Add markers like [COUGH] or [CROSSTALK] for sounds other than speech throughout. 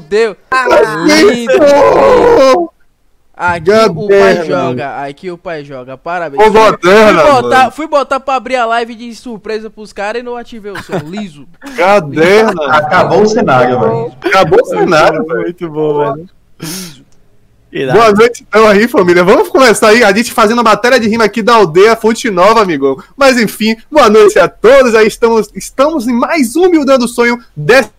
fudeu. lindo. Aqui o pai joga, aqui o pai joga, parabéns. Ô, moderna, fui, botar, mano. fui botar pra abrir a live de surpresa pros caras e não ativei o som, liso. Caderna. Acabou o cenário, velho. Acabou o cenário, velho. Muito bom, velho. Irado. Boa noite então aí, família. Vamos começar aí, a gente fazendo a batalha de rima aqui da aldeia Fonte Nova, amigo. Mas enfim, boa noite a todos. Aí estamos, estamos em mais um Mildando Sonho dessa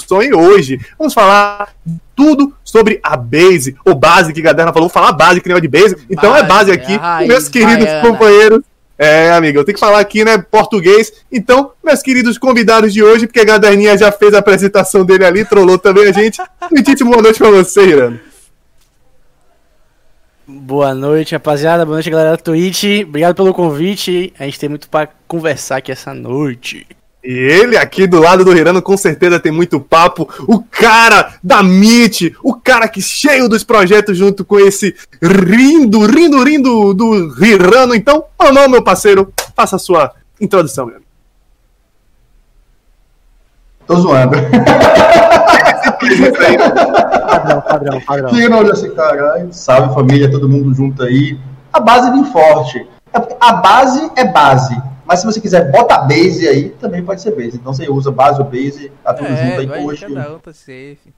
sonho hoje. Vamos falar tudo sobre a base, ou base que a Gaderna falou, falar base que nem de base. Então é Base, base aqui, raiz meus queridos baiana. companheiros. É, amigo, eu tenho que falar aqui, né, português. Então, meus queridos convidados de hoje, porque a Gaderninha já fez a apresentação dele ali, trollou também a gente. Muitíssimo boa noite pra você, Irano. Boa noite, rapaziada. Boa noite, galera da Twitch. Obrigado pelo convite. A gente tem muito pra conversar aqui essa noite. E ele aqui do lado do Hirano com certeza tem muito papo. O cara da Meet, o cara que cheio dos projetos junto com esse rindo, rindo, rindo do Hirano. Então, Mamão, meu parceiro, faça a sua introdução, meu. Tô zoando. Padrão, padrão, padrão. Na olho assim, caralho. Salve família, todo mundo junto aí. A base vem forte. A base é base. Mas se você quiser bota base aí, também pode ser base. Então você usa base ou base, tá tudo junto É, aí vai, hoje. cada um tá safe.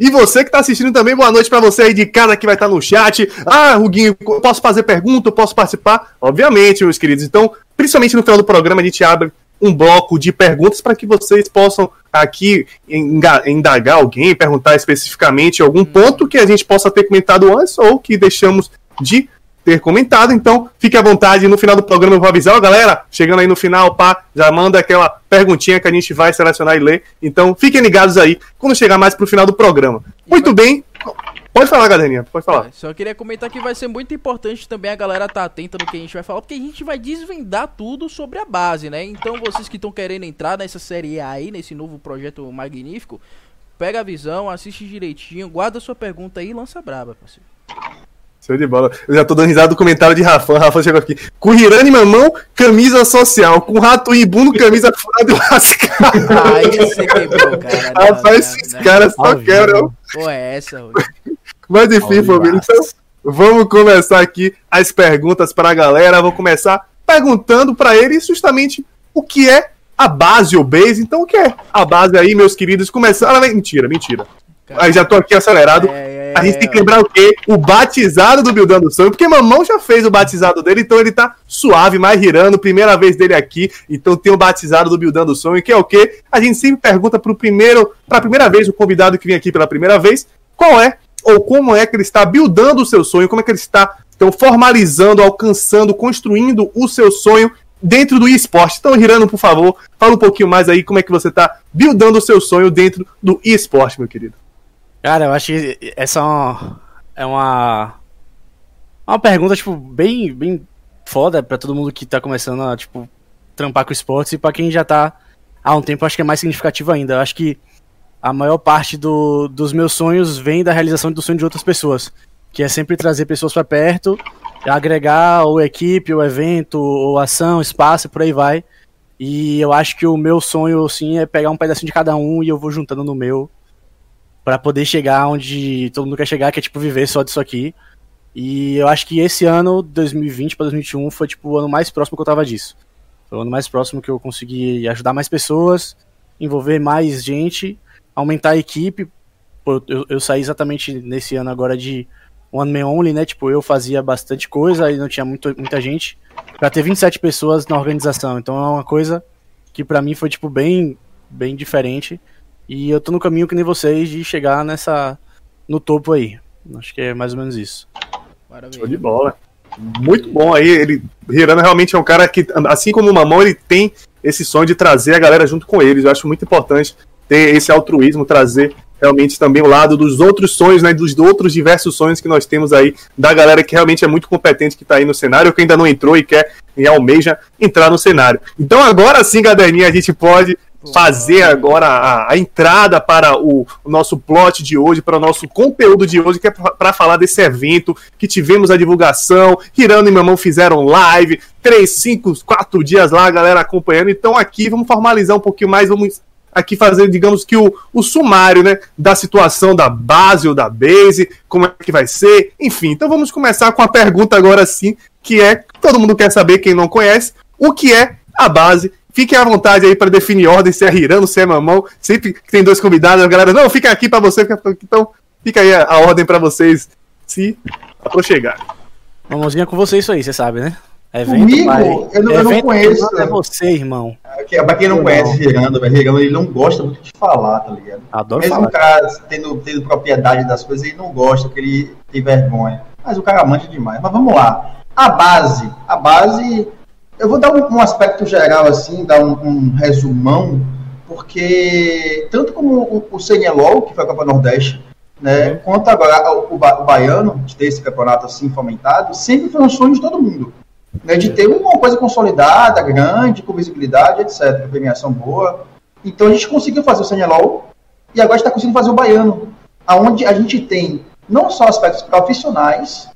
E você que tá assistindo também, boa noite pra você aí de casa que vai estar no chat. Ah, Ruguinho, posso fazer pergunta, posso participar? Obviamente, meus queridos. Então, principalmente no final do programa, a gente abre um bloco de perguntas para que vocês possam aqui indagar alguém, perguntar especificamente algum ponto que a gente possa ter comentado antes ou que deixamos de ter comentado. Então, fique à vontade. No final do programa eu vou avisar, ó, galera, chegando aí no final, pá, já manda aquela perguntinha que a gente vai selecionar e ler. Então, fiquem ligados aí quando chegar mais pro final do programa. Muito bem. Pode falar, Gaderninha, pode falar. Só queria comentar que vai ser muito importante também a galera tá atenta no que a gente vai falar, porque a gente vai desvendar tudo sobre a base, né? Então vocês que estão querendo entrar nessa série A aí, nesse novo projeto magnífico, pega a visão, assiste direitinho, guarda sua pergunta aí e lança braba, parceiro. Show de bola. Eu já tô dando risada do comentário de Rafa. Rafa chegou aqui. Com Hirane mamão, camisa social. Com rato ibundo, camisa furada e lascada. Aí você quebrou, cara. [LAUGHS] Não, Rapaz, não, esses não. caras só quebram. Pô, é essa, Rui? Mas enfim, família. Então, vamos começar aqui as perguntas para a galera. Vou começar perguntando para eles justamente o que é a base ou base. Então, o que é a base aí, meus queridos? Começando. Ah, mentira, mentira. Aí já tô aqui acelerado. É, A gente tem que lembrar o quê? O batizado do Bildando Sonho, porque Mamão já fez o batizado dele, então ele tá suave, mais girando, primeira vez dele aqui, então tem o batizado do Bildando Sonho, que é o quê? A gente sempre pergunta pro primeiro, pra primeira vez, o convidado que vem aqui pela primeira vez, qual é, ou como é que ele está buildando o seu sonho, como é que ele está, então, formalizando, alcançando, construindo o seu sonho dentro do esporte. Então, Hirano, por favor, fala um pouquinho mais aí como é que você tá buildando o seu sonho dentro do esporte, meu querido. Cara, eu acho que essa é uma. É uma. Uma pergunta, tipo, bem, bem foda pra todo mundo que tá começando a, tipo, trampar com esportes e pra quem já tá há um tempo, acho que é mais significativo ainda. Eu acho que a maior parte do, dos meus sonhos vem da realização do sonho de outras pessoas. Que é sempre trazer pessoas pra perto, agregar ou equipe, ou evento, ou ação, espaço, por aí vai. E eu acho que o meu sonho, assim, é pegar um pedacinho de cada um e eu vou juntando no meu Pra poder chegar onde todo mundo quer chegar, que é tipo viver só disso aqui. E eu acho que esse ano, 2020 pra 2021, foi tipo o ano mais próximo que eu tava disso. Foi o ano mais próximo que eu consegui ajudar mais pessoas, envolver mais gente, aumentar a equipe. Eu, eu saí exatamente nesse ano agora de One Man Only, né? Tipo, eu fazia bastante coisa e não tinha muito, muita gente. Pra ter 27 pessoas na organização. Então é uma coisa que pra mim foi, tipo, bem, bem diferente. E eu tô no caminho que nem vocês de chegar nessa. no topo aí. Acho que é mais ou menos isso. Show de bola. Muito bom aí. Ele, Hirano realmente é um cara que, assim como o Mamão, ele tem esse sonho de trazer a galera junto com eles. Eu acho muito importante ter esse altruísmo, trazer realmente também o lado dos outros sonhos, né? Dos outros diversos sonhos que nós temos aí, da galera que realmente é muito competente que tá aí no cenário, ou que ainda não entrou e quer e almeja entrar no cenário. Então agora sim, Gaderninha, a gente pode fazer agora a, a entrada para o, o nosso plot de hoje, para o nosso conteúdo de hoje, que é para falar desse evento que tivemos a divulgação. Hirano e Mamão fizeram live, três, cinco, quatro dias lá, a galera acompanhando. Então aqui vamos formalizar um pouquinho mais, vamos aqui fazer, digamos que, o, o sumário né, da situação da base ou da base, como é que vai ser, enfim. Então vamos começar com a pergunta agora sim, que é, todo mundo quer saber, quem não conhece, o que é a base Fiquem à vontade aí para definir ordem, se é Hirano, se é Mamão. Sempre que tem dois convidados, a galera, não, fica aqui para você. Então, fica aí a, a ordem para vocês se aproxegar. Mamãozinha com você isso aí, você sabe, né? Evento, Comigo, pai. eu, não, eu não conheço. É você, irmão. É, pra quem não eu conhece Gerando, Gerando, ele não gosta muito de falar, tá ligado? Adoro Mesmo falar. o cara tendo, tendo propriedade das coisas, ele não gosta, que ele tem vergonha. Mas o cara manja demais. Mas vamos lá. A base. A base eu vou dar um, um aspecto geral, assim, dar um, um, resumão, porque tanto como o, o CNLOL, que foi a Copa Nordeste, né, uhum. quanto agora o, o, o, Baiano, de ter esse campeonato assim fomentado, sempre foi um sonho de todo mundo. Né, de ter uma coisa consolidada, grande, com visibilidade, etc. Premiação boa. Então a gente conseguiu fazer o CNLOL e agora está conseguindo fazer o Baiano, aonde a gente tem não só aspectos profissionais,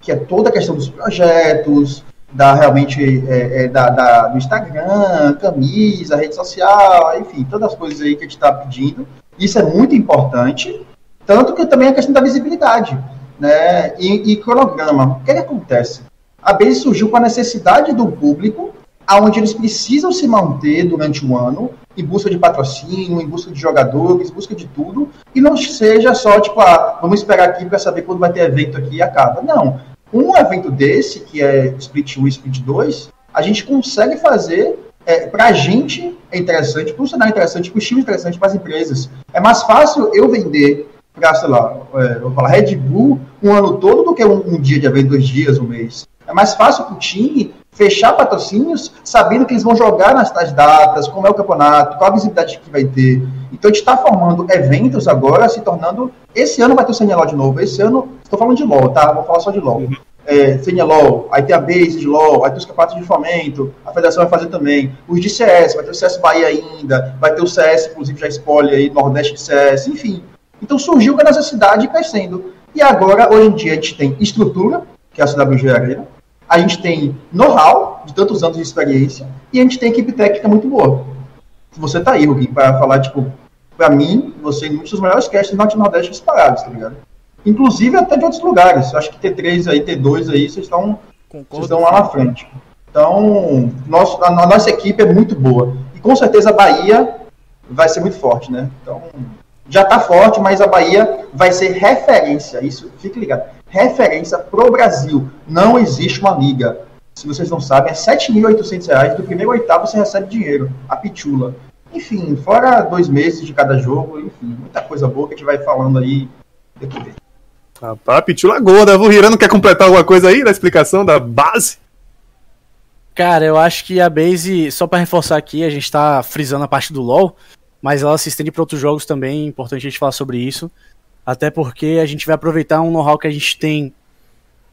que é toda a questão dos projetos, da realmente é, é, da, da, do Instagram, camisa, rede social, enfim, todas as coisas aí que a gente está pedindo. Isso é muito importante, tanto que também a questão da visibilidade, né? E, e cronograma. O que, é que acontece? A Base surgiu com a necessidade do público, aonde eles precisam se manter durante o ano, em busca de patrocínio, em busca de jogadores, em busca de tudo, e não seja só tipo, ah, vamos esperar aqui para saber quando vai ter evento aqui e acaba. Não um evento desse, que é Split 1 e Split 2, a gente consegue fazer, é, para a gente é interessante, para o cenário é interessante, para o time é interessante, para as empresas. É mais fácil eu vender para, sei lá, é, vou falar Red Bull um ano todo do que um, um dia de evento, dois dias, um mês. É mais fácil para o time fechar patrocínios sabendo que eles vão jogar nas tais datas, como é o campeonato, qual a visibilidade que vai ter. Então a gente está formando eventos agora, se tornando. Esse ano vai ter o CNLOL de novo. Esse ano, estou falando de LOL, tá? Vou falar só de LOL. Uhum. É, CNLOL, aí tem a base de LOL, aí tem os campeonatos de fomento, a federação vai fazer também. Os de CS, vai ter o CS Bahia ainda, vai ter o CS, inclusive já spoiler aí, Nordeste de CS, enfim. Então surgiu com a necessidade crescendo. E agora, hoje em dia, a gente tem estrutura, que é a CWG Arena, a gente tem know-how de tantos anos de experiência, e a gente tem equipe técnica muito boa. Você tá aí, Rugui, para falar, tipo, para mim, você é um dos maiores casters do Norte-Nordeste disparados, tá ligado? Inclusive até de outros lugares. Acho que T3 aí, T2 aí, vocês estão, vocês estão lá na frente. Então, nosso, a, a, nossa equipe é muito boa. E com certeza a Bahia vai ser muito forte, né? Então, já está forte, mas a Bahia vai ser referência. Isso, fique ligado. Referência pro Brasil. Não existe uma liga. Se vocês não sabem, é R$ 7.800. Do primeiro oitavo você recebe dinheiro. A pitula. Enfim, fora dois meses de cada jogo, enfim, muita coisa boa que a gente vai falando aí daqui Rapaz, Pitula Gorda. O Hirano quer completar alguma coisa aí na explicação da base? Cara, eu acho que a base, só para reforçar aqui, a gente tá frisando a parte do LoL, mas ela se estende para outros jogos também, é importante a gente falar sobre isso. Até porque a gente vai aproveitar um know-how que a gente tem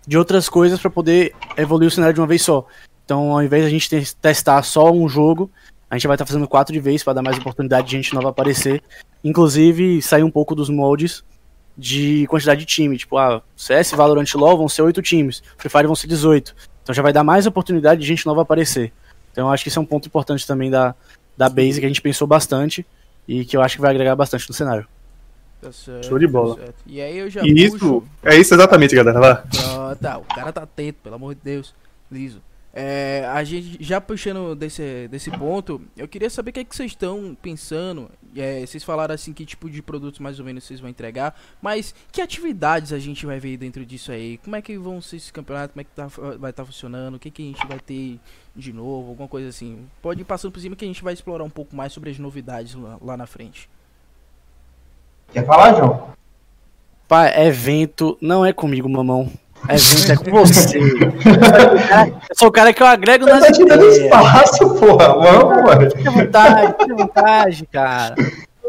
de outras coisas para poder evoluir o cenário de uma vez só. Então, ao invés de a gente testar só um jogo, a gente vai estar tá fazendo quatro de vez para dar mais oportunidade de gente nova aparecer. Inclusive, sair um pouco dos moldes de quantidade de time. Tipo, ah, CS, Valorant LoL vão ser 8 times, Free Fire vão ser 18. Então já vai dar mais oportunidade de gente nova aparecer. Então eu acho que isso é um ponto importante também da, da base que a gente pensou bastante e que eu acho que vai agregar bastante no cenário. Tá certo, Show de bola. Tá e aí eu já e puxo... isso, é isso exatamente, galera. Lá. Pronto, tá, o cara tá atento, pelo amor de Deus. Liso. É, a gente já puxando desse, desse ponto, eu queria saber o que, é que vocês estão pensando. É, vocês falaram assim que tipo de produtos mais ou menos vocês vão entregar, mas que atividades a gente vai ver dentro disso aí? Como é que vão ser esses campeonatos? Como é que tá, vai estar tá funcionando? O que, que a gente vai ter de novo? Alguma coisa assim. Pode ir passando por cima que a gente vai explorar um pouco mais sobre as novidades lá, lá na frente. Quer falar, João? Pá, evento não é comigo, mamão. Evento é com você. [LAUGHS] eu sou o cara que eu agrego nas tá te dando espaço, porra. Vamos, mano. Fique à vontade, vontade, cara.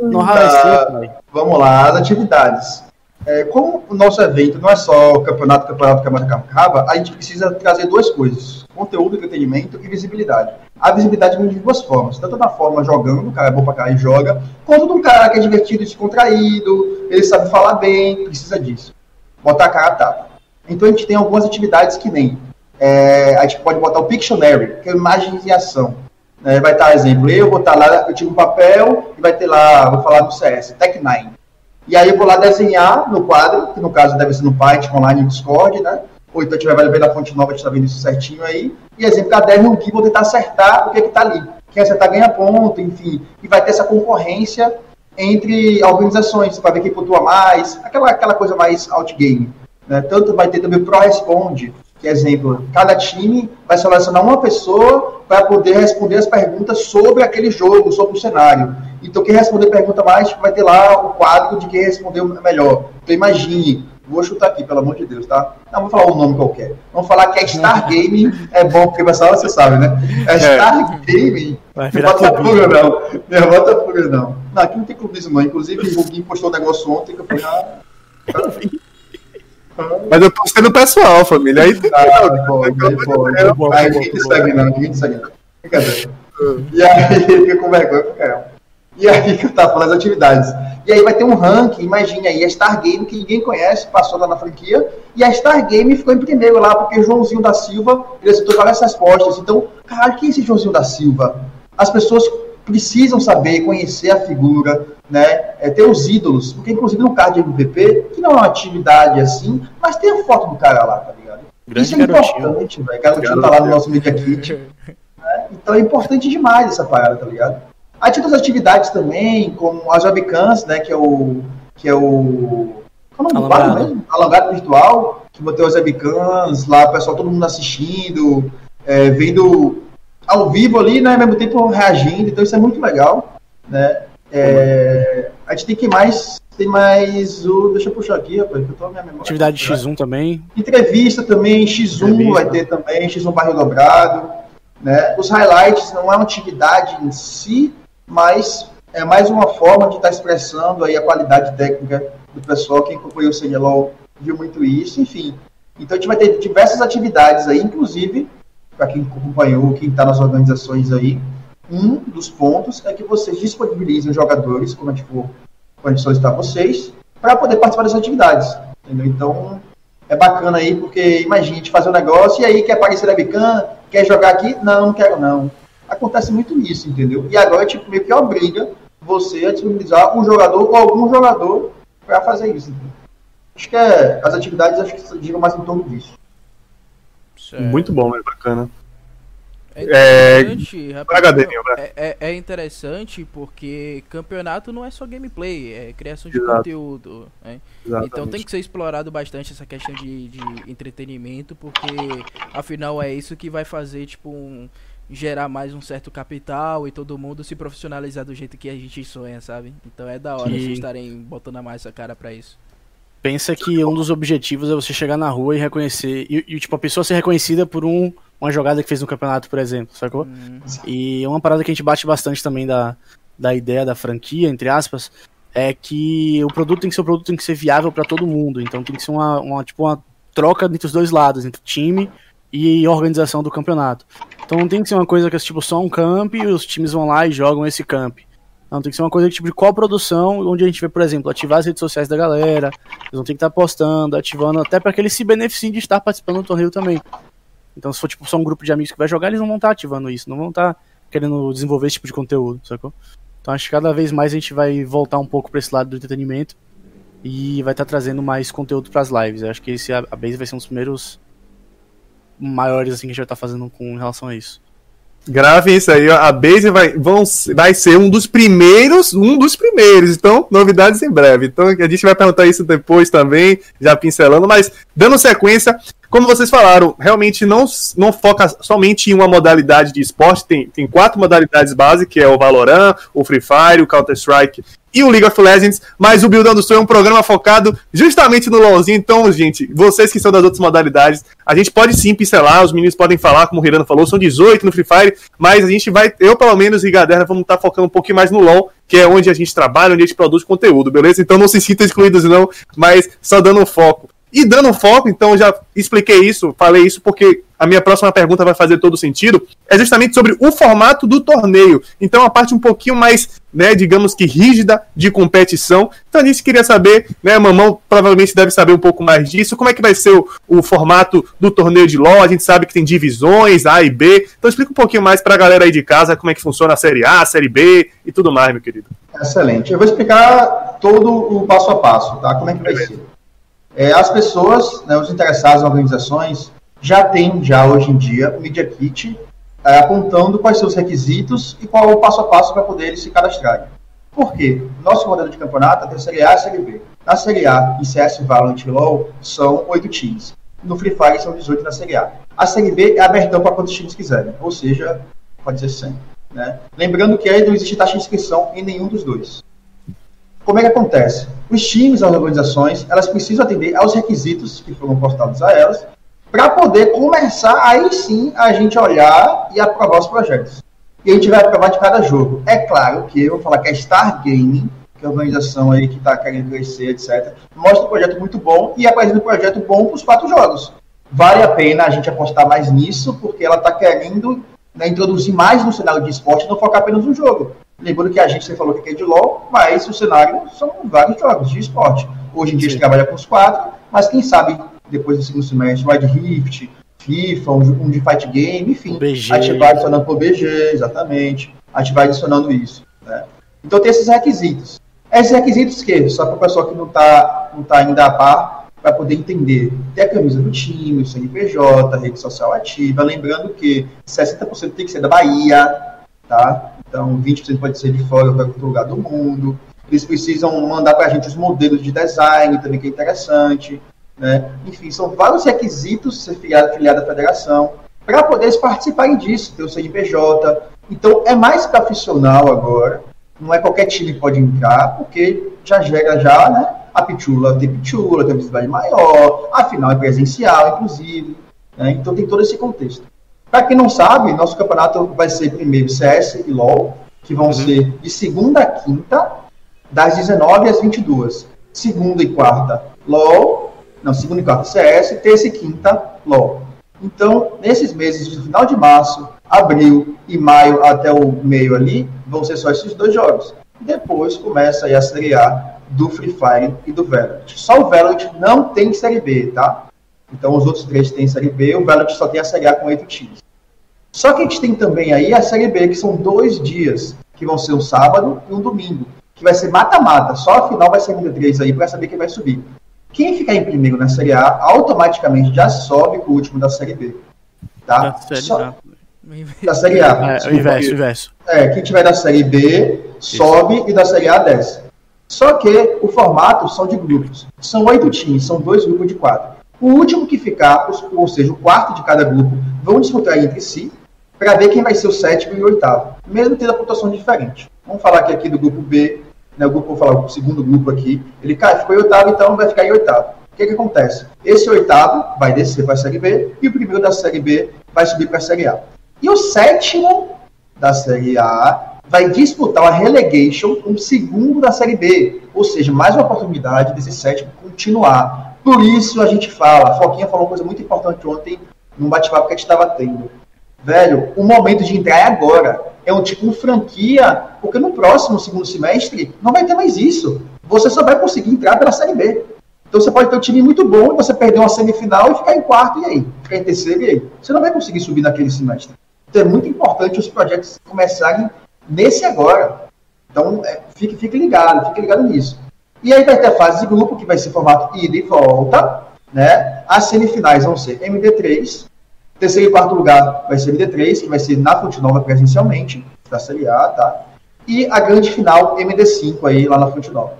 Não tá, Vamos lá, as atividades. É, como o nosso evento não é só campeonato, campeonato, campeonato, acaba, a gente precisa trazer duas coisas: conteúdo, entretenimento e visibilidade. A visibilidade vem de duas formas: tanto da forma jogando, o cara é bom pra cá e joga, quanto de um cara que é divertido e descontraído, ele sabe falar bem, precisa disso. Botar a cara a tapa. Então a gente tem algumas atividades que nem. É, a gente pode botar o Pictionary, que é imagens em ação. É, vai estar, exemplo, eu vou estar lá, eu tiro um papel e vai ter lá, vou falar do CS, Tech9. E aí eu vou lá desenhar no quadro, que no caso deve ser no Python online no Discord, né? Ou então tiver vai ver na fonte nova, a gente tá vendo isso certinho aí. E exemplo, caderno aqui, vou tentar acertar o que é que tá ali. Quem acertar ganha ponto, enfim. E vai ter essa concorrência entre organizações, para ver quem pontua mais, aquela, aquela coisa mais outgame. Né? Tanto vai ter também o Pro Responde, que exemplo, cada time vai selecionar uma pessoa para poder responder as perguntas sobre aquele jogo, sobre o cenário. Então, quem responder pergunta mais vai ter lá o quadro de quem respondeu melhor. Então, imagine, vou chutar aqui, pelo amor de Deus, tá? Não, vou falar um nome qualquer. Vamos falar que é Star Gaming, é bom, porque pessoal, você sabe, né? É Star Gaming. Vai Não virar bota fuga, não. Não bota fuga, não. Não, aqui não tem clubismo, não. Inclusive, o Guguinho postou um negócio ontem que eu falei, ah. Mas eu postei no pessoal, família. Aí Ah, pode, pode. bom, Aí bom, ninguém te segue, não. Ninguém te segue, não. Brincadeira. E aí, fica com vergonha, é. E aí que eu tava falando as atividades. E aí vai ter um ranking, imagine aí, a Star Game, que ninguém conhece, passou lá na franquia, e a Star Game ficou em primeiro lá, porque Joãozinho da Silva, ele acertou várias respostas. Então, caralho, quem é esse Joãozinho da Silva? As pessoas precisam saber, conhecer a figura, né? É, ter os ídolos, porque inclusive no card de MVP, que não é uma atividade assim, mas tem a foto do cara lá, tá ligado? Grande Isso é garotinho. importante, velho. Garotinho tá lá no nosso Media Kit. [LAUGHS] né? Então é importante demais essa parada, tá ligado? Aí tem outras atividades também, como as webcams, né? Que é o. Que é o. Qual é o nome do Alongado. mesmo? Alongado virtual, que botei as webcams lá, o pessoal, todo mundo assistindo, é, vendo ao vivo ali, né? Ao mesmo tempo reagindo, então isso é muito legal, né? É, a gente tem que mais. Tem mais o. Deixa eu puxar aqui, rapaz, que eu tô na minha memória. Atividade X1 também. Entrevista também, X1 Entrevista. vai ter também, X1 barril dobrado. Né? Os highlights não é uma atividade em si, mas é mais uma forma de estar expressando aí a qualidade técnica do pessoal. Quem acompanhou o CNLOL viu muito isso, enfim. Então a gente vai ter diversas atividades aí, inclusive, para quem acompanhou, quem está nas organizações aí, um dos pontos é que vocês disponibilizem os jogadores, quando a gente for, quando solicitar vocês, para poder participar dessas atividades. Entendeu? Então, é bacana aí, porque imagina, a gente fazer um negócio e aí quer aparecer na webcam, quer jogar aqui? Não, não quero não. Acontece muito isso, entendeu? E agora, tipo, meio que obriga você a disponibilizar um jogador ou algum jogador para fazer isso. Entendeu? Acho que é, as atividades acho que digam mais em torno disso. Certo. Muito bom, é bacana. É interessante, rapidinho, Vai, Gabriel, vai. é, é- é interessante porque campeonato não é só gameplay, é criação de Exato. conteúdo. né? Então tem que ser explorado bastante essa questão de, de entretenimento, porque afinal é isso que vai fazer, tipo, um- gerar mais um certo capital e todo mundo se profissionalizar do jeito que a gente sonha, sabe? Então é da hora Que- vocês estarem botando a mais essa cara pra isso. Pensa que um dos objetivos é você chegar na rua e reconhecer. E, e, tipo, a pessoa ser reconhecida por um, uma jogada que fez no campeonato, por exemplo, sacou? Hum, E uma parada que a gente bate bastante também da, da ideia da franquia, entre aspas, é que o produto tem que ser um produto tem que ser viável pra todo mundo. Então tem que ser uma, uma, tipo, uma troca entre os dois lados, entre time e organização do campeonato. Então não tem que ser uma coisa que é tipo só um camp e os times vão lá e jogam esse camp. Não, tem que ser uma coisa tipo de coprodução, onde a gente vê, por exemplo, ativar as redes sociais da galera, eles vão ter que estar postando, ativando, até para que eles se beneficiem de estar participando do torneio também. Então, se for tipo só um grupo de amigos que vai jogar, eles não vão estar ativando isso, não vão estar querendo desenvolver esse tipo de conteúdo, sacou? Então acho que cada vez mais a gente vai voltar um pouco para esse lado do entretenimento e vai estar trazendo mais conteúdo para as lives. Eu acho que esse a a Base vai ser um dos primeiros maiores assim que a gente vai estar fazendo com relação a isso. Gravem isso aí, a Base vai, vão, vai ser um dos primeiros, um dos primeiros, então novidades em breve. Então a gente vai perguntar isso depois também, já pincelando, mas dando sequência, como vocês falaram, realmente não, não foca somente em uma modalidade de esporte, tem, tem quatro modalidades base, que é o Valorant, o Free Fire, o Counter-Strike e o League of Legends, mas o Buildando Sonho é um programa focado justamente no LoLzinho, então, gente, vocês que são das outras modalidades, a gente pode sim pincelar, os meninos podem falar, como o Hirano falou, são 18 no Free Fire, mas a gente vai, eu pelo menos e Gaderna, vamos estar focando um pouquinho mais no LoL, que é onde a gente trabalha, onde a gente produz conteúdo, beleza? Então não se sintam excluídos não, mas só dando um foco. E dando um foco, então eu já expliquei isso, falei isso porque a minha próxima pergunta vai fazer todo sentido, é justamente sobre o formato do torneio. Então, a parte um pouquinho mais, né, digamos que rígida de competição. Então, gente queria saber, né, Mamão provavelmente deve saber um pouco mais disso, como é que vai ser o, o formato do torneio de LoL. A gente sabe que tem divisões, A e B. Então, explica um pouquinho mais para a galera aí de casa como é que funciona a Série A, a Série B e tudo mais, meu querido. Excelente. Eu vou explicar todo o passo a passo, tá? Como é que vai ser. É, as pessoas, né, os interessados nas organizações, já têm, já hoje em dia, o Media Kit é, apontando quais são os requisitos e qual é o passo a passo para poder eles se cadrarem. Por quê? Nosso modelo de campeonato tem Série A e Série B. Na Série A, em CS, Valorant e LoL, são oito times. No Free Fire são 18 na Série A. A Série B é abertão para quantos times quiserem, ou seja, pode ser 100. Né? Lembrando que aí não existe taxa de inscrição em nenhum dos dois. Como é que acontece? Os times, as organizações, elas precisam atender aos requisitos que foram postados a elas para poder começar aí sim a gente olhar e aprovar os projetos. E a gente vai aprovar de cada jogo. É claro que eu vou falar que a Star Gaming, que é a organização aí que está querendo crescer, etc., mostra um projeto muito bom e apresenta um projeto bom para os quatro jogos. Vale a pena a gente apostar mais nisso, porque ela está querendo né, introduzir mais no cenário de esporte e não focar apenas no jogo. Lembrando que a gente, você falou que é de LoL, mas o cenário são vários jogos de esporte. Hoje em dia Sim. a gente trabalha com os quatro, mas quem sabe depois do segundo semestre, Wild Rift, FIFA, um, de fight game, enfim. BG. A gente vai adicionando por BG, exatamente. A gente vai adicionando isso. Né? Então tem esses requisitos. Esses requisitos que, só para o pessoal que não está não tá ainda a par, para poder entender. Tem a camisa do time, o CNPJ, a rede social ativa. Lembrando que 60% tem que ser da Bahia, tá? Então 20% pode ser de fora, para outro lugar do mundo. Eles precisam mandar para a gente os modelos de design também, que é interessante. Né? Enfim, são vários requisitos ser filiado, filiado à federação para poder participarem disso, ter o CNPJ. Então, é mais profissional agora. Não é qualquer time que pode entrar, porque já gera já, né? A Pichula tem Pichula, tem visibilidade maior, a final é presencial, inclusive. Né? Então, tem todo esse contexto. Para quem não sabe, nosso campeonato vai ser primeiro CS e LoL, que vão uhum. ser de segunda a quinta, das 19 às 22. Segunda e quarta, LoL, não, segunda e quarta CS, terça e quinta LOL. Então, nesses meses, do final de março, abril e maio até o meio ali, vão ser só esses dois jogos. Depois começa aí a Série A do Free Fire e do Valorant. Só o Valorant não tem Série B, tá? Então os outros três têm Série B, o Valorant só tem a Série A com oito times. Só que a gente tem também aí a Série B, que são dois dias, que vão ser um sábado e um domingo, que vai ser mata-mata. Só a final vai ser ainda três aí para saber quem vai subir. Quem ficar em primeiro na Série A automaticamente já sobe com o último da Série B. Tá? Da Série Só... A. Da Série A. É, o inverso, o inverso. É, quem tiver da Série B sobe Isso. e da Série A desce. Só que o formato são de grupos. São oito times, são dois grupos de quatro. O último que ficar, ou seja, o quarto de cada grupo, vão disputar entre si para ver quem vai ser o sétimo e o oitavo, mesmo tendo a pontuação diferente. Vamos falar aqui, aqui do grupo B, né, o grupo, vou falar, o segundo grupo aqui, ele cai, ficou em oitavo, então vai ficar em oitavo. O que, que acontece? Esse oitavo vai descer para a Série B e o primeiro da Série B vai subir para a Série A. E o sétimo da Série A vai disputar a relegation com o segundo da Série B. Ou seja, mais uma oportunidade desse sétimo continuar. Por isso a gente fala, a Foquinha falou uma coisa muito importante ontem num bate-papo que a gente estava tendo. Velho, o momento de entrar é agora é um tipo de franquia, porque no próximo segundo semestre não vai ter mais isso. Você só vai conseguir entrar pela Série B. Então você pode ter um time muito bom e você perder uma semifinal e ficar em quarto, e aí? Ficar em terceiro, e aí? Você não vai conseguir subir naquele semestre. Então é muito importante os projetos começarem nesse agora. Então é, fique, fique ligado, fique ligado nisso. E aí vai ter a fase de grupo, que vai ser formato ida e volta. Né? As semifinais vão ser MD3, Terceiro e quarto lugar vai ser MD3, que vai ser na Fonte Nova presencialmente, da Série A, tá? E a grande final, MD5 aí, lá na Fonte Nova.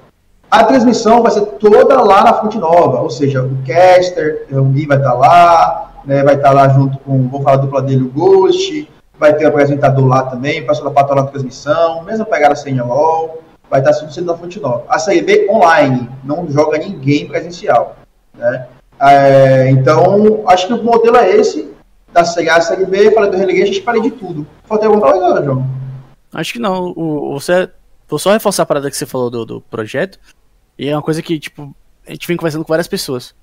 A transmissão vai ser toda lá na Fonte Nova, ou seja, o caster, o Gui vai estar tá lá, né, vai estar tá lá junto com, vou falar a dupla dele, o Ghost, vai ter o apresentador lá também, o pessoal da Pato na transmissão, mesma pegada sem LOL, vai estar tudo sendo na Fonte Nova. A Série B online, não joga ninguém presencial, né? É, então, acho que o modelo é esse, da Série A, Série B, falei do Relegation, falei de tudo. Falta alguma coisa, João? Acho que não. O, você, vou só reforçar a parada que você falou do, do projeto. E é uma coisa que, tipo, a gente vem conversando com várias pessoas.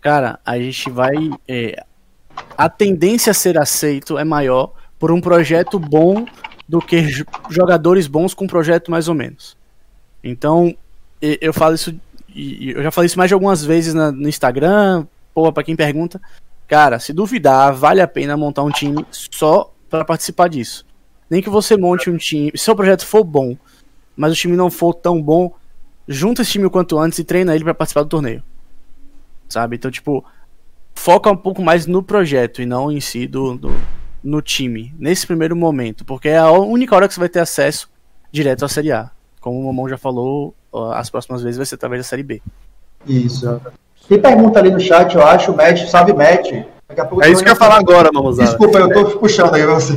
Cara, a gente vai. É, a tendência a ser aceito é maior por um projeto bom do que jogadores bons com um projeto mais ou menos. Então, eu falo isso, eu já falei isso mais de algumas vezes no Instagram, pô, pra quem pergunta, cara, se duvidar, vale a pena montar um time só para participar disso. Nem que você monte um time, se seu projeto for bom, mas o time não for tão bom, junta esse time o quanto antes e treina ele para participar do torneio. Sabe? Então, tipo, foca um pouco mais no projeto e não em si do, do no time, nesse primeiro momento, porque é a única hora que você vai ter acesso direto à Série A. Como o Mamão já falou, as próximas vezes vai ser através da Série B. Isso. Tem pergunta ali no chat, eu acho, Matt, salve Matt é isso que eu ia falar agora, Mamuzada. Desculpa, eu tô puxando aí você.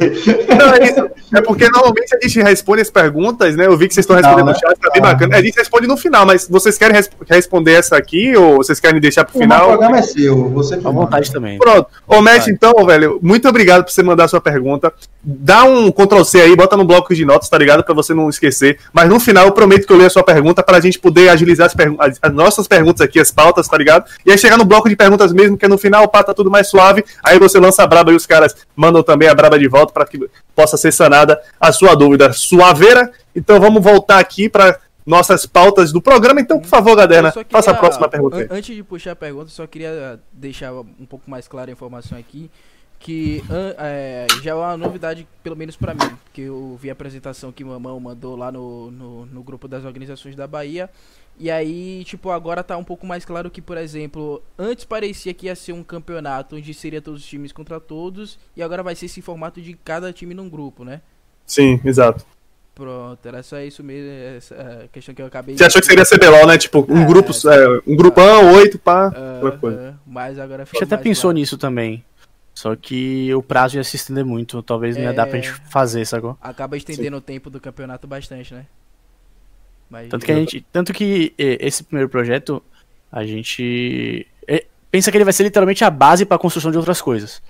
Não, é, isso. é porque normalmente a gente responde as perguntas, né? Eu vi que vocês estão respondendo no né? chat, tá bem ah. bacana. A gente responde no final, mas vocês querem resp responder essa aqui ou vocês querem deixar pro final? O programa é seu, você À vontade também. Pronto. Ô, Matt, então, velho, muito obrigado por você mandar a sua pergunta. Dá um Ctrl C aí, bota no bloco de notas, tá ligado? Pra você não esquecer. Mas no final eu prometo que eu leio a sua pergunta pra gente poder agilizar as, as, as nossas perguntas aqui, as pautas, tá ligado? E aí chegar no bloco de perguntas mesmo, que no final o pá tá tudo mais suave. Aí você lança a braba e os caras mandam também a braba de volta para que possa ser sanada a sua dúvida suaveira. Então vamos voltar aqui para nossas pautas do programa. Então, por favor, Gaderna, queria, faça a próxima pergunta. Antes de puxar a pergunta, só queria deixar um pouco mais clara a informação aqui. Que é, já é uma novidade, pelo menos para mim, que eu vi a apresentação que o Mamão mandou lá no, no, no grupo das organizações da Bahia. E aí, tipo, agora tá um pouco mais claro que, por exemplo, antes parecia que ia ser um campeonato onde seria todos os times contra todos, e agora vai ser esse formato de cada time num grupo, né? Sim, exato. Pronto, era só isso mesmo, essa questão que eu acabei Você de... achou que seria CBLOL, né? Tipo, um é, grupo, é, um grupão, oito, pá, uh, coisa. Mas agora A gente até pensou claro. nisso também. Só que o prazo ia se estender muito, talvez não ia dar pra gente é. fazer, sacou? Acaba estendendo Sim. o tempo do campeonato bastante, né? Mas... Tanto que a gente, tanto que esse primeiro projeto a gente pensa que ele vai ser literalmente a base para a construção de outras coisas.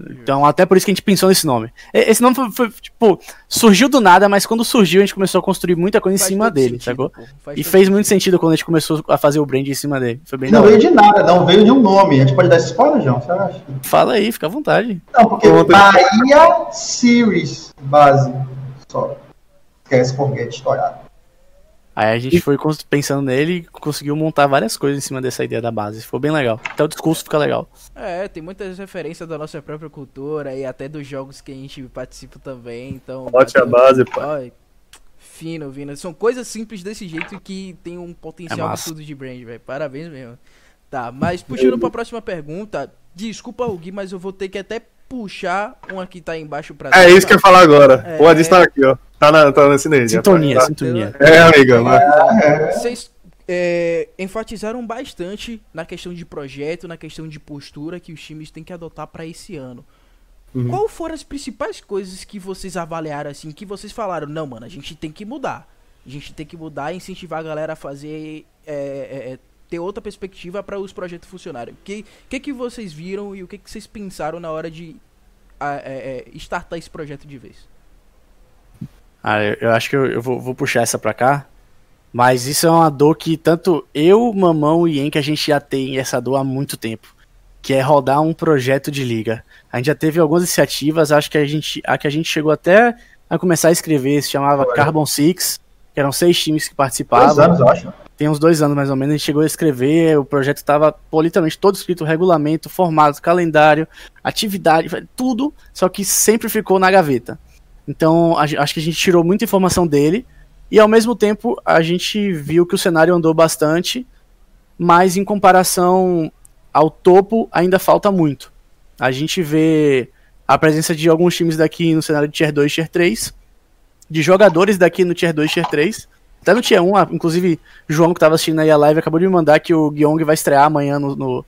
Então, até por isso que a gente pensou nesse nome. Esse nome foi, foi, tipo, surgiu do nada, mas quando surgiu a gente começou a construir muita coisa Faz em cima dele, sentido, sacou? E fez muito sentido quando a gente começou a fazer o brand em cima dele. Foi bem não veio de nada, não veio de um nome. A gente pode dar esse spoiler, João? Você acha? Fala aí, fica à vontade. Não, porque Bahia Series base só. Esquece foguete estourado. Aí a gente foi pensando nele e conseguiu montar várias coisas em cima dessa ideia da base. Ficou bem legal. Até o discurso fica legal. É, tem muitas referências da nossa própria cultura e até dos jogos que a gente participa também. Então. Bote a base, pá. Fino, fino. São coisas simples desse jeito que tem um potencial é absurdo de brand, velho. Parabéns mesmo. Tá, mas puxando pra próxima pergunta. Desculpa, Gui, mas eu vou ter que até puxar um aqui tá embaixo pra É isso que eu ia falar agora. É... O Adis tá aqui, ó. Tá na, tá na sinergia. Sintonia, tá. sintonia. É, amiga. Vocês é, enfatizaram bastante na questão de projeto, na questão de postura que os times têm que adotar para esse ano. Uhum. Qual foram as principais coisas que vocês avaliaram assim, que vocês falaram, não, mano, a gente tem que mudar. A gente tem que mudar e incentivar a galera a fazer é, é, é ter outra perspectiva para os projetos funcionarem. O que, que, que vocês viram e o que, que vocês pensaram na hora de a, é, é, startar esse projeto de vez? Ah, eu, eu acho que eu, eu vou, vou, puxar essa pra cá. Mas isso é uma dor que tanto eu, Mamão e Enk a gente já tem essa dor há muito tempo. Que é rodar um projeto de liga. A gente já teve algumas iniciativas, acho que a gente, a que a gente chegou até a começar a escrever, se chamava Carbon Six, que eram seis times que participavam. Dois anos, eu acho tem uns dois anos mais ou menos, a gente chegou a escrever, o projeto estava literalmente todo escrito, regulamento, formato, calendário, atividade, tudo, só que sempre ficou na gaveta. Então, a, acho que a gente tirou muita informação dele, e ao mesmo tempo a gente viu que o cenário andou bastante, mas em comparação ao topo ainda falta muito. A gente vê a presença de alguns times daqui no cenário de Tier 2 Tier 3, de jogadores daqui no Tier 2 Tier 3, até no Tier 1, inclusive, João que tava assistindo aí a live acabou de me mandar que o Gyong vai estrear amanhã no, no,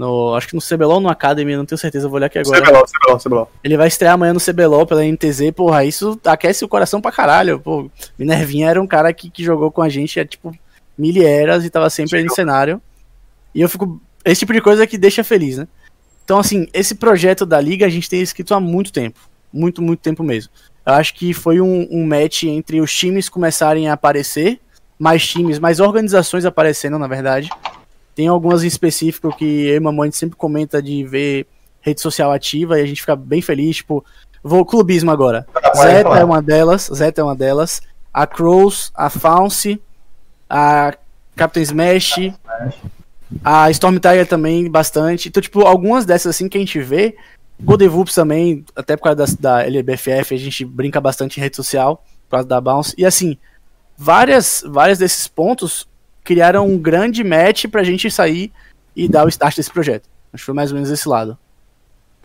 no, acho que no CBLOL ou no Academy, não tenho certeza, vou olhar aqui agora. CBLOL, CBLOL, CBLOL. Ele vai estrear amanhã no CBLOL pela NTZ, porra, isso aquece o coração pra caralho, pô. Minervinha era um cara que, que jogou com a gente há, tipo, mil eras e tava sempre aí no cenário. E eu fico... Esse tipo de coisa que deixa feliz, né? Então, assim, esse projeto da Liga a gente tem escrito há muito tempo. Muito, muito tempo mesmo. Eu acho que foi um, um match entre os times começarem a aparecer, mais times, mais organizações aparecendo, na verdade. Tem algumas em específico que eu e Mamãe sempre comenta de ver rede social ativa e a gente fica bem feliz, tipo, vou clubismo agora. Pode Zeta falar. é uma delas, Zeta é uma delas, a Crows, a Founce, a Captain Smash, a Storm Tiger também, bastante. Então, tipo, algumas dessas assim que a gente vê, Godevoops também, até por causa da, da LBFF, a gente brinca bastante em rede social, por causa da Bounce. E assim, várias, várias desses pontos criaram um grande match pra gente sair e dar o start desse projeto. Acho que foi mais ou menos esse lado.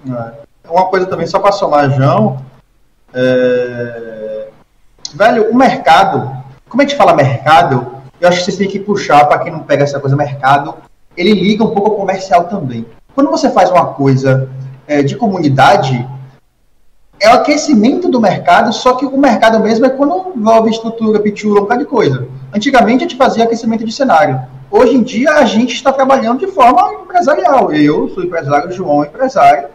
É. Uma coisa também, só para somar, João. é, Velho, o mercado, como a gente fala mercado, eu acho que vocês têm que puxar, para quem não pega essa coisa mercado, ele liga um pouco ao comercial também. Quando você faz uma coisa é, de comunidade, é o aquecimento do mercado, só que o mercado mesmo é quando envolve estrutura, pichula, um bocado de coisa. Antigamente a gente fazia aquecimento de cenário. Hoje em dia a gente está trabalhando de forma empresarial. Eu sou empresário, João é empresário.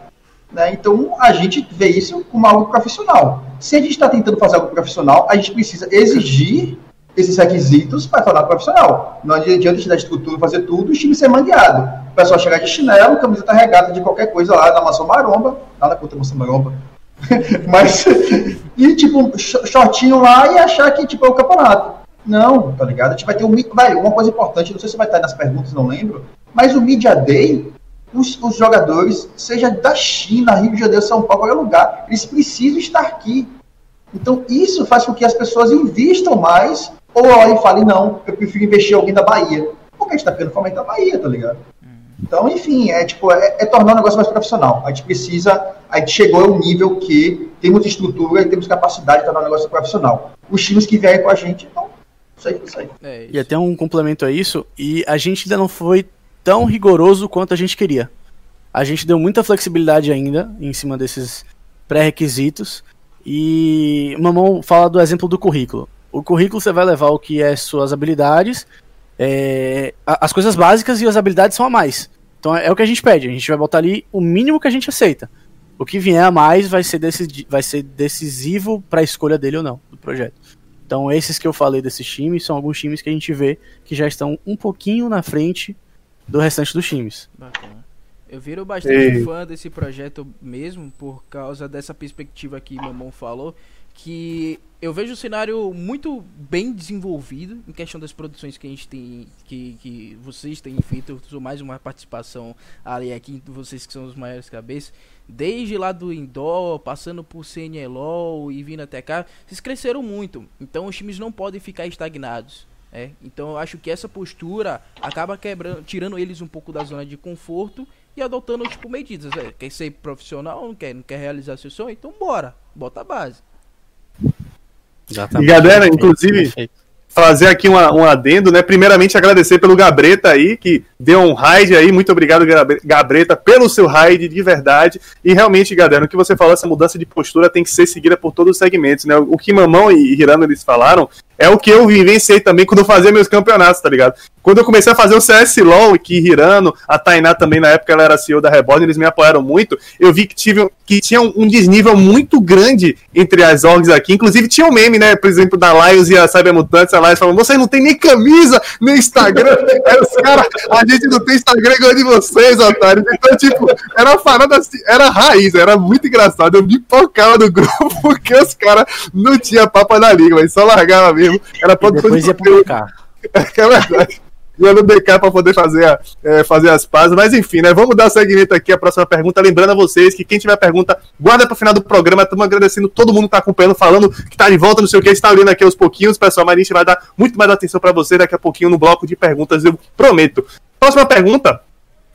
Né? Então a gente vê isso como algo profissional. Se a gente está tentando fazer algo profissional, a gente precisa exigir esses requisitos para tornar profissional. Não adianta gente dar estrutura, fazer tudo, o time ser mangueado. O pessoal chegar de chinelo, camiseta regata de qualquer coisa lá da maçã maromba, nada contra a maçã maromba, [LAUGHS] mas, [LAUGHS] e tipo, sh- shortinho lá e achar que tipo, é o campeonato. Não, tá ligado? A gente vai ter um. Vai, uma coisa importante, não sei se vai estar nas perguntas, não lembro, mas o Media Day, os, os jogadores, seja da China, Rio de Janeiro, São Paulo, qualquer lugar, eles precisam estar aqui. Então, isso faz com que as pessoas invistam mais, ou olhem e falem, não, eu prefiro investir em alguém da Bahia. Porque a gente tá querendo fomentar a Bahia, tá ligado? Então, enfim, é tipo, é, é tornar o negócio mais profissional. A gente precisa, a gente chegou ao nível que temos estrutura e temos capacidade de tornar o negócio profissional. Os times que vierem com a gente, então, isso aí, isso aí. É, E até um complemento a isso, e a gente ainda não foi tão rigoroso quanto a gente queria. A gente deu muita flexibilidade ainda em cima desses pré-requisitos. E Mamão fala do exemplo do currículo. O currículo você vai levar o que é suas habilidades, é, as coisas básicas e as habilidades são a mais. Então é o que a gente pede, a gente vai botar ali o mínimo que a gente aceita. O que vier a mais vai ser, decidi- vai ser decisivo para a escolha dele ou não, do projeto. Então, esses que eu falei desses times são alguns times que a gente vê que já estão um pouquinho na frente do restante dos times. Bacana. Eu viro bastante Ei. fã desse projeto mesmo por causa dessa perspectiva que Mamão falou, que eu vejo o cenário muito bem desenvolvido em questão das produções que a gente tem, que, que vocês têm feito, eu sou mais uma participação ali aqui, vocês que são os maiores cabeças, desde lá do Indoor, passando por CNLOL e vindo até cá, vocês cresceram muito, então os times não podem ficar estagnados. É, então eu acho que essa postura acaba quebrando, tirando eles um pouco da zona de conforto e adotando tipo medidas. É, quer ser profissional, não quer, não quer realizar seu sonho, então bora, bota a base. Exatamente. E galera, inclusive, fazer aqui uma- um adendo, né? Primeiramente, agradecer pelo Gabreta aí, que deu um raid aí. Muito obrigado, Gabre- Gabreta, pelo seu raid de verdade. E realmente, galera, o que você falou, essa mudança de postura tem que ser seguida por todos os segmentos, né? O que Mamão e Hirano eles falaram é o que eu vivenciei também quando eu fazia meus campeonatos, tá ligado? Quando eu comecei a fazer o CS LOL, que Hirano, a Tainá também, na época ela era CEO da Reborn, eles me apoiaram muito, eu vi que, tive, que tinha um, desnível muito grande entre as orgs aqui. Inclusive tinha um meme, né? Por exemplo, da Lions e a Cybermutantes, a Lions falando, vocês não tem nem camisa, nem Instagram. [LAUGHS] Aí os caras, a gente não tem Instagram igual de vocês, otários. Então, tipo, era uma parada assim, era raiz, era muito engraçado. Eu me pocava no grupo [LAUGHS] porque os caras não tinham papo na língua, mas só largava mesmo. Era E produção de conteúdo. É verdade. Ia no DK pra poder fazer, a- é, fazer as pazes. Mas enfim, né? Vamos dar segmento aqui à próxima pergunta. Lembrando a vocês que quem tiver pergunta, guarda pro final do programa. Estamos agradecendo todo mundo que tá acompanhando, falando que tá de volta, não sei o que, está olhando aqui aos pouquinhos, pessoal. Mas a gente vai dar muito mais atenção pra vocês daqui a pouquinho no bloco de perguntas, eu prometo. Próxima pergunta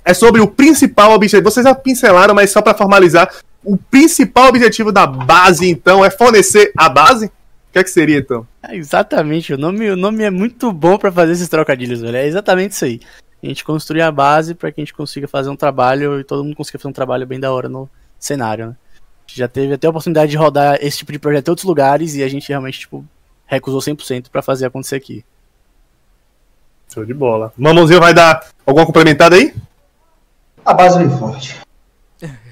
é sobre o principal objetivo. Vocês já pincelaram, mas só pra formalizar. O principal objetivo da base, então, é fornecer a base? O que é que seria, então? É, exatamente, o nome, o nome é muito bom pra fazer esses trocadilhos, velho. É exatamente isso aí. A gente construir a base pra que a gente consiga fazer um trabalho e todo mundo consiga fazer um trabalho bem da hora no cenário, né? A gente já teve até a oportunidade de rodar esse tipo de projeto em outros lugares e a gente realmente, tipo, recusou 100% pra fazer acontecer aqui. Show de bola. Mamãozinho vai dar alguma complementada aí? A base vem forte.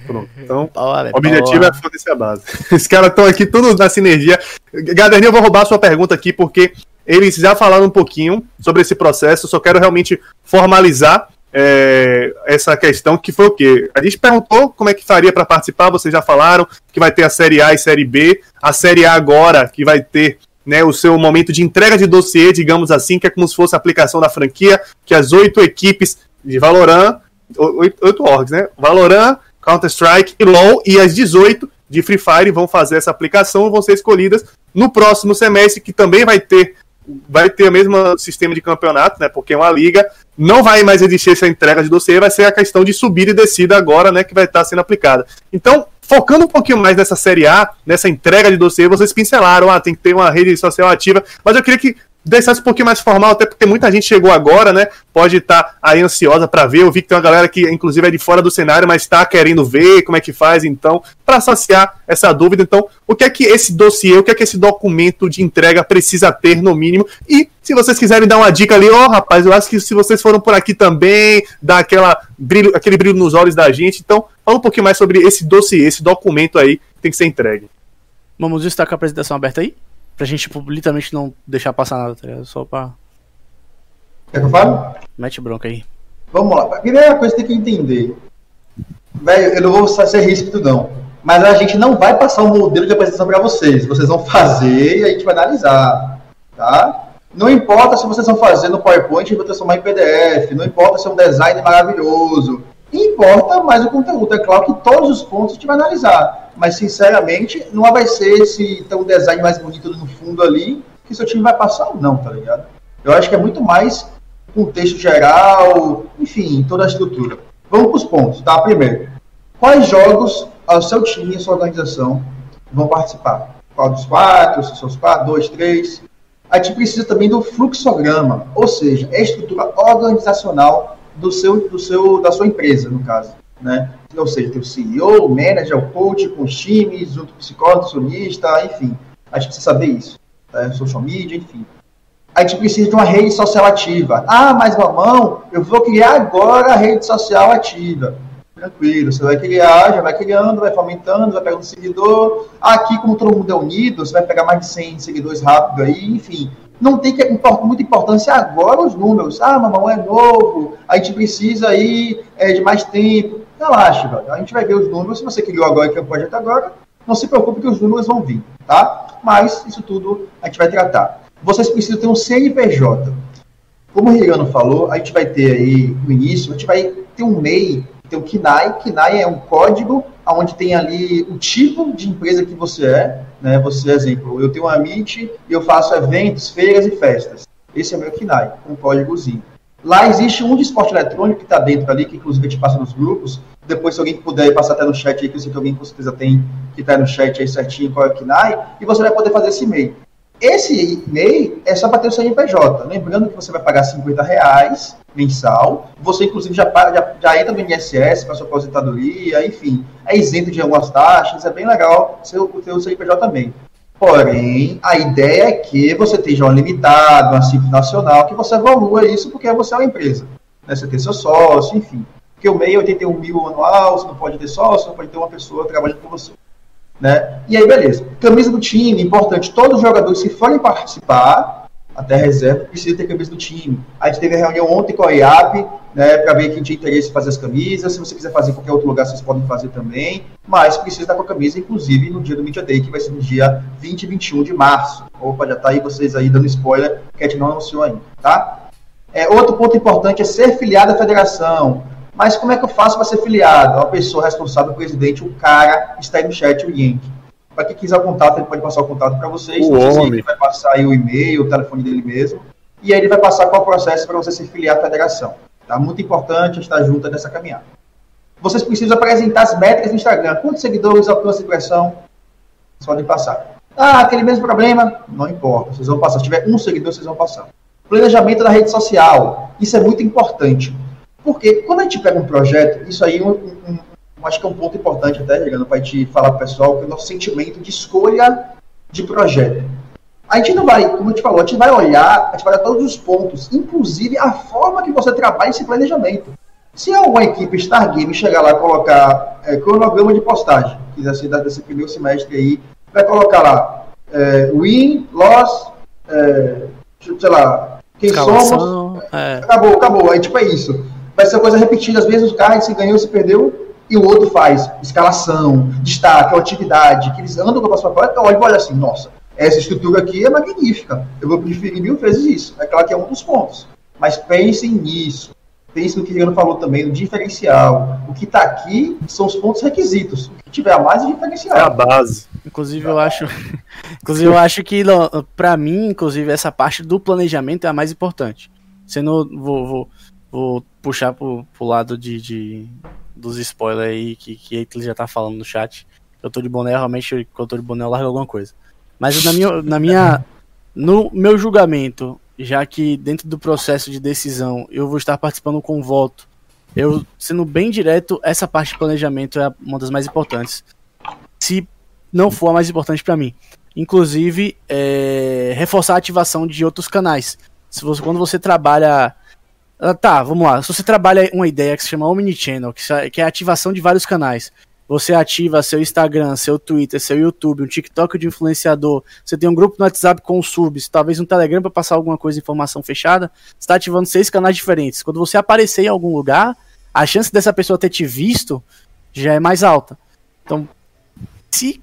Pronto. [LAUGHS] Então, Bora, o objetivo é fornecer a base. [LAUGHS] Os caras estão aqui tudo na sinergia. Gaderninho, eu vou roubar a sua pergunta aqui, porque eles já falaram um pouquinho sobre esse processo, só quero realmente formalizar é, essa questão que foi o quê? A gente perguntou como é que faria para participar, vocês já falaram que vai ter a Série A e Série B. A Série A agora, que vai ter né, o seu momento de entrega de dossiê, digamos assim, que é como se fosse a aplicação da franquia, que as oito equipes de Valorant, oito, oito orgs, né? Valorant, Counter-Strike e LoL, e as 18 de Free Fire vão fazer essa aplicação, vão ser escolhidas no próximo semestre, que também vai ter vai ter o mesmo sistema de campeonato, né? Porque é uma liga. Não vai mais existir essa entrega de dossiê, vai ser a questão de subida e descida agora, né? Que vai estar sendo aplicada. Então, focando um pouquinho mais nessa série A, nessa entrega de dossiê, vocês pincelaram, ah, tem que ter uma rede social ativa, mas eu queria que deixasse um pouquinho mais formal, até porque muita gente chegou agora, né? Pode estar tá aí ansiosa para ver. Eu vi que tem uma galera que, inclusive, é de fora do cenário, mas está querendo ver como é que faz, então, para saciar essa dúvida. Então, o que é que esse dossiê, o que é que esse documento de entrega precisa ter, no mínimo? E se vocês quiserem dar uma dica ali, ó, oh, rapaz, eu acho que se vocês foram por aqui também, dá aquela brilho, aquele brilho nos olhos da gente. Então, fala um pouquinho mais sobre esse dossiê, esse documento aí que tem que ser entregue. Vamos estar com a apresentação aberta aí? Pra gente, tipo, literalmente não deixar passar nada, tá ligado? Só pra. Quer que eu fale? Mete bronca aí. Vamos lá. A primeira coisa que tem que entender. Velho, eu não vou ser ríspido, não. Mas a gente não vai passar um modelo de apresentação para vocês. Vocês vão fazer e a gente vai analisar. Tá? Não importa se vocês vão fazer no PowerPoint e vão transformar em PDF. Não importa se é um design maravilhoso. Importa mais o conteúdo. É claro que todos os pontos a gente vai analisar mas sinceramente não vai ser se tem um design mais bonito no fundo ali que seu time vai passar ou não, tá ligado? Eu acho que é muito mais contexto geral, enfim, toda a estrutura. Vamos para os pontos, tá? Primeiro, quais jogos o seu time e sua organização vão participar? Qual dos quatro, se são os quatro, dois, três? A gente precisa também do fluxograma, ou seja, a estrutura organizacional do seu, do seu, da sua empresa, no caso. Né? ou seja, tem o CEO, o manager, o coach com os times, o psicólogo, sonista, enfim. A gente precisa saber isso. Tá? Social media, enfim. A gente precisa de uma rede social ativa. Ah, mas mamão, eu vou criar agora a rede social ativa. Tranquilo, você vai criar, já vai criando, vai fomentando, vai pegando seguidor. Aqui, como todo mundo é unido, você vai pegar mais de 100 seguidores rápido aí, enfim. Não tem que muita importância agora os números. Ah, mamão é novo, a gente precisa aí é, de mais tempo relaxe, velho. A gente vai ver os números. Se você criou agora que é o projeto agora, não se preocupe que os números vão vir, tá? Mas isso tudo a gente vai tratar. Vocês precisam ter um CNPJ. Como o Rigano falou, a gente vai ter aí no início, a gente vai ter um MEI, tem o KINAI. KINAI é um código onde tem ali o tipo de empresa que você é. Né? Você, exemplo, eu tenho uma MIT e eu faço eventos, feiras e festas. Esse é o meu KINAI, um códigozinho. Lá existe um de esporte eletrônico que está dentro ali, que inclusive a gente passa nos grupos. Depois, se alguém puder passar até no chat aí, que eu sei que alguém com certeza tem, que está no chat aí certinho qual é o KNAI, e você vai poder fazer esse e-mail. Esse e-mail é só para ter o CNPJ. Lembrando que você vai pagar 50 reais mensal. Você, inclusive, já, já, já entra no INSS para sua aposentadoria, enfim. É isento de algumas taxas. É bem legal ter o CNPJ também. Porém, a ideia é que você esteja uma limitada, uma simples nacional, que você evolua isso porque você é uma empresa. Né? Você tem seu sócio, enfim. Porque o MEI é 81 mil anual, você não pode ter sócio, não pode ter uma pessoa trabalhando com você. Né? E aí, beleza. Camisa do time, importante. Todos os jogadores que forem participar, até reserva, precisa ter camisa do time. A gente teve a reunião ontem com a IAP, né, para ver quem tinha interesse em fazer as camisas. Se você quiser fazer em qualquer outro lugar, vocês podem fazer também. Mas precisa estar com a camisa, inclusive, no dia do Media Day, que vai ser no dia 20 e 21 de março. Opa, já tá aí vocês aí dando spoiler, que a gente não anunciou ainda, tá? É, outro ponto importante é ser filiado à federação. Mas como é que eu faço para ser filiado? A pessoa responsável, o presidente, o cara, está aí no chat, o Yankee. Para quem quiser o contato, ele pode passar o contato para vocês. O homem. Ele vai passar aí o e-mail, o telefone dele mesmo. E aí ele vai passar qual o processo para você se filiar à federação. Tá? Muito importante estar junto nessa caminhada. Vocês precisam apresentar as métricas no Instagram. Quantos seguidores alcança a impressão? Vocês podem passar. Ah, aquele mesmo problema? Não importa. Vocês vão passar. Se tiver um seguidor, vocês vão passar. Planejamento da rede social. Isso é muito importante. Porque quando a gente pega um projeto, isso aí um, um, acho que é um ponto importante até, Regano, para te falar para o pessoal, que é o nosso sentimento de escolha de projeto. A gente não vai, como eu te falou, a gente vai olhar, a gente vai olhar todos os pontos, inclusive a forma que você trabalha esse planejamento. Se alguma equipe Star Game chegar lá e colocar é, cronograma de postagem, quiser ser desse primeiro semestre aí, vai colocar lá é, win, loss, é, sei lá, quem somos. É. Acabou, acabou. Aí tipo é isso. Vai ser coisa repetida. Às vezes os caras se ganhou, se perdeu, e o outro faz escalação, destaque, atividade, que eles andam com a próxima parte, olha, olha assim, nossa, essa estrutura aqui é magnífica. Eu vou preferir mil vezes isso. É claro que é um dos pontos. Mas pensem nisso. Pensem no que o Riano falou também, no diferencial. O que está aqui são os pontos requisitos. O que tiver a mais é diferencial. É a base. Inclusive, eu acho. [LAUGHS] inclusive, eu acho que, para mim, inclusive, essa parte do planejamento é a mais importante. Sendo. Vou, vou, vou puxar pro, pro lado de, de, dos spoilers aí que, que ele já tá falando no chat. Eu tô de boné, realmente, quando eu tô de boné, eu largo alguma coisa. Mas na minha, na minha. No meu julgamento, já que dentro do processo de decisão eu vou estar participando com voto, eu, sendo bem direto, essa parte de planejamento é uma das mais importantes. Se não for a mais importante para mim. Inclusive, é, reforçar a ativação de outros canais. Se você, quando você trabalha. Ah, tá, vamos lá. Se você trabalha uma ideia que se chama Omnichannel, que, que é a ativação de vários canais. Você ativa seu Instagram, seu Twitter, seu YouTube, um TikTok de influenciador. Você tem um grupo no WhatsApp com subs, talvez um Telegram para passar alguma coisa, informação fechada. Você está ativando seis canais diferentes. Quando você aparecer em algum lugar, a chance dessa pessoa ter te visto já é mais alta. Então, se,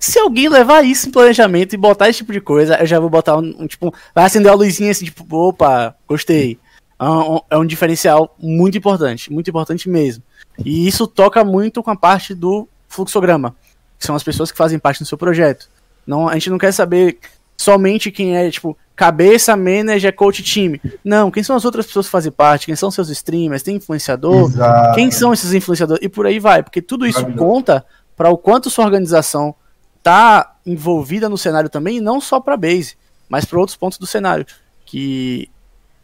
se alguém levar isso em planejamento e botar esse tipo de coisa, eu já vou botar um, um tipo, vai acender a luzinha assim, tipo, opa, gostei. É um, é um diferencial muito importante, muito importante mesmo. E isso toca muito com a parte do fluxograma, que são as pessoas que fazem parte do seu projeto. Não, a gente não quer saber somente quem é, tipo, cabeça, manager, coach, time. Não, quem são as outras pessoas que fazem parte, quem são seus streamers, tem influenciador, Exato. quem são esses influenciadores, e por aí vai, porque tudo isso conta para o quanto sua organização tá envolvida no cenário também, não só para base, mas para outros pontos do cenário, que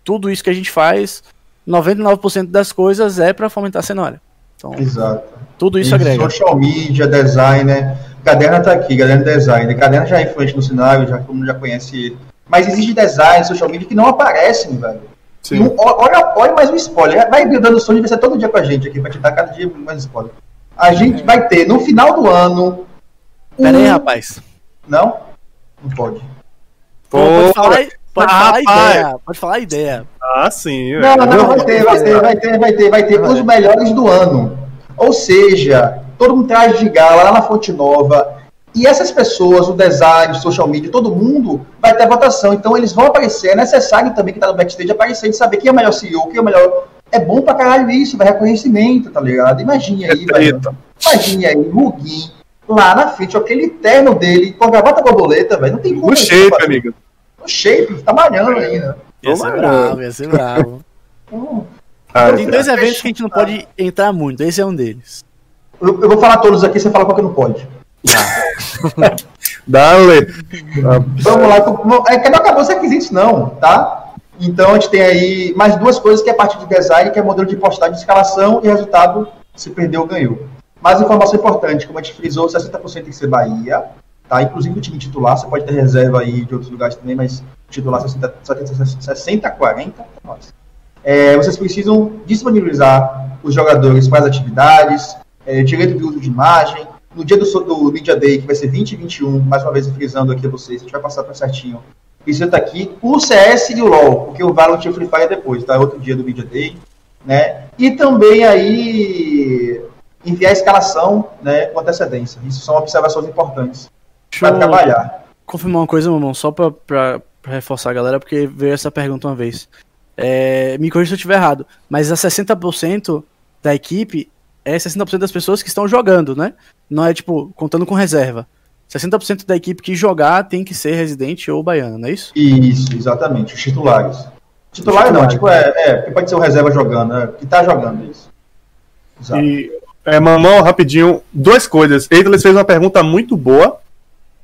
tudo isso que a gente faz, 99% das coisas é para fomentar a cenário. Então, Exato. Tudo isso e agrega. Social media, designer. Caderna tá aqui, Caderna designer. Caderna já é influente no cenário, já todo mundo já conhece ele. Mas existe design, social media que não aparecem, velho. Sim. Um, olha, olha mais um spoiler. Vai dando som de ser todo dia com a gente aqui, pra te dar cada dia mais spoiler. A gente vai ter no final do ano. Um... Pera aí, rapaz. Não? Não pode. Pode falar, pode ah, falar a ideia. Pode falar a ideia. Ah, sim. Não, não, não, vai ter, vai ter, vai ter, vai ter, vai ter os melhores do ano. Ou seja, todo mundo traz de gala lá na Fonte Nova. E essas pessoas, o design, o social media, todo mundo vai ter votação. Então eles vão aparecer. É necessário também que tá no backstage aparecer de saber quem é o melhor CEO, quem é o melhor. É bom pra caralho isso, vai reconhecimento, tá ligado? Imagine aí, é velho. Imagine aí, Ruguin, lá na frente, aquele terno dele, com a gravata borboleta, velho. Não tem como. No shape, amigo. No shape, tá malhando ainda. Ia ser bravo, ia ser bravo. Ah, tem dois eventos que a gente não pode entrar muito, esse é um deles. Eu, eu vou falar todos aqui, você fala qual que não pode. Tá. [LAUGHS] Dale. Vamos lá. É que não acabou os requisitos, não, tá? Então a gente tem aí mais duas coisas que é a parte de design, que é modelo de postagem de escalação e resultado, se perdeu, ganhou. Mais informação importante, como a gente frisou, 60% tem que ser Bahia, tá? Inclusive o time titular, você pode ter reserva aí de outros lugares também, mas titular 60, 60 40, nossa. É, vocês precisam disponibilizar os jogadores para as atividades, é, direito de uso de imagem. No dia do, do Media Day, que vai ser 20 e 21, mais uma vez frisando aqui a vocês, a gente vai passar para certinho. Precisa estar aqui o CS e o LoL, porque o Valorant e o Free Fire é depois, tá? Outro dia do Media Day, né? E também aí enviar a escalação né, com antecedência. Isso são observações importantes para trabalhar. Confirmar uma coisa, mamão, só para reforçar a galera, porque veio essa pergunta uma vez. É, me corrija se eu estiver errado, mas a 60% da equipe é 60% das pessoas que estão jogando, né? Não é tipo, contando com reserva. 60% da equipe que jogar tem que ser residente ou baiano, não é isso? Isso, exatamente, os titulares. Titulares não, tipo, é, é, porque pode ser o reserva jogando, é, que tá jogando isso. Exato. E, é, Mamão, rapidinho, duas coisas. Eidoles fez uma pergunta muito boa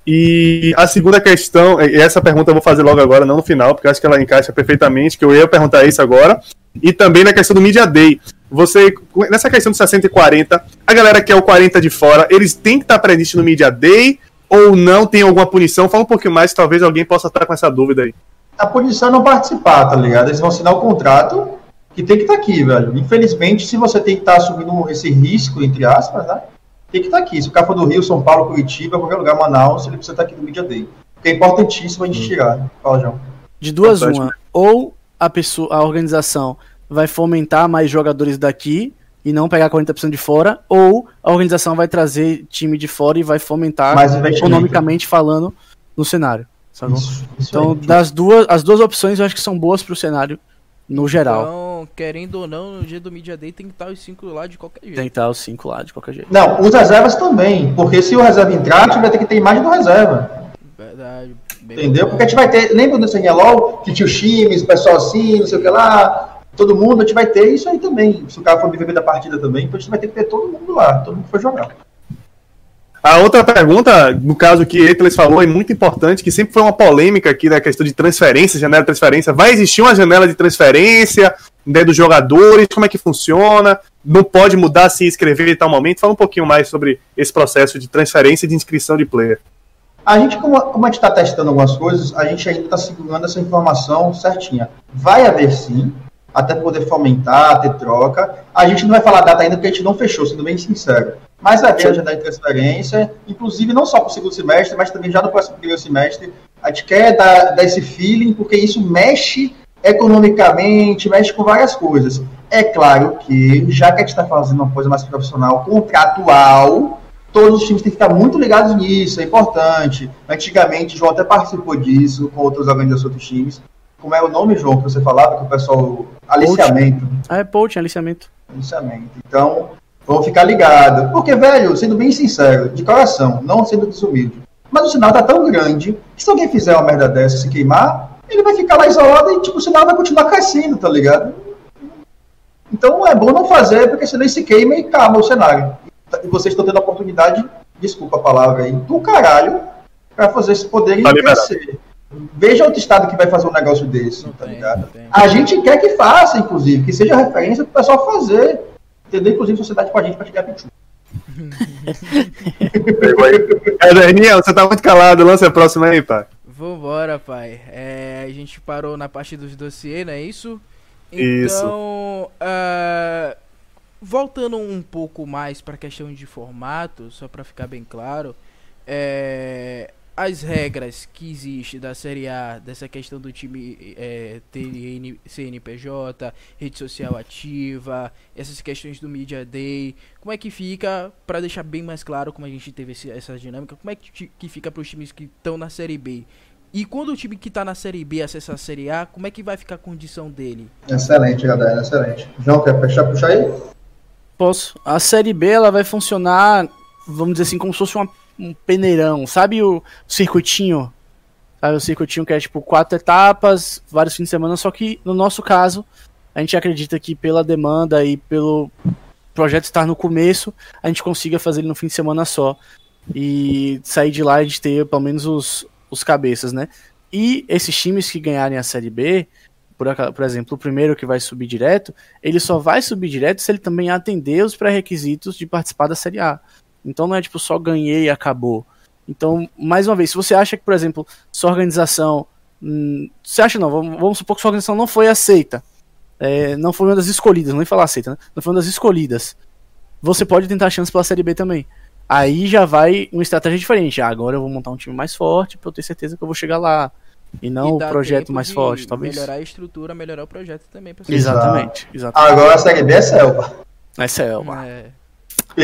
e a segunda questão, e essa pergunta eu vou fazer logo agora, não no final, porque acho que ela encaixa perfeitamente, que eu ia perguntar isso agora. E também na questão do Media Day. Você, nessa questão do 60 e 40, a galera que é o 40 de fora, eles têm que estar presentes no Media Day ou não tem alguma punição? Fala um pouquinho mais, talvez alguém possa estar com essa dúvida aí. A punição é não participar, tá ligado? Eles vão assinar o contrato que tem que estar aqui, velho. Infelizmente, se você tem que estar assumindo esse risco, entre aspas, né? Tem que estar aqui. Se o cara for do Rio, São Paulo, Curitiba, qualquer lugar, Manaus, ele precisa estar aqui no Media Day. Porque é importantíssimo a gente hum. tirar. Fala, João. De duas, uma. Ou a pessoa, a organização vai fomentar mais jogadores daqui e não pegar 40% de fora, ou a organização vai trazer time de fora e vai fomentar economicamente falando no cenário. Isso, isso Então, aí. das duas, as duas opções eu acho que são boas pro cenário no geral. Então, querendo ou não, no dia do Media Day tem que estar os cinco lá de qualquer jeito. Tem que estar os cinco lá de qualquer jeito. Não, os reservas também. Porque se o reserva entrar, a gente vai ter que ter imagem do reserva. Verdade. Entendeu? bom. Porque a gente vai ter. Lembra do CNLOL? Que tinha os times, o pessoal assim, não sei o que lá. Todo mundo, a gente vai ter isso aí também. Se o cara for viver da partida também, então a gente vai ter que ter todo mundo lá. Todo mundo que for jogar. A outra pergunta, no caso que Etles falou, é muito importante, que sempre foi uma polêmica aqui na questão de transferência, janela de transferência. Vai existir uma janela de transferência né, dos jogadores? Como é que funciona? Não pode mudar se inscrever em tal momento? Fala um pouquinho mais sobre esse processo de transferência e de inscrição de player. A gente, como, como a gente está testando algumas coisas, a gente ainda está segurando essa informação certinha. Vai haver sim, até poder fomentar, ter troca. A gente não vai falar data ainda porque a gente não fechou, sendo bem sincero. Mas a janela de transferência, inclusive não só para o segundo semestre, mas também já no próximo primeiro semestre. A gente quer dar, dar esse feeling, porque isso mexe economicamente, mexe com várias coisas. É claro que, já que a gente está fazendo uma coisa mais profissional, contratual, todos os times têm que ficar muito ligados nisso, é importante. Antigamente, o João até participou disso com outras organizações, outros times. Como é o nome, João, que você falava, que o pessoal. Aliciamento. Ah, é poaching, aliciamento. Aliciamento. Então, vamos ficar ligados. Porque, velho, sendo bem sincero, de coração, não sendo desumilde, mas o sinal tá tão grande que se alguém fizer uma merda dessa se queimar, ele vai ficar lá isolado e, tipo, o sinal vai continuar crescendo, tá ligado? Então é bom não fazer, porque senão ele se queima e calma o cenário. E vocês estão tendo a oportunidade, desculpa a palavra aí, do caralho, pra fazer esse poder Tá crescer. Veja outro estado que vai fazer um negócio desse, Não tá tem, ligado? tem. A gente quer que faça, inclusive, que seja referência pro pessoal fazer. Entendeu? Inclusive, sociedade com a gente pra chegar a Pichu. É, Daniel, você tá muito calado, lança a próxima aí, pai. Vambora, pai. É, a gente parou na parte dos dossiê, não é isso? Isso. Então, ah, voltando um pouco mais para a questão de formato, só para ficar bem claro, é, as regras que existem da Série A, dessa questão do time é, ter N- CNPJ, rede social ativa, essas questões do Media Day, como é que fica, para deixar bem mais claro como a gente teve esse- essa dinâmica, como é que, que fica para os times que estão na Série B? E quando o time que tá na Série B acessar a Série A, como é que vai ficar a condição dele? Excelente, galera, excelente. João, quer fechar, puxar aí? Posso. A série B ela vai funcionar, vamos dizer assim, como se fosse uma- um peneirão. Sabe o circuitinho? Sabe o circuitinho que é tipo quatro etapas, vários fins de semana, só que no nosso caso, a gente acredita que pela demanda e pelo projeto estar no começo, a gente consiga fazer ele no fim de semana só. E sair de lá e gente ter pelo menos os, os cabeças, né? E esses times que ganharem a série B, por, por exemplo, o primeiro que vai subir direto, ele só vai subir direto se ele também atender os pré-requisitos de participar da Série A. Então não é tipo só ganhei e acabou. Então, mais uma vez, se você acha que, por exemplo, sua organização. Hum, você acha não, vamos, vamos supor que sua organização não foi aceita. é, não foi uma das escolhidas, não ia falar aceita, né? Não foi uma das escolhidas. Você pode tentar a chance pela Série B também. Aí já vai uma estratégia diferente. Ah, agora eu vou montar um time mais forte pra eu ter certeza que eu vou chegar lá. E não E o projeto mais forte, talvez. Melhorar a estrutura, melhorar o projeto também. pra Exatamente, exatamente. Agora a Série B é selva. Essa é uma. É,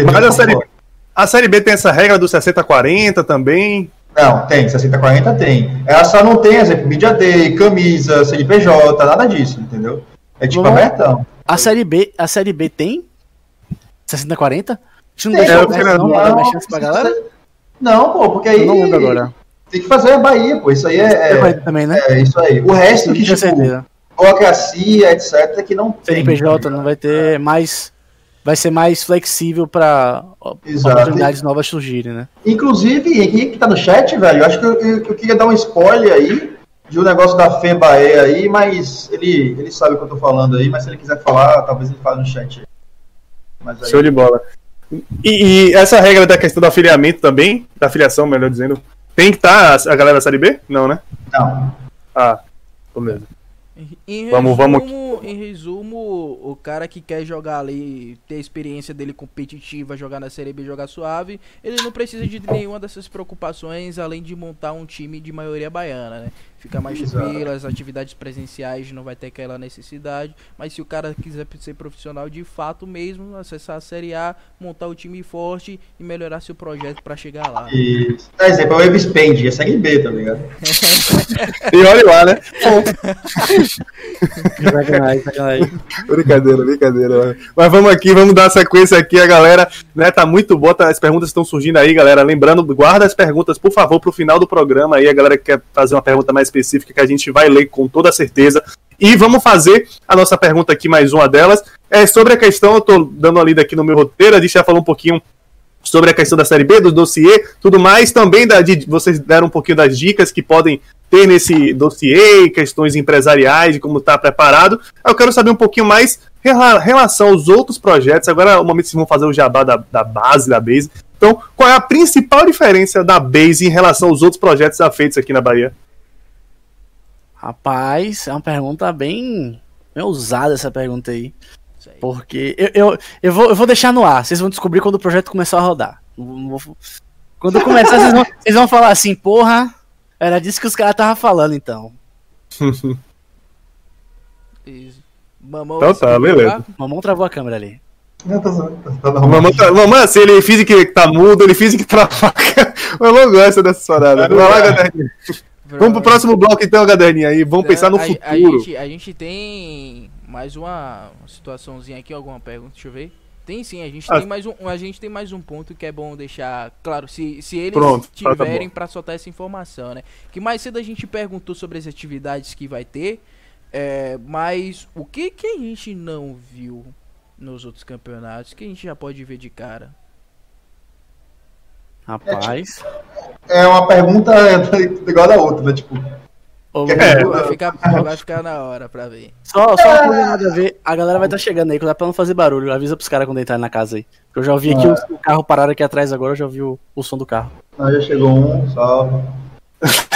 Mas a série, conforto. A série B tem essa regra do 60-40 também. Não, tem, 60-40 tem. Ela só não tem, exemplo, Media Day, camisa, CNPJ, nada disso, entendeu? É tipo Vamos- abertão. A série B, a série B tem 60-40? A gente não Tem, deixa quero- não, dar mais chance pra galera? Não, pô, porque aí. Eu não lembro agora. Tem que fazer a Bahia, pô. Isso aí é. É, também, né? é isso aí. O resto Não que, tipo, certeza. burocracia, etc., que não tem. CNPJ não vai ter mais. Vai ser mais flexível Exato. oportunidades novas surgirem, né? Inclusive, Henrique que tá no chat, velho, eu acho que eu, eu- eu queria dar um spoiler aí de um negócio da FEBAE aí, mas ele, ele sabe o que eu tô falando aí, mas se ele quiser falar, talvez ele fale no chat aí. Mas aí, Show de bola. E, e essa regra da questão do afiliamento também, da afiliação, melhor dizendo, tem que estar a galera da série B? Não, né? Não. Ah, beleza. Em Vamos- vamos- resumo, em resumo, o cara que quer jogar ali, ter a experiência dele competitiva, jogar na Série B, jogar suave, ele não precisa de nenhuma dessas preocupações, além de montar um time de maioria baiana, né? Fica mais tranquilo, as atividades presenciais não vai ter aquela necessidade, mas se o cara quiser ser profissional de fato mesmo, acessar a Série A, montar o time forte e melhorar seu projeto para chegar lá. Isso. Por exemplo, é o Wave Spend, é Série B, tá ligado? E olha lá, né? Sacanagem, sacanagem. Brincadeira, brincadeira. Mas vamos aqui, vamos dar sequência aqui, a galera, né? Tá muito boa, tá- as perguntas estão surgindo aí, galera. Lembrando, guarda as perguntas, por favor, pro final do programa aí, a galera que quer fazer uma pergunta mais específica que a gente vai ler com toda certeza. E vamos fazer a nossa pergunta aqui, mais uma delas. É sobre a questão, eu tô dando uma lida aqui no meu roteiro, a gente já falou um pouquinho sobre a questão da série B, do dossiê, tudo mais, também da, de, vocês deram um pouquinho das dicas que podem ter nesse dossiê, questões empresariais, de como está preparado. Eu quero saber um pouquinho mais em rela- relação aos outros projetos. Agora é o momento que vocês vão fazer o jabá da, da base, da base. Então, qual é a principal diferença da base em relação aos outros projetos já feitos aqui na Bahia? Rapaz, é uma pergunta bem, bem ousada essa pergunta aí. Porque eu, eu, eu, vou, eu vou deixar no ar, vocês vão descobrir quando o projeto começar a rodar. Não- não Quando começar, vocês vão, vocês vão falar assim, porra, era disso que os caras estavam falando então. Isso. Mamão, Então tá, quer beleza. jogar? Mamão travou a câmera ali. Não, tá, tá, tá O normal. Mamãe, tá, se ele finge que tá mudo, ele finge que tá faca. [LAUGHS] Eu não gosto dessa parada. Vai lá, Gaderninha. Vamos pro próximo bloco então, Gaderninha. Aí vamos pensar no a, futuro. A gente, a gente tem mais uma situaçãozinha aqui, alguma pergunta, deixa eu ver. Tem sim, a gente, Ah. tem, mais um, a gente tem mais um ponto que é bom deixar claro, se, se eles Pronto, tá, tá tiverem bom. pra soltar essa informação, né? Que mais cedo a gente perguntou sobre as atividades que vai ter, é, mas o que, que a gente não viu nos outros campeonatos que a gente já pode ver de cara? Rapaz. É uma pergunta igual a da outra, né? Tipo, Ô, É. Vai ficar, [LAUGHS] vai ficar na hora pra ver. Só, só uma coisa nada a ver, a galera vai estar chegando aí, cuidado pra não fazer barulho. Avisa pros caras quando entrarem na casa aí. Porque eu já ouvi aqui o, o carro parar aqui atrás agora, eu já ouvi o, o som do carro. ah, já chegou um, só. [LAUGHS]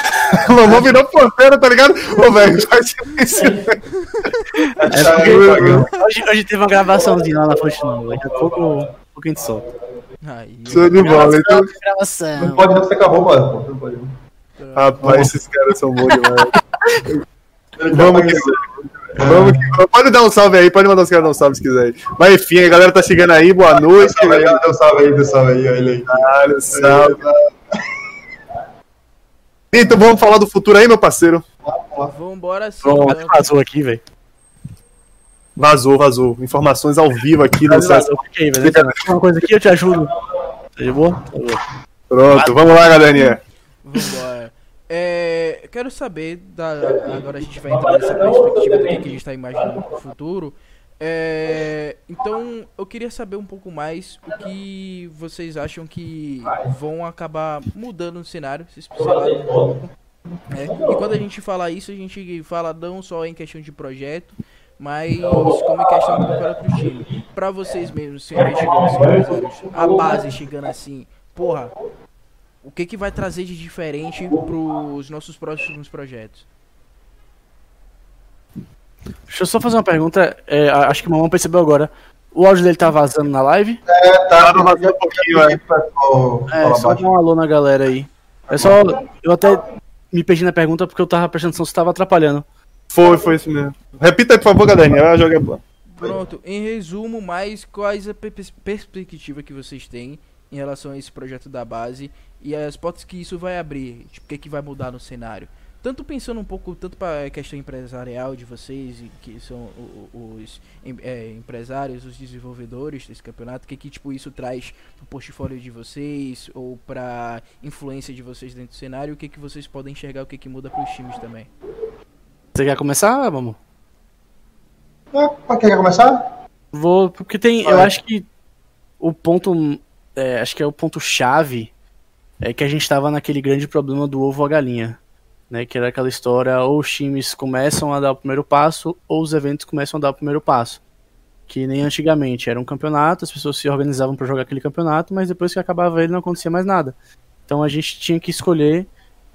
O mamão virou porteiro, tá ligado? Ô, velho, [LAUGHS] faz isso. Tá aí, Hoje, hoje teve uma gravaçãozinha lá na fonte daqui a pouco, um pouco a gente solta. Aí, Show de bola. Então, Não pode não, você acabou, mano. Não pode rapaz, esses caras são bons demais. Vamos que. Vamos que vamos. Pode dar um salve aí, pode mandar os caras dar um salve se quiser. Mas enfim, a galera tá chegando aí, boa noite. Aí, Deu salve aí, salve aí, aí. Caralho, salve. Então vamos falar do futuro aí, meu parceiro. Vambora sim. Pronto, então. vazou aqui, velho. Vazou, vazou. Informações ao vivo aqui no fica aí, velho. Uma coisa aqui, eu te ajudo. Tá de boa? Tá. Pronto, vamos lá, galerinha. Vambora. É, quero saber, da, agora a gente vai entrar nessa perspectiva do que, que a gente está imaginando pro futuro. É, então, eu queria saber um pouco mais o que vocês acham que vão acabar mudando no cenário. Vocês falaram um pouco. né? E quando a gente fala isso, a gente fala não só em questão de projeto, mas como em questão do próprio time. Pra vocês mesmos, senhores investidores, a base chegando assim, porra, o que, que vai trazer de diferente pros nossos próximos projetos? Deixa eu só fazer uma pergunta. é, acho que o mamão percebeu agora. O áudio dele tá vazando na live? É, tá, Tá, vazou um pouquinho, é. É, Fala só baixo. dá um alô na galera aí. É só. Eu até me perdi na pergunta porque eu tava prestando atenção se tava atrapalhando. Foi, foi isso mesmo. Repita aí, por favor, galerinha. Vai jogar bola. Pronto, em resumo, mais quais a pe- pers- perspectiva que vocês têm em relação a esse projeto da base e as portas que isso vai abrir, tipo, o que, que vai mudar no cenário. Tanto pensando um pouco, tanto para a questão empresarial de vocês, que são o- o- os em- é, empresários, os desenvolvedores desse campeonato, o que, que tipo, isso traz pro portfólio de vocês, ou pra influência de vocês dentro do cenário, o que, que vocês podem enxergar, o que, que muda pros times também. Você quer começar, mamão? É, quer começar? Vou. Porque tem. Eu Vai. acho que o ponto. é, acho que é o ponto chave. É que a gente tava naquele grande problema do ovo a galinha. Né, que era aquela história, ou os times começam a dar o primeiro passo, ou os eventos começam a dar o primeiro passo. Que nem antigamente, era um campeonato, as pessoas se organizavam para jogar aquele campeonato, mas depois que acabava ele não acontecia mais nada. Então a gente tinha que escolher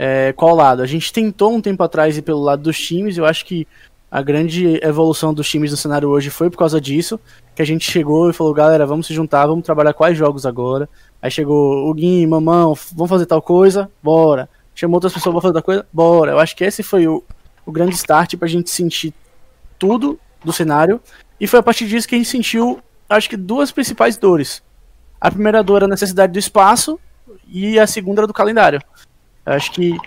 é, qual lado. A gente tentou um tempo atrás ir pelo lado dos times, eu acho que a grande evolução dos times no cenário hoje foi por causa disso, que a gente chegou e falou, galera, vamos se juntar, vamos trabalhar quais jogos agora. Aí chegou o Gui, Mamão, vamos fazer tal coisa? Bora. Chamou outras pessoas, vamos fazer tal coisa? Bora. Eu acho que esse foi o, o grande start pra gente sentir tudo do cenário. E foi a partir disso que a gente sentiu, acho que duas principais dores. A primeira dor era a necessidade do espaço e a segunda era do calendário. Eu acho que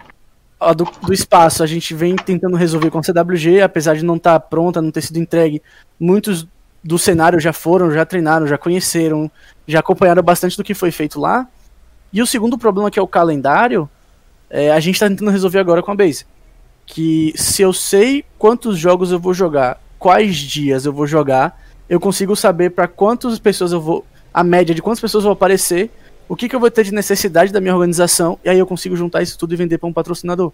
a do, do, espaço a gente vem tentando resolver com a CWG, apesar de não estar tá pronta, não ter sido entregue. Muitos do cenário já foram, já treinaram, já conheceram, já acompanharam bastante do que foi feito lá. E o segundo problema, que é o calendário, é, a gente está tentando resolver agora com a Base. Que se eu sei quantos jogos eu vou jogar, quais dias eu vou jogar, eu consigo saber para quantas pessoas eu vou. a média de quantas pessoas vão aparecer o que, que eu vou ter de necessidade da minha organização, e aí eu consigo juntar isso tudo e vender para um patrocinador.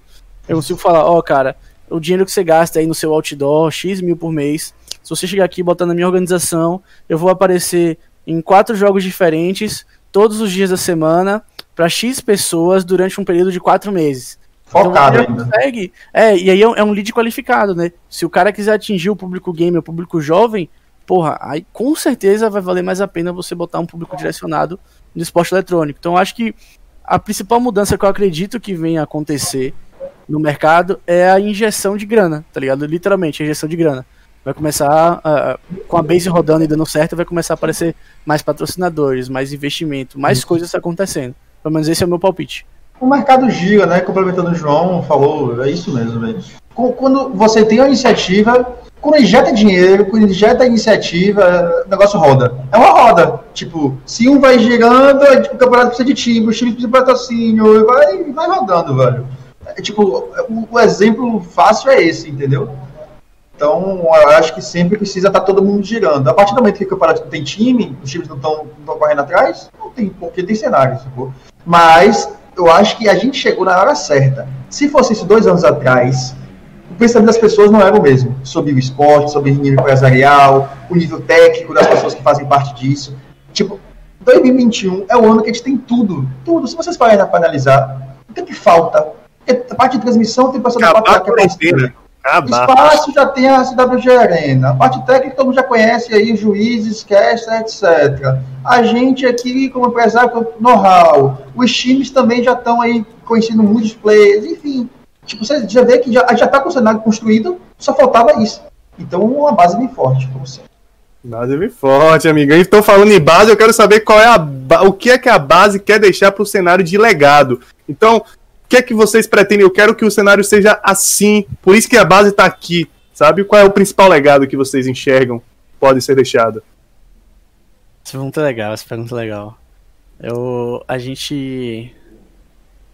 Eu consigo falar, ó, oh, cara, o dinheiro que você gasta aí no seu outdoor, X mil por mês, se você chegar aqui botando na minha organização, eu vou aparecer em quatro jogos diferentes, todos os dias da semana, para X pessoas durante um período de quatro meses. Focado então, consegue, é, e aí é, é um lead qualificado, né? Se o cara quiser atingir o público gamer, o público jovem, porra, aí com certeza vai valer mais a pena você botar um público direcionado no esporte eletrônico. Então, acho que a principal mudança que eu acredito que venha acontecer no mercado é a injeção de grana, tá ligado? Literalmente, a injeção de grana. Vai começar, com a base rodando e dando certo, vai começar a aparecer mais patrocinadores, mais investimento, mais coisas acontecendo. Pelo menos esse é o meu palpite. O mercado gira, né? Complementando o João, falou, é isso mesmo, velho. Quando você tem uma iniciativa, quando injeta dinheiro, quando injeta iniciativa, o negócio roda. É uma roda. Tipo, se um vai girando, o campeonato precisa de time, o time precisa de patrocínio, vai, vai rodando, velho. É, tipo, o, o, exemplo fácil é esse, entendeu? Então, eu acho que sempre precisa estar tá todo mundo girando. A partir do momento que o campeonato tem time, os times não estão correndo atrás, não tem, porque tem cenário, sacou? Mas, eu acho que a gente chegou na hora certa. Se fosse isso dois anos atrás, pensamento das pessoas não era o mesmo sobre o esporte, sobre o nível empresarial, o nível técnico das pessoas que fazem parte disso. Tipo, 2021 é o ano que a gente tem tudo, tudo. Se vocês pararem para analisar, o que, é que falta? a parte de transmissão tem pessoas da parte técnica. Espaço já tem a CWG Arena. A parte técnica todo mundo já conhece aí, juízes, caster, etc. A gente aqui, como empresário, know-how. Os times também já estão aí conhecendo muitos players, enfim. Tipo, você já vê que já está com o cenário construído, só faltava isso. Então, uma base bem forte, como sempre. Base bem forte, amiga. Então, falando em base, eu quero saber qual é a o que é que a base quer deixar para o cenário de legado. Então, que é que vocês pretendem? Eu quero que o cenário seja assim. Por isso que a base está aqui. Sabe qual é o principal legado que vocês enxergam pode ser deixado? Essa pergunta é legal, essa pergunta é legal. Eu, a gente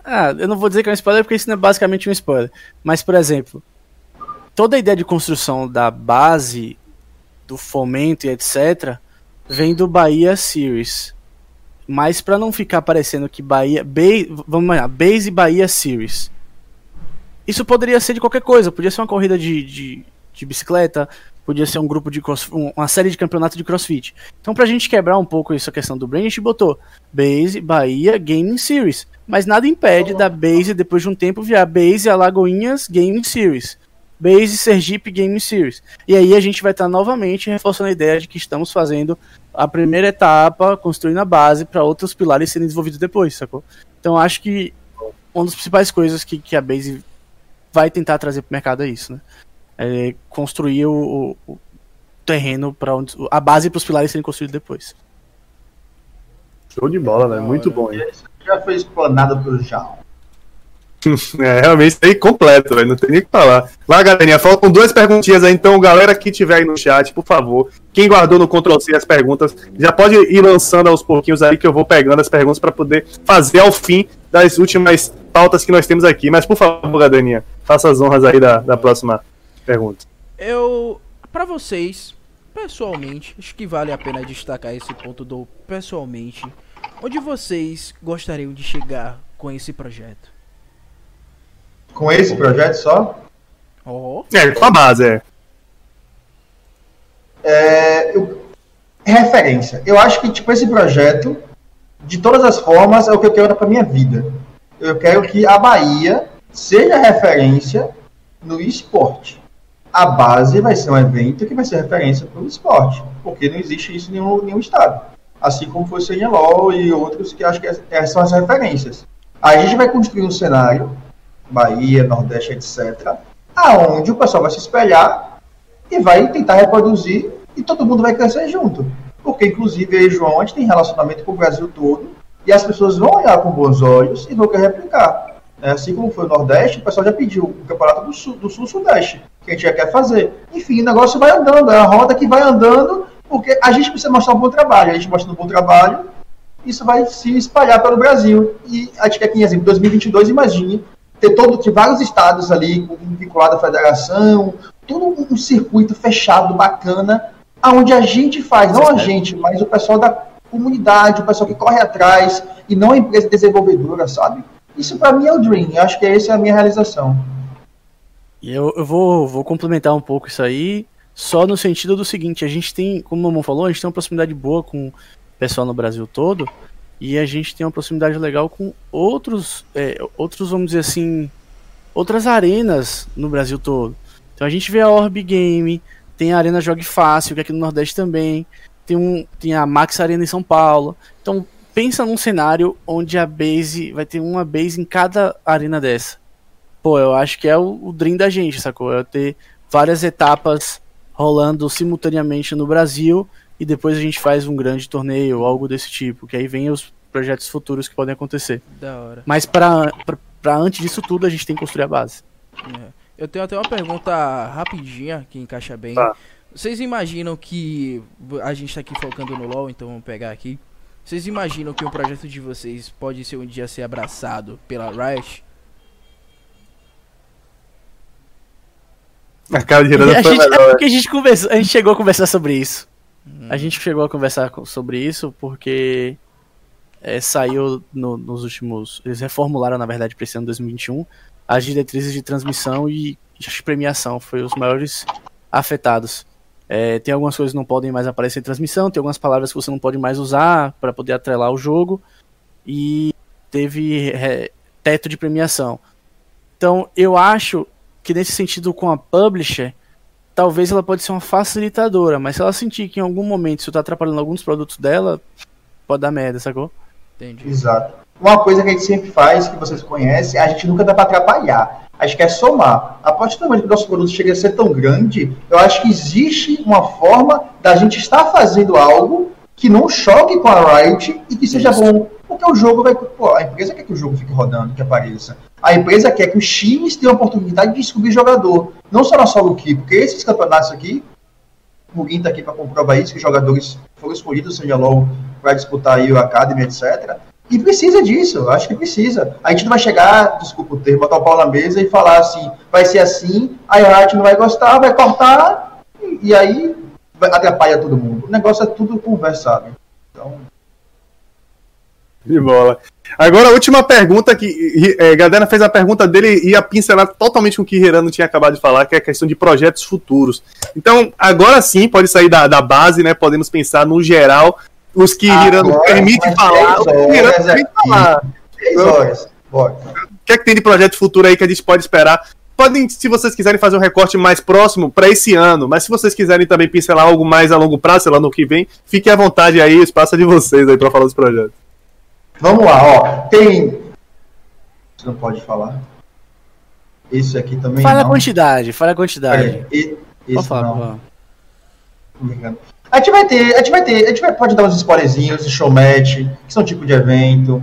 ah, eu não vou dizer que é um spoiler porque isso não é basicamente um spoiler. Mas, por exemplo, toda a ideia de construção da base, do fomento e etc., vem do Bahia Series. Mas para não ficar parecendo que Bahia. Base, vamos lá, Base Bahia Series. Isso poderia ser de qualquer coisa. Podia ser uma corrida de, de, de bicicleta, podia ser um grupo de cross, uma série de campeonatos de crossfit. Então, pra gente quebrar um pouco essa questão do brand, a gente botou Base Bahia Gaming Series. Mas nada impede da Base, depois de um tempo, virar Base Alagoinhas Gaming Series. Base Sergipe Gaming Series. E aí a gente vai estar novamente reforçando a ideia de que estamos fazendo a primeira etapa, construindo a base para outros pilares serem desenvolvidos depois, sacou? Então acho que uma das principais coisas que, que a Base vai tentar trazer para o mercado é isso, né? é, construir o, o terreno para a base para os pilares serem construídos depois. Show de bola, velho. Muito bom. Hein? Já foi explanado pelo Jal. [LAUGHS] é, realmente aí completo, velho. Não tem nem o que falar. Vai, galerinha, faltam duas perguntinhas aí, então, galera que tiver aí no chat, por favor. Quem guardou no Ctrl C as perguntas, já pode ir lançando aos pouquinhos aí que eu vou pegando as perguntas para poder fazer ao fim das últimas pautas que nós temos aqui. Mas, por favor, galerinha, faça as honras aí da, da próxima Pergunta. Eu, para vocês, pessoalmente, acho que vale a pena destacar esse ponto do pessoalmente. Onde vocês gostariam de chegar com esse projeto? Com esse projeto só? Oh. É, com a base, é. é eu, referência. Eu acho que, tipo, esse projeto, de todas as formas, é o que eu quero para minha vida. Eu quero que a Bahia seja referência no esporte a base vai ser um evento que vai ser referência para o esporte, porque não existe isso em nenhum, nenhum estado. Assim como foi o CNLOL e outros que acho que essas são as referências. A gente vai construir um cenário, Bahia, Nordeste, etc., aonde o pessoal vai se espelhar e vai tentar reproduzir e todo mundo vai crescer junto. Porque, inclusive, aí, João, a gente tem relacionamento com o Brasil todo e as pessoas vão olhar com bons olhos e vão querer replicar. É, assim como foi o Nordeste, o pessoal já pediu o Campeonato do Sul, Sul-Sudeste, que a gente já quer fazer. Enfim, o negócio vai andando, é a roda que vai andando, porque a gente precisa mostrar um bom trabalho. A gente mostrando um bom trabalho, isso vai se espalhar pelo Brasil. E a gente quer que, em exemplo, 2022, imagine ter todo, ter vários estados ali vinculados à federação, todo um circuito fechado, bacana, aonde a gente faz, não a gente, mas o pessoal da comunidade, o pessoal que corre atrás, e não a empresa desenvolvedora, sabe? Isso para mim é o dream, eu acho que essa é a minha realização. E eu, eu vou, vou complementar um pouco isso aí, só no sentido do seguinte, a gente tem, como o Mamon falou, a gente tem uma proximidade boa com o pessoal no Brasil todo, e a gente tem uma proximidade legal com outros, é, outros, vamos dizer assim, outras arenas no Brasil todo. Então a gente vê a Orb Game, tem a Arena Jogue Fácil, que é aqui no Nordeste também, tem, um, tem a Max Arena em São Paulo. Então pensa num cenário onde a base vai ter uma base em cada arena dessa. Pô, eu acho que é o, o dream da gente, sacou? É ter várias etapas rolando simultaneamente no Brasil e depois a gente faz um grande torneio, algo desse tipo, que aí vem os projetos futuros que podem acontecer. Da hora. Mas para antes disso tudo a gente tem que construir a base. É. Eu tenho até uma pergunta rapidinha que encaixa bem. Tá. Vocês imaginam que a gente tá aqui focando no LoL, então vamos pegar aqui. Vocês imaginam que um projeto de vocês pode ser um dia ser abraçado pela Riot? A cara de foi gente, melhor. É porque a gente, conversou, a gente chegou a conversar sobre isso. Hum. A gente chegou a conversar sobre isso porque é, saiu no, nos últimos. Eles reformularam, na verdade, para esse ano 2021 as diretrizes de transmissão e de premiação. Foi os maiores afetados. É, tem algumas coisas que não podem mais aparecer em transmissão, tem algumas palavras que você não pode mais usar para poder atrelar o jogo. E teve é, teto de premiação. Então eu acho que nesse sentido com a publisher, talvez ela pode ser uma facilitadora, mas se ela sentir que em algum momento isso está atrapalhando alguns produtos dela, pode dar merda, sacou? Entendi. Exato. Uma coisa que a gente sempre faz, que vocês conhecem, a gente nunca dá para atrapalhar. A gente quer somar. A partir do momento que o nosso produto chega a ser tão grande, eu acho que existe uma forma da gente estar fazendo algo que não choque com a Riot e que seja Isso. bom. Porque o jogo vai. Pô, a empresa quer que o jogo fique rodando, que apareça. A empresa quer que os times tenham a oportunidade de descobrir jogador. Não só na solo key, porque esses campeonatos aqui, o Guin tá aqui para comprovar isso, que jogadores foram escolhidos, seja logo, para disputar aí o Academy, etc. E precisa disso, acho que precisa. A gente não vai chegar, desculpa o termo, botar o pau na mesa e falar assim, vai ser assim, aí a arte não vai gostar, vai cortar, e, e aí atrapalha todo mundo. O negócio é tudo conversado. Então. De bola. Agora, a última pergunta que. É, Gadena fez a pergunta dele e a pincelar totalmente com o que Hirano tinha acabado de falar, que é a questão de projetos futuros. Então, agora sim, pode sair da, da base, né? Podemos pensar no geral os que Hirano permite falar. O Hirano permite falar. Três horas. Bora. O que é que tem de projeto futuro aí que a gente pode esperar? Podem, se vocês quiserem fazer um recorte mais próximo para esse ano, mas se vocês quiserem também pincelar algo mais a longo prazo, sei lá, no que vem, fiquem à vontade aí, o espaço é de vocês aí para falar dos projetos. Vamos lá, ó. Tem. Você não pode falar. Esse aqui também. Fala não. a quantidade, fala a quantidade. É, e, esse falar, não. Não a gente vai ter, a gente vai ter, a gente vai, pode dar uns spoilerzinhos de showmatch, que são tipo de evento,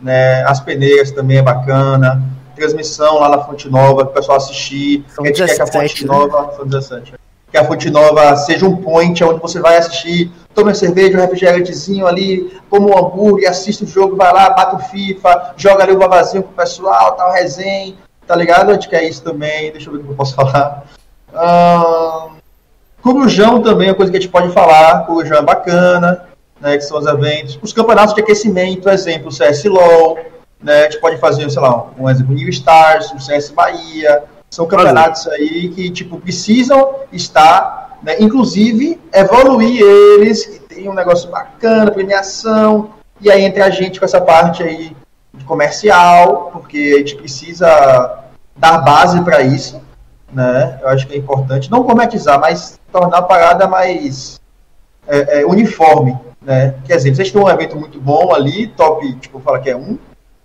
né? As peneiras também é bacana. Transmissão lá na Fonte Nova, para o pessoal assistir. São a gente 17, quer que a Fonte né? Nova. São 17. Que a Fonte Nova seja um point onde você vai assistir, toma cerveja, um refrigerantezinho ali, como um hambúrguer, assiste o jogo, vai lá, bate o FIFA, joga ali o vavazinho com o pessoal, tal, tá, resenha, tá ligado? A gente quer isso também. Deixa eu ver o que eu posso [LAUGHS] falar. Hum... Corujão também é uma coisa que a gente pode falar, Corujão é bacana, né, que são os eventos. Os campeonatos de aquecimento, exemplo, o CS LOL, né, a gente pode fazer, sei lá, um exemplo, New Stars, o CS Bahia, são campeonatos aí que, tipo, precisam estar, né, inclusive, evoluir eles, que tem um negócio bacana, premiação, e aí entre a gente com essa parte aí comercial, porque a gente precisa dar base para isso, né? Eu acho que é importante não gourmetizar, mas tornar a parada mais é, é, uniforme, né? Quer dizer, vocês têm um evento muito bom ali, top, tipo, fala que é um,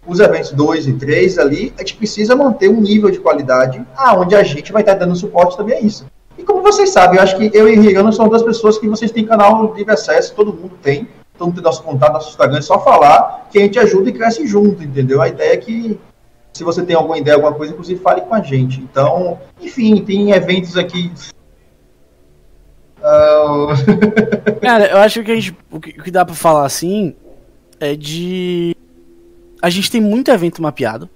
os eventos 2 e 3 ali, a gente precisa manter um nível de qualidade aonde a gente vai estar dando suporte também a isso. E como vocês sabem, eu acho que eu e Riano são duas pessoas que vocês têm canal de acesso, todo mundo tem, todo mundo tem nosso contato, nosso Instagram, é só falar que a gente ajuda e cresce junto, entendeu? A ideia é que se você tem alguma ideia, alguma coisa, inclusive fale com a gente. Então, enfim, tem eventos aqui. Uh... [LAUGHS] Cara, eu acho que, a gente, o que dá pra falar assim é de. A gente tem muito evento mapeado.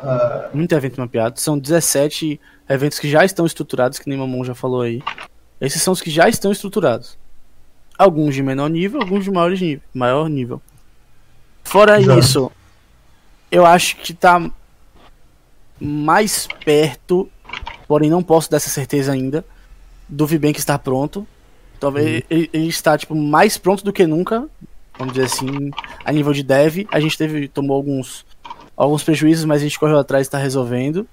Ah, Muito evento mapeado. São 17 eventos que já estão estruturados, que nem Mamon já falou aí. Esses são os que já estão estruturados. Alguns de menor nível, alguns de maior nível. Maior nível. Fora Exato. isso, eu acho que tá mais perto, porém não posso dar essa certeza ainda, do Vibank estar pronto. Talvez ele, ele está tipo mais pronto do que nunca, vamos dizer assim, a nível de dev. A gente teve tomou alguns alguns prejuízos, mas a gente correu atrás e está resolvendo.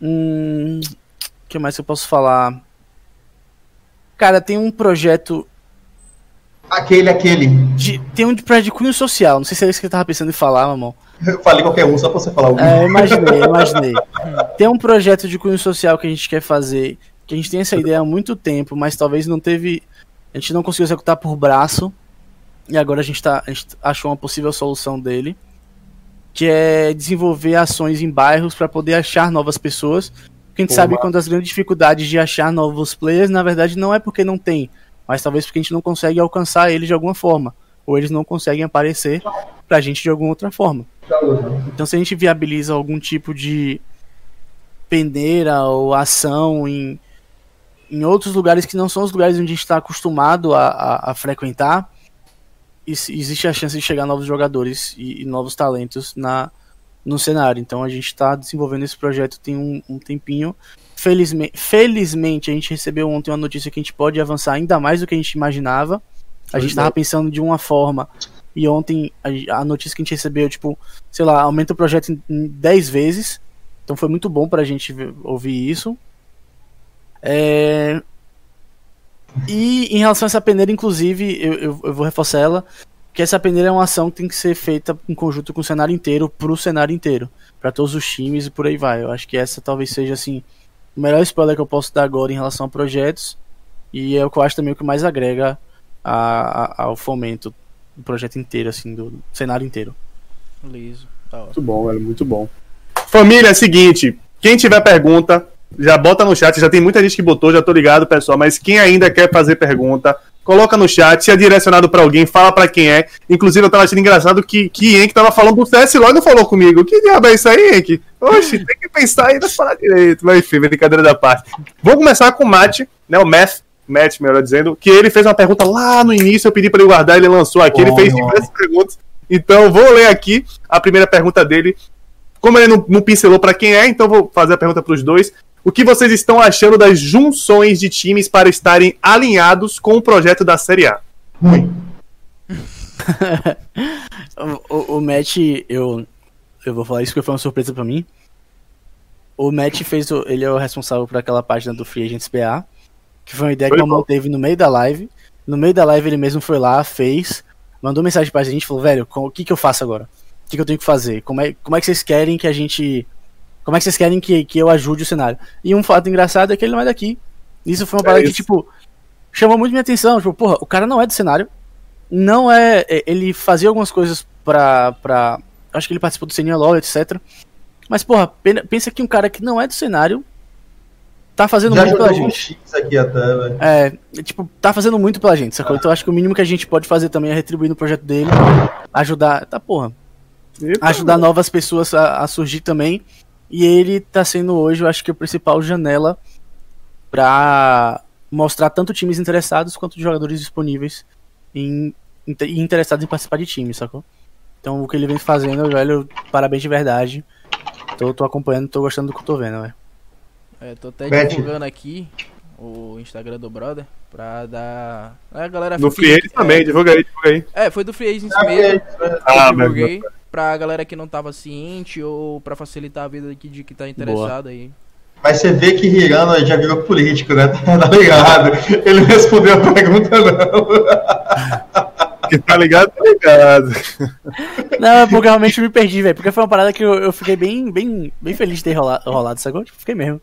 Hum, o que mais eu posso falar? Cara, tem um projeto aquele, aquele. de tem um projeto de cunho social. Não sei se é isso que eu tava pensando em falar, mamão. Eu falei qualquer um, só pra você falar algum. É, imaginei, imaginei. Tem um projeto de cunho social que a gente quer fazer, que a gente tem essa ideia há muito tempo, mas talvez não teve. A gente não conseguiu executar por braço. E agora a gente, tá, a gente achou uma possível solução dele. Que é desenvolver ações em bairros para poder achar novas pessoas. Porque a gente Pô, sabe uma das grandes dificuldades de achar novos players, na verdade, não é porque não tem, mas talvez porque a gente não consegue alcançar eles de alguma forma. Ou eles não conseguem aparecer pra gente de alguma outra forma. Então, se a gente viabiliza algum tipo de pendeira ou ação em, em outros lugares que não são os lugares onde a gente está acostumado a, a, a frequentar, existe a chance de chegar novos jogadores e, e novos talentos na, no cenário. Então, a gente está desenvolvendo esse projeto tem um, um tempinho. Felizmente, felizmente, a gente recebeu ontem uma notícia que a gente pode avançar ainda mais do que a gente imaginava. A gente estava pensando de uma forma e ontem a, a notícia que a gente recebeu, tipo, sei lá, aumenta o projeto em, em 10 vezes. Então foi muito bom pra gente ver- ouvir isso. É, E em relação a essa peneira, inclusive, eu, eu, eu vou reforçar ela, que essa peneira é uma ação que tem que ser feita em conjunto com o cenário inteiro, pro cenário inteiro, pra todos os times e por aí vai. Eu acho que essa talvez seja, assim, o melhor spoiler que eu posso dar agora em relação a projetos, e é o que eu acho também o que mais agrega a- a- ao fomento do projeto inteiro, assim, do cenário inteiro. Liso. Hora. Muito bom, velho, muito bom. Família, é o seguinte, quem tiver pergunta, já bota no chat, já tem muita gente que botou, já tô ligado, pessoal, mas quem ainda quer fazer pergunta, coloca no chat, se é direcionado pra alguém, fala pra quem é. Inclusive, eu tava achando engraçado que, que Henk tava falando do CS LOL e não falou comigo. Que diabo é isso aí, Henk? Oxe, tem que pensar nas falar direito. Mas enfim, brincadeira da parte. Vou começar com o Matt, né, o Math, Matt, melhor dizendo, que ele fez uma pergunta lá no início, eu pedi pra ele guardar, ele lançou aqui, ele Bom, fez diversas perguntas. Então, vou ler aqui a primeira pergunta dele. Como ele não, não pincelou pra quem é, então vou fazer a pergunta pros dois. O que vocês estão achando das junções de times para estarem alinhados com o projeto da Série A? Ruim. [LAUGHS] O, o, o Matt, eu, eu vou falar isso porque foi uma surpresa pra mim. O Matt fez, o, ele é o responsável por aquela página do Free Agents PA, que foi uma ideia Foi que o bom. teve no meio da live. No meio da live ele mesmo foi lá, fez, mandou mensagem pra gente, falou, velho, com- o que que eu faço agora? O que que eu tenho que fazer? Como é, como é que vocês querem que a gente... Como é que vocês querem que, que eu ajude o cenário? E um fato engraçado é que ele não é daqui. Isso foi uma É parada que, tipo, chamou muito minha atenção. Tipo, porra, o cara não é do cenário. Não é. é, Ele fazia algumas coisas pra. pra acho que ele participou do Senior LoL, etc. Mas, porra, pena- pensa que um cara que não é do cenário tá fazendo Já muito pela um gente. X aqui até. É, tipo, tá fazendo muito pela gente, sacou? Então acho que o mínimo que a gente pode fazer também é retribuir no projeto dele, ajudar. Tá, porra. Eita, Ajudar novas pessoas a, a surgir também. E ele tá sendo hoje, eu acho que a principal janela pra mostrar tanto times interessados quanto jogadores disponíveis e interessados em participar de time, sacou? Então o que ele vem fazendo, velho, parabéns de verdade. Tô, tô acompanhando, tô gostando do que eu tô vendo, velho. É, tô até Bet. divulgando aqui o Instagram do brother pra dar. A galera No que- Free Agents é, também, divulga aí, divulga aí. É, foi do Free Agents Ah, mesmo. é, Ah, eu divulguei velho. Pra galera que não tava ciente ou pra facilitar a vida aqui de que tá interessado aí. Mas você vê que Hirano já virou político, né? [LAUGHS] Tá ligado? Ele não respondeu a pergunta, não. [LAUGHS] Que tá ligado, tá ligado. Não, é porque realmente eu me perdi, velho. Porque foi uma parada que eu, eu fiquei bem, bem, bem feliz de ter rolado, rolado sacou? Tipo, fiquei mesmo.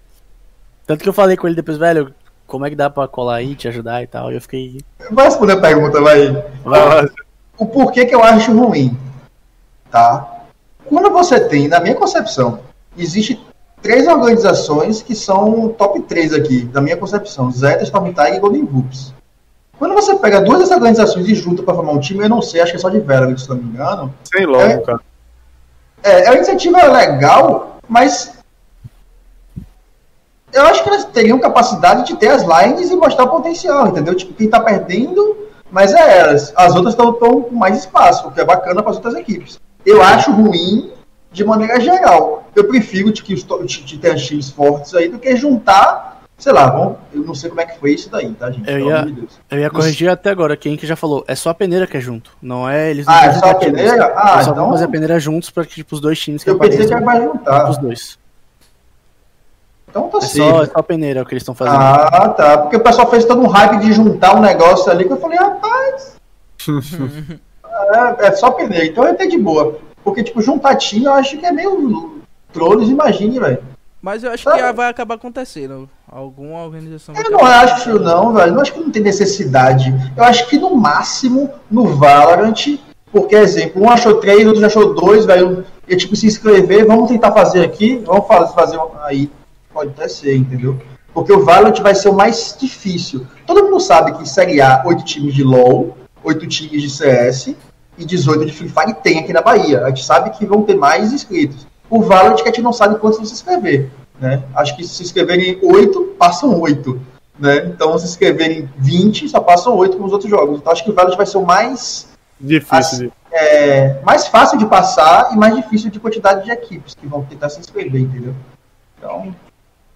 Tanto que eu falei com ele depois, velho, como é que dá pra colar aí, te ajudar e tal. E eu fiquei. Vai responder a pergunta, vai. Vai. O porquê que eu acho ruim, tá? Quando você tem, na minha concepção, existe três organizações que são top 3 aqui, da minha concepção. Zeta, Storm Tiger e Golden Vulpes. Quando você pega duas dessas organizações e junta pra formar um time, eu não sei, acho que é só de Velox, se não me engano. Sem logo, É. cara. É, é uma iniciativa legal, mas eu acho que elas teriam capacidade de ter as lines e mostrar o potencial, entendeu? Tipo, quem tá perdendo, mas é elas. As outras estão com mais espaço, o que é bacana para as outras equipes. Eu acho ruim de maneira geral. Eu prefiro de que de, de ter times fortes aí do que juntar, sei lá, vamos, eu não sei como é que foi isso daí, tá, gente? Eu Pelo ia- amor de Deus. Eu ia corrigir até agora, quem que já falou. É só a peneira que é junto. Não é eles não Ah, é só a peneira? Ah, Eles só então- fazer a peneira juntos pra que tipo, os dois times que Eu pensei que era mais juntar. Os dois. Então tá É certo. só, é só a peneira o que eles estão fazendo. Ah, tá. Porque o pessoal fez todo um hype de juntar um negócio ali que eu falei, rapaz. [LAUGHS] é, é só peneira. Então eu entendi de boa. Porque, tipo, juntar time eu acho que é meio trolls, imagine, velho. Mas eu acho que vai acabar acontecendo. Alguma organização Eu não acho, não, velho. Não acho que não tem necessidade. Eu acho que no máximo, no Valorant, porque, exemplo, um achou três, outro achou dois, velho. E tipo, se inscrever, vamos tentar fazer aqui, vamos fazer, aí. Pode até ser, entendeu? Porque o Valorant vai ser o mais difícil. Todo mundo sabe que em Série A, oito times de LoL, oito times de CS e 18 de Free Fire tem aqui na Bahia. A gente sabe que vão ter mais inscritos. O Valorant que a gente não sabe quantos vão se inscrever. Né? Acho que se inscreverem 8, passam 8. Né? Então, se inscreverem 20, só passam 8 com os outros jogos. Então, acho que o Valorant vai ser o mais, Difícil de. é, mais fácil de passar e mais difícil de quantidade de equipes que vão tentar se inscrever, entendeu? Então,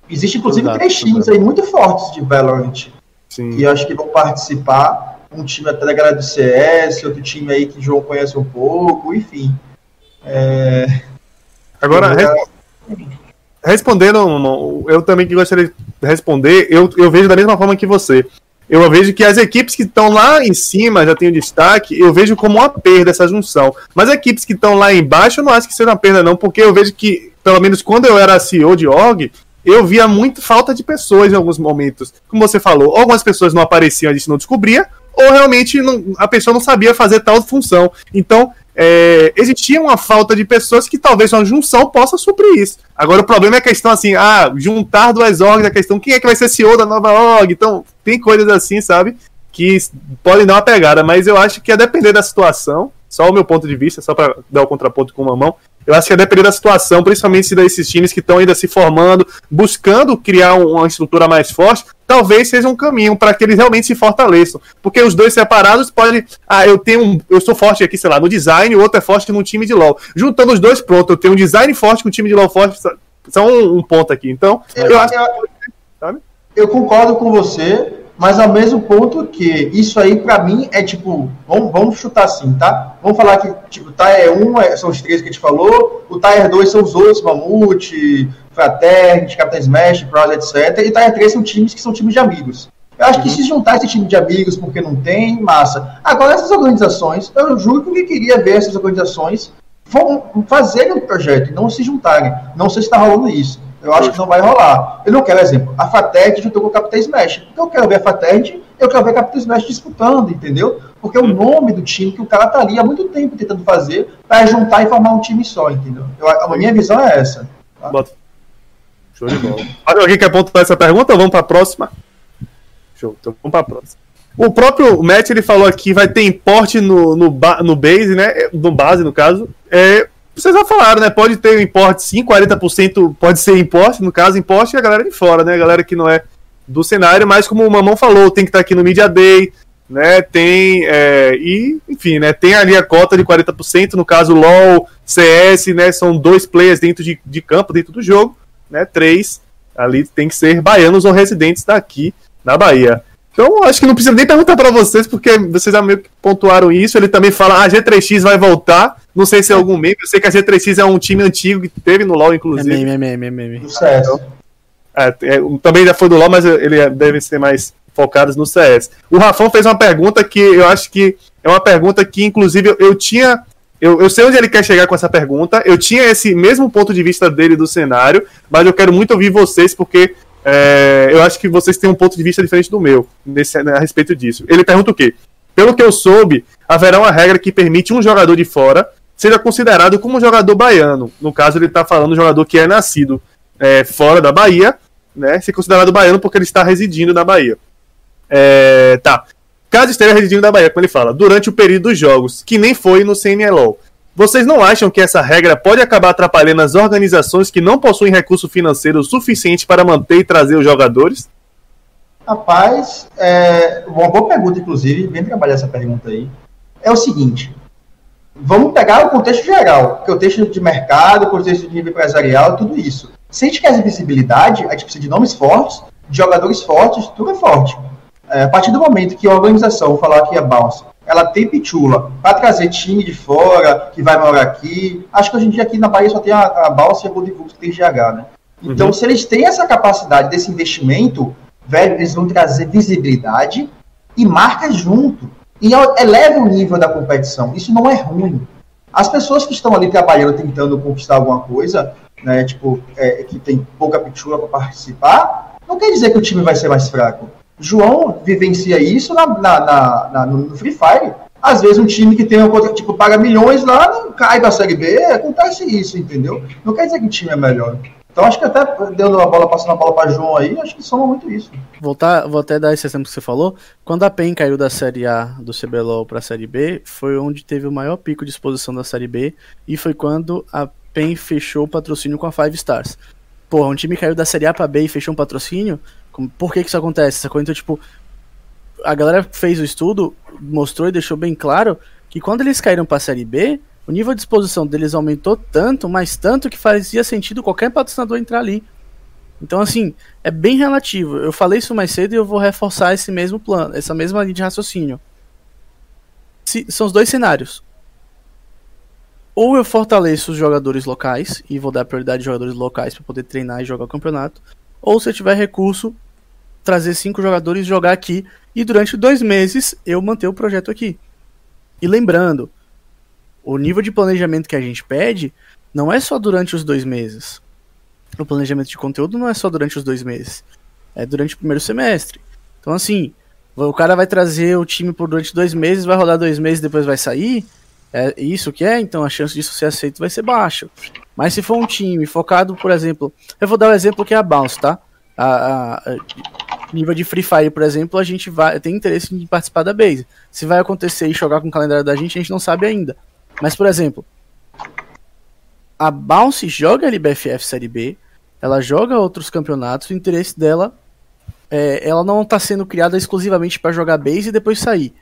existe inclusive Exato, três times aí muito fortes de Valorant Sim. que eu acho que vão participar. Um time até da galera do CS, outro time aí que o João conhece um pouco, enfim. É, Agora, respondendo, eu também que gostaria de responder, eu, eu vejo da mesma forma que você. Eu vejo que as equipes que estão lá em cima já têm o destaque, eu vejo como uma perda essa junção. Mas as equipes que estão lá embaixo, eu não acho que seja uma perda, não, porque eu vejo que, pelo menos quando eu era CEO de org, eu via muito falta de pessoas em alguns momentos. Como você falou, algumas pessoas não apareciam, a gente não descobria, ou realmente não- a pessoa não sabia fazer tal função. Então, é, existia uma falta de pessoas que talvez uma junção possa suprir isso. Agora, o problema é a questão assim, ah, juntar duas orgs, a questão quem é que vai ser CEO da nova org? Então, tem coisas assim, sabe, que podem dar uma pegada, mas eu acho que a depender da situação, só o meu ponto de vista, só para dar o contraponto com uma mão, eu acho que a depender da situação, principalmente se desses times que estão ainda se formando, buscando criar um- uma estrutura mais forte, talvez seja um caminho para que eles realmente se fortaleçam. Porque os dois separados podem. Ah, eu tenho um. Eu sou forte aqui, sei lá, no design, o outro é forte no time de LOL. Juntando os dois, pronto, eu tenho um design forte com um time de LOL forte. São um, um ponto aqui. Então, eu, eu, acho. eu- sabe? eu concordo com você, mas ao mesmo ponto que isso aí pra mim é tipo, vamos, vamos chutar assim, tá? Vamos falar que tipo, Tier 1 é- são os três que a gente falou, o Tier 2 são os outros, Mamute, Fraternity, Captain Smash, Pros, etc. E Tier 3 são times que são times de amigos. Eu acho que se juntar esse time de amigos porque não tem, massa. Agora, essas organizações, eu juro que queria ver essas organizações vão fazerem um projeto e não se juntarem. Não sei se está rolando isso. Eu acho que não vai rolar. Eu não quero exemplo. A Fatec juntou com o Capitão Smash. Porque eu quero ver a Fatec, eu quero ver a Capitão Smash disputando, entendeu? Porque é o nome do time que o cara tá ali há muito tempo tentando fazer para juntar e formar um time só, entendeu? Eu, a minha visão é essa. Bota. Show de bola. [LAUGHS] Alguém quer pontuar essa pergunta vamos para a próxima? Show, então vamos para a próxima. O próprio Matt ele falou aqui vai ter importe no, no, ba- no base, né? No base, no caso. É, vocês já falaram, né? Pode ter um importe sim, 40% pode ser importe, no caso, importe é a galera de fora, né? A galera que não é do cenário, mas como o Mamão falou, tem que estar aqui no Media Day, né? Tem. é, e, enfim, né? Tem ali a cota de 40%, no caso LOL, CS, né? São dois players dentro de, de campo, dentro do jogo, né? Três. Ali tem que ser baianos ou residentes daqui na Bahia. Então, acho que não precisa nem perguntar para vocês, porque vocês já meio que pontuaram isso. Ele também fala: ah, a G3X vai voltar. Não sei se é algum meme. Eu sei que a G3X é um time antigo que teve no LoL, É inclusive. meme, é meme, é meme. CS. É, é, também já foi do LoL, mas ele deve ser mais focados no CS. O Rafão fez uma pergunta que eu acho que é uma pergunta que, inclusive, eu, eu tinha. Eu, eu, sei onde ele quer chegar com essa pergunta. Eu tinha esse mesmo ponto de vista dele do cenário, mas eu quero muito ouvir vocês, porque é, eu acho que vocês têm um ponto de vista diferente do meu nesse, a respeito disso. Ele pergunta o quê? Pelo que eu soube, haverá uma regra que permite um jogador de fora seja considerado como jogador baiano. No caso, ele está falando jogador que é nascido é, fora da Bahia, né? Ser considerado baiano porque ele está residindo na Bahia. É, tá. Caso esteja residindo na Bahia, como ele fala, durante o período dos jogos, que nem foi no CNLO. Vocês não acham que essa regra pode acabar atrapalhando as organizações que não possuem recurso financeiro suficiente para manter e trazer os jogadores? Rapaz, é uma boa pergunta, inclusive, vem trabalhar essa pergunta aí. É o seguinte: vamos pegar o contexto geral, que é o contexto de mercado, o contexto de nível empresarial, tudo isso. Se a gente quer visibilidade, a gente precisa de nomes fortes, de jogadores fortes, tudo é forte. É, a partir do momento que a organização, vou falar aqui a Bounce, ela tem pitula para trazer time de fora, que vai morar aqui. Acho que hoje em dia aqui na Bahia só tem a, a Bounce e a Golden que tem GH, né? Então, uhum. se eles têm essa capacidade desse investimento, velho, eles vão trazer visibilidade e marcas junto. E eleva o nível da competição. Isso não é ruim. As pessoas que estão ali trabalhando, tentando conquistar alguma coisa, né, tipo, é, que tem pouca pitula para participar, não quer dizer que o time vai ser mais fraco. João vivencia isso na, na, na, na no Free Fire. Às vezes um time que tem um tipo, paga milhões lá, não cai da Série B, acontece isso, entendeu? Não quer dizer que o time é melhor. Então acho que até deu a bola, passando a bola para João aí, acho que soma muito isso. Voltar, vou até dar esse exemplo que você falou. Quando a PEN caiu da Série A do CBLOL para a Série B, foi onde teve o maior pico de exposição da Série B e foi quando a PEN fechou o patrocínio com a Five Stars. Porra, um time caiu da Série A para B e fechou um patrocínio. Por que, que isso acontece? Essa coisa, então, tipo, a galera fez o estudo, mostrou e deixou bem claro que quando eles caíram para a Série B, o nível de exposição deles aumentou tanto, mas tanto que fazia sentido qualquer patrocinador entrar ali. Então, assim, é bem relativo. Eu falei isso mais cedo e eu vou reforçar esse mesmo plano, essa mesma linha de raciocínio. Se, são os dois cenários. Ou eu fortaleço os jogadores locais e vou dar prioridade aos jogadores locais para poder treinar e jogar o campeonato. Ou se eu tiver recurso, trazer cinco jogadores jogar aqui e durante dois meses eu manter o projeto aqui. E lembrando, o nível de planejamento que a gente pede não é só durante os dois meses. O planejamento de conteúdo não é só durante os dois meses. É durante o primeiro semestre. Então, assim, o cara vai trazer o time por durante dois meses, vai rodar dois meses depois vai sair. É isso que é, então a chance disso ser aceito vai ser baixa. Mas se for um time focado, por exemplo, eu vou dar o um exemplo que é a Bounce, tá? A, a, a, nível de Free Fire, por exemplo, a gente vai tem interesse em participar da base. Se vai acontecer e jogar com o calendário da gente, a gente não sabe ainda. Mas, por exemplo, a Bounce joga a LBFF Série B, ela joga outros campeonatos, o interesse dela é, ela não está sendo criada exclusivamente para jogar base e depois sair.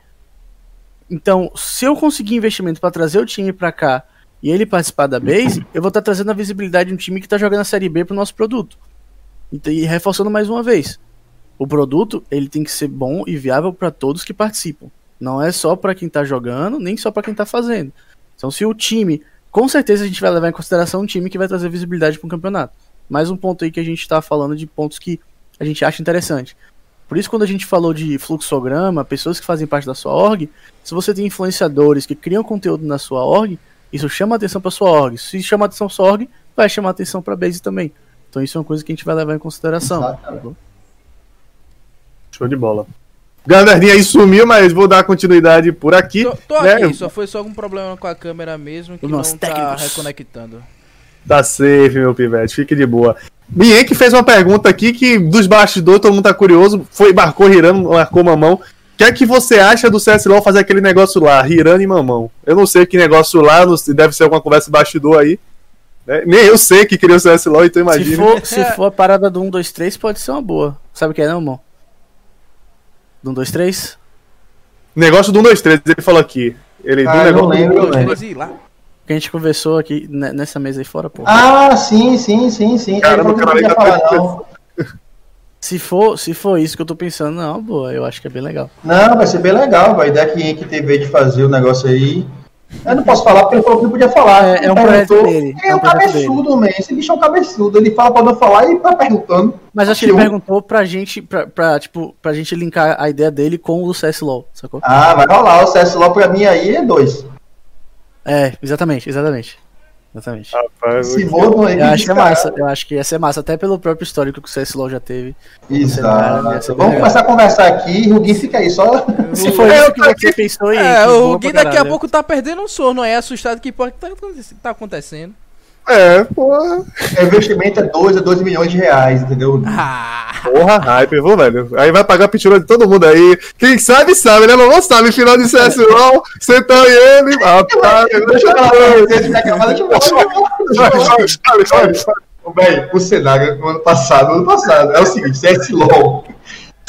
Então, se eu conseguir investimento para trazer o time para cá e ele participar da base, eu vou estar tá trazendo a visibilidade de um time que está jogando a Série B para o nosso produto. E reforçando mais uma vez, o produto ele tem que ser bom e viável para todos que participam. Não é só para quem está jogando, nem só para quem está fazendo. Então, se o time, com certeza a gente vai levar em consideração um time que vai trazer visibilidade para o campeonato. Mais um ponto aí que a gente está falando de pontos que a gente acha interessante. Por isso, quando a gente falou de fluxograma, pessoas que fazem parte da sua org, se você tem influenciadores que criam conteúdo na sua org, isso chama atenção para sua org. Se chama atenção para sua org, vai chamar atenção para a base também. Então, isso é uma coisa que a gente vai levar em consideração. Show de bola. Galerinha aí sumiu, mas vou dar continuidade por aqui. Tô, tô né? aqui, só foi só algum problema com a câmera mesmo que Nossa, não tá técnicos. reconectando. Tá safe, meu pivete, fique de boa. que fez uma pergunta aqui que dos bastidores todo mundo tá curioso. Foi, marcou Hirano, marcou Mamão. O que é que você acha do CSLO fazer aquele negócio lá, Hirano e Mamão? Eu não sei que negócio lá, não, deve ser alguma conversa de bastidor aí. Né? Nem eu sei que queria o CSLO, então imagina. Se for, [LAUGHS] se for a parada do 1, 2, 3, pode ser uma boa. Sabe o que é, não, irmão? Do 1, 2, 3? Negócio do 1, 2, 3, ele falou aqui. Ele ah, negócio não lembro, do 1, 2, 3 Que a gente conversou aqui nessa mesa aí fora, pô. Ah, sim, sim, sim, sim. Cara, não falar, [LAUGHS] não. Se for, se for isso que eu tô pensando, não, boa, eu acho que é bem legal. Não, vai ser bem legal. A ideia que, que teve de fazer o negócio aí. Eu não posso falar porque ele falou que não podia falar. É- é um projeto dele, Ele é é um um cabeçudo, man. Esse bicho é um cabeçudo. Ele fala pra não falar e tá perguntando. Mas acho que ele perguntou pra gente, pra, pra, tipo, pra gente linkar a ideia dele com o do CS LOL, sacou? Ah, vai rolar. O CS LOL pra mim aí é dois. É, exatamente, exatamente. Exatamente. Rapaz, Se for, Eu acho que é massa, eu acho que ia ser massa, até pelo próprio histórico que o CS LOL já teve. Exato. Vamos legal. começar a conversar aqui. O Gui fica aí só. [LAUGHS] Se for É, isso que você pensou aí. É, que o Gui daqui a pouco tá perdendo um sono aí, assustado que pode tá, tá acontecendo. É, porra. O investimento é 2 a 2 milhões de reais, entendeu? Ah, Porra, hype, viu, velho? Aí vai pagar a pitula de todo mundo aí. Quem sabe, sabe, né? Mamão sabe, final de CSLOL, sentão e ele. Rapaz, Deixa eu falar Véi, o cenário no ano passado, ano passado, é o seguinte, CSLOL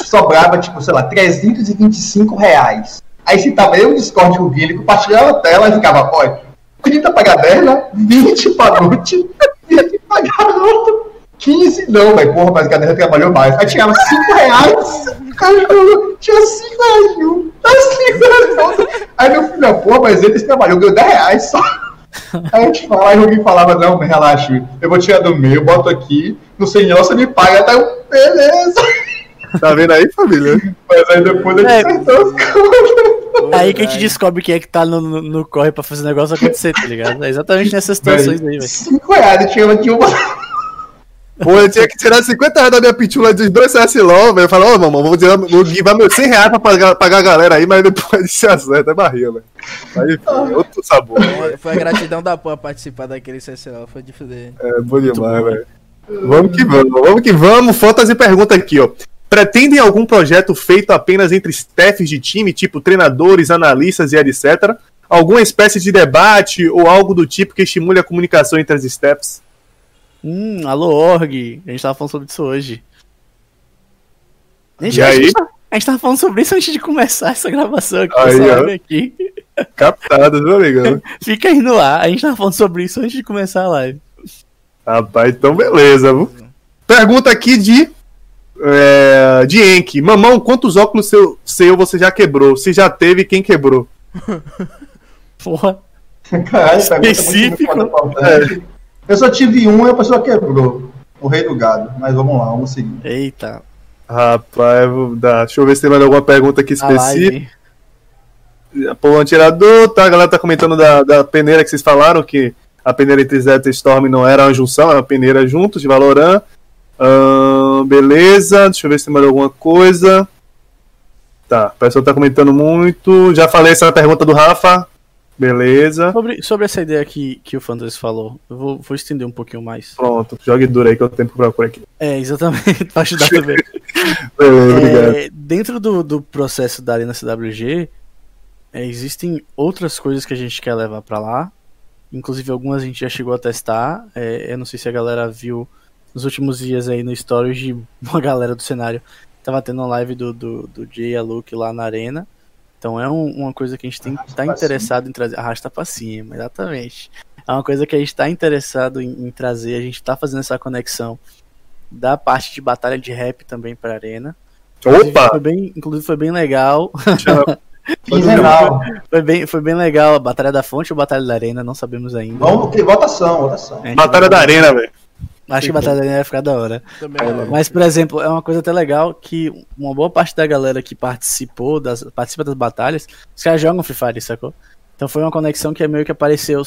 sobrava, tipo, sei lá, 325 reais. Aí se tava eu no Discord com o Gui, ele compartilhava a tela e ficava, olha, 30 pra Gaderna, 20 pra Lute, 20 pra Garoto, 15 não, velho, porra, mas a Gaderna trabalhou mais. Aí tirava 5 reais, eu tinha 5 reais, viu? Tá 5 reais, não. Aí meu filho, porra, mas eles trabalhou, ganhou 10 reais só. Aí a gente falava, aí alguém falava, não, mas relaxa, eu vou tirar do meu, boto aqui, no senhor você me paga, tá eu, beleza. Tá vendo aí, família? Mas aí depois ele É. acertou as coisas. Aí que a gente descobre quem é que tá no, no, no corre pra fazer o negócio acontecer, tá ligado? É exatamente nessas situações aí, velho. 5 reais, ele tinha de uma. Pô, eu tinha que tirar 50 reais da minha pitula dos dois CSLOL, velho. Eu falei, ô, mamão, vou, tirar, vou guivar meus 100 reais pra pagar, pagar a galera aí, mas depois se acerta, é barriga, velho. Aí, filho, outro sabor. foi- foi a gratidão da PAN participar daquele CSL, foi de fuder. É bom demais, velho. Vamos que vamos, vamos que vamos. Fantasy pergunta aqui, ó. Pretendem algum projeto feito apenas entre staffs de time, tipo treinadores, analistas e etc? Alguma espécie de debate ou algo do tipo que estimule a comunicação entre as staffs? Hum, alô, org. A gente tava falando sobre isso hoje. A gente, E a aí? gente a gente tava falando sobre isso antes de começar essa gravação aqui, Aí, aqui. Captadas, meu amigão. [LAUGHS] Fica aí no ar. A gente tava falando sobre isso antes de começar a live. Rapaz, então beleza. viu? Pergunta aqui de. É, de Enki. Mamão, quantos óculos seu, seu você já quebrou? Se já teve, quem quebrou? [LAUGHS] Porra. Caralho, muito Específico. importante. Eu só tive um e a pessoa quebrou. O rei do gado. Mas vamos lá, vamos seguir. Eita. Rapaz, vou dar. deixa eu ver se tem mais alguma pergunta aqui específica. live. Pô, um tirador, tá? A galera tá comentando da, da peneira que vocês falaram, que a peneira entre Zeta e Storm não era uma junção, era uma peneira juntos de Valorant. Beleza, deixa eu ver se tem mais alguma coisa. Tá, o pessoal tá comentando muito. Já falei essa pergunta do Rafa. Beleza. Sobre, sobre essa ideia que, que o Fantasy falou, eu vou, vou estender um pouquinho mais. Pronto, jogue duro aí que eu tenho pra por aqui. É, exatamente, [LAUGHS] pra ajudar também. [LAUGHS] Beleza, obrigado. É, dentro do, do processo da Arena CWG, é, existem outras coisas que a gente quer levar pra lá. Inclusive, algumas a gente já chegou a testar. É, eu não sei se a galera viu nos últimos dias aí no stories de uma galera do cenário. Tava tendo uma live do, do, do Jay e a Luke lá na Arena. Então é um- uma coisa que a gente tem, Arrasta tá interessado em trazer. Arrasta pra cima, exatamente. É uma coisa que a gente tá interessado em, em trazer. A gente tá fazendo essa conexão da parte de batalha de rap também pra Arena. Inclusive, Foi Opa! bem, inclusive foi bem legal. Quinzenal. [LAUGHS] foi, bem, foi bem legal a Batalha da Fonte ou Batalha da Arena, não sabemos ainda. Vamos ter votação, votação. Gente Batalha da vai- Arena, velho. Acho que Batalha da Arena vai ficar da hora. Também é. Mas, por exemplo, é uma coisa até legal que uma boa parte da galera que participou das, participa das batalhas, os caras jogam Free Fire, sacou? Então foi uma conexão que meio que apareceu.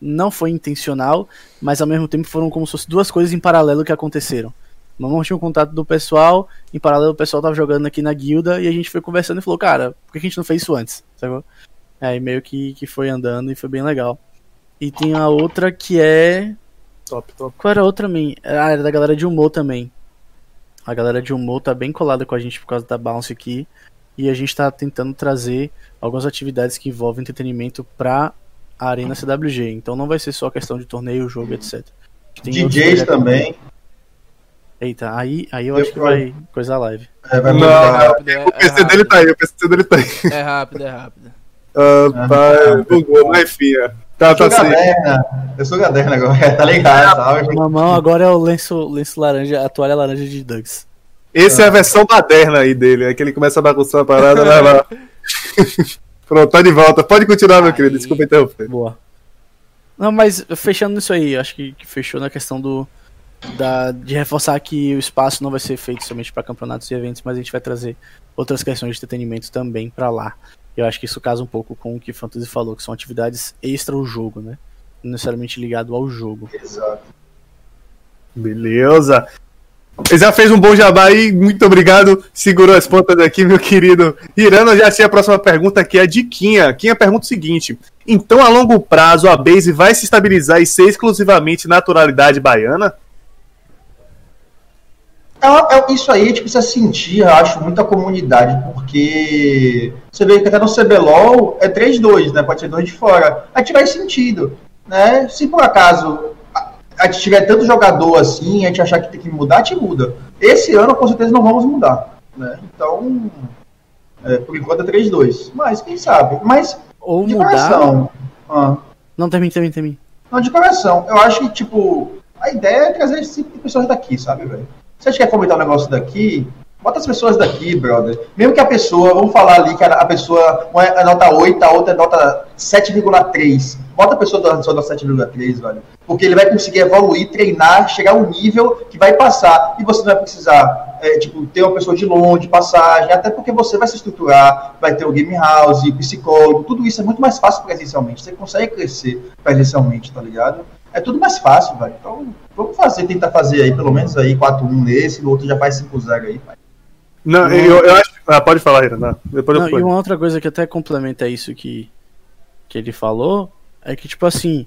Não foi intencional, mas ao mesmo tempo foram como se fossem duas coisas em paralelo que aconteceram. Mamão tinha um contato do pessoal, em paralelo o pessoal tava jogando aqui na guilda e a gente foi conversando e falou, cara, por que a gente não fez isso antes? Sacou? Aí meio que, que foi andando e foi bem legal. E tem a outra que é. Top, top. Qual era outra, man? Ah, era da galera de humor também. A galera de humor tá bem colada com a gente por causa da Bounce aqui. E a gente tá tentando trazer algumas atividades que envolvem entretenimento pra a Arena CWG. Então não vai ser só questão de torneio, jogo, etc. DJs também. Eita, aí, aí eu Eu acho que vai coisa live. É, vai Não. legal. rápido, é, O PC é dele tá aí, o PC dele tá aí. É rápido, é rápido. Rapaz, bugou, mas enfim. é. Tá, Eu tá sou assim. Eu sou Gaderna agora, [LAUGHS] tá ligado, sabe? Mamão agora é o lenço, lenço laranja, a toalha laranja de Dugs. Essa é a versão baderna aí dele, é que ele começa a bagunçar a parada, vai lá. [LAUGHS] Pronto, tá de volta. Pode continuar, meu Aí. querido. Desculpa interromper. Boa. Não, mas fechando isso aí, acho que, que fechou na questão do. Da, de reforçar que o espaço não vai ser feito somente para campeonatos e eventos, mas a gente vai trazer outras questões de entretenimento também para lá. Eu acho que isso casa um pouco com o que Fantasy falou, que são atividades extra ao jogo, né? Não necessariamente ligado ao jogo. Exato. Beleza. Ele já fez um bom jabá aí, muito obrigado. Segurou as pontas aqui, meu querido. Irana, já sei a próxima pergunta que é de Quinha. Quinha pergunta o seguinte: Então, a longo prazo, a base vai se estabilizar e ser exclusivamente naturalidade baiana? É, é- isso aí a gente precisa sentir, acho, muita comunidade, porque você vê que até no CBLOL é 3-2, né? Pode ser dois de fora. A gente vai sentindo, né? Se por acaso a, gente tiver tanto jogador assim, a gente achar que tem que mudar, a gente muda. Esse ano, com certeza, não vamos mudar, né? Então, é, por enquanto é 3-2. Mas, quem sabe? Mas, Ou de mudar. coração. Ah. Não, termine, termine, termine. Não, de coração. Eu acho que, tipo, a ideia é trazer tipo pessoas daqui, sabe, velho? Se a gente quer fomentar um negócio daqui, bota as pessoas daqui, brother. Mesmo que a pessoa, vamos falar ali que a, pessoa, uma é nota 8, a outra é nota 7,3. Bota a pessoa da nota 7,3, velho. Porque ele vai conseguir evoluir, treinar, chegar a um nível que vai passar. E você não vai precisar, é, tipo, ter uma pessoa de longe, passagem, até porque você vai se estruturar, vai ter o game house, psicólogo, tudo isso é muito mais fácil presencialmente. Você consegue crescer presencialmente, tá ligado? É tudo mais fácil, velho. Então, vamos fazer, tentar fazer aí, pelo menos aí 4-1 nesse, no outro já faz 5-0 aí, pai. Não, eu, eu acho. Ah, pode falar, Irana. Depois Não, eu e uma outra coisa que até complementa isso que, que ele falou é que, tipo assim,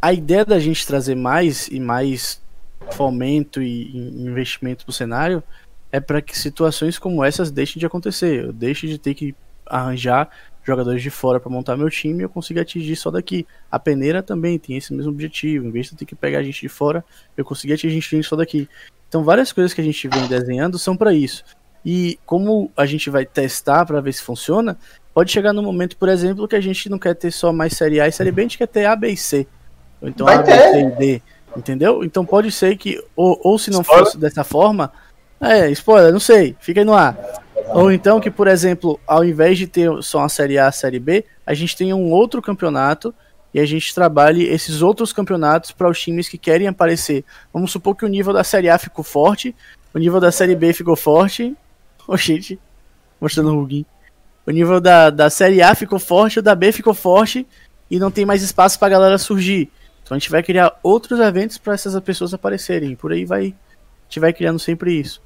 a ideia da gente trazer mais e mais fomento e e investimento pro cenário é para que situações como essas deixem de acontecer. Eu deixe de ter que arranjar jogadores de fora para montar meu time e eu consiga atingir só daqui. A peneira também tem esse mesmo objetivo. Em vez de eu ter que pegar gente de fora, eu consegui atingir gente só daqui. Então várias coisas que a gente vem desenhando são para isso. E como a gente vai testar para ver se funciona, pode chegar no momento, por exemplo, que a gente não quer ter só mais série A e série B, a gente quer ter A, B e C. Ou então Vai A, B. C e D. Entendeu? Então pode ser que, ou, ou se não Spoiler. fosse dessa forma, é, spoiler, não sei, fica aí no ar. Ou então que, por exemplo, ao invés de ter só uma série A, série B, a gente tenha um outro campeonato e a gente trabalhe esses outros campeonatos para os times que querem aparecer. Vamos supor que o nível da série A ficou forte, o nível da série B ficou forte. [LAUGHS] Oh, gente, mostrando o Huguinho. O nível da, da série A ficou forte, o da B ficou forte e não tem mais espaço pra galera surgir. Então a gente vai criar outros eventos para essas pessoas aparecerem. Por aí vai. A gente vai criando sempre isso.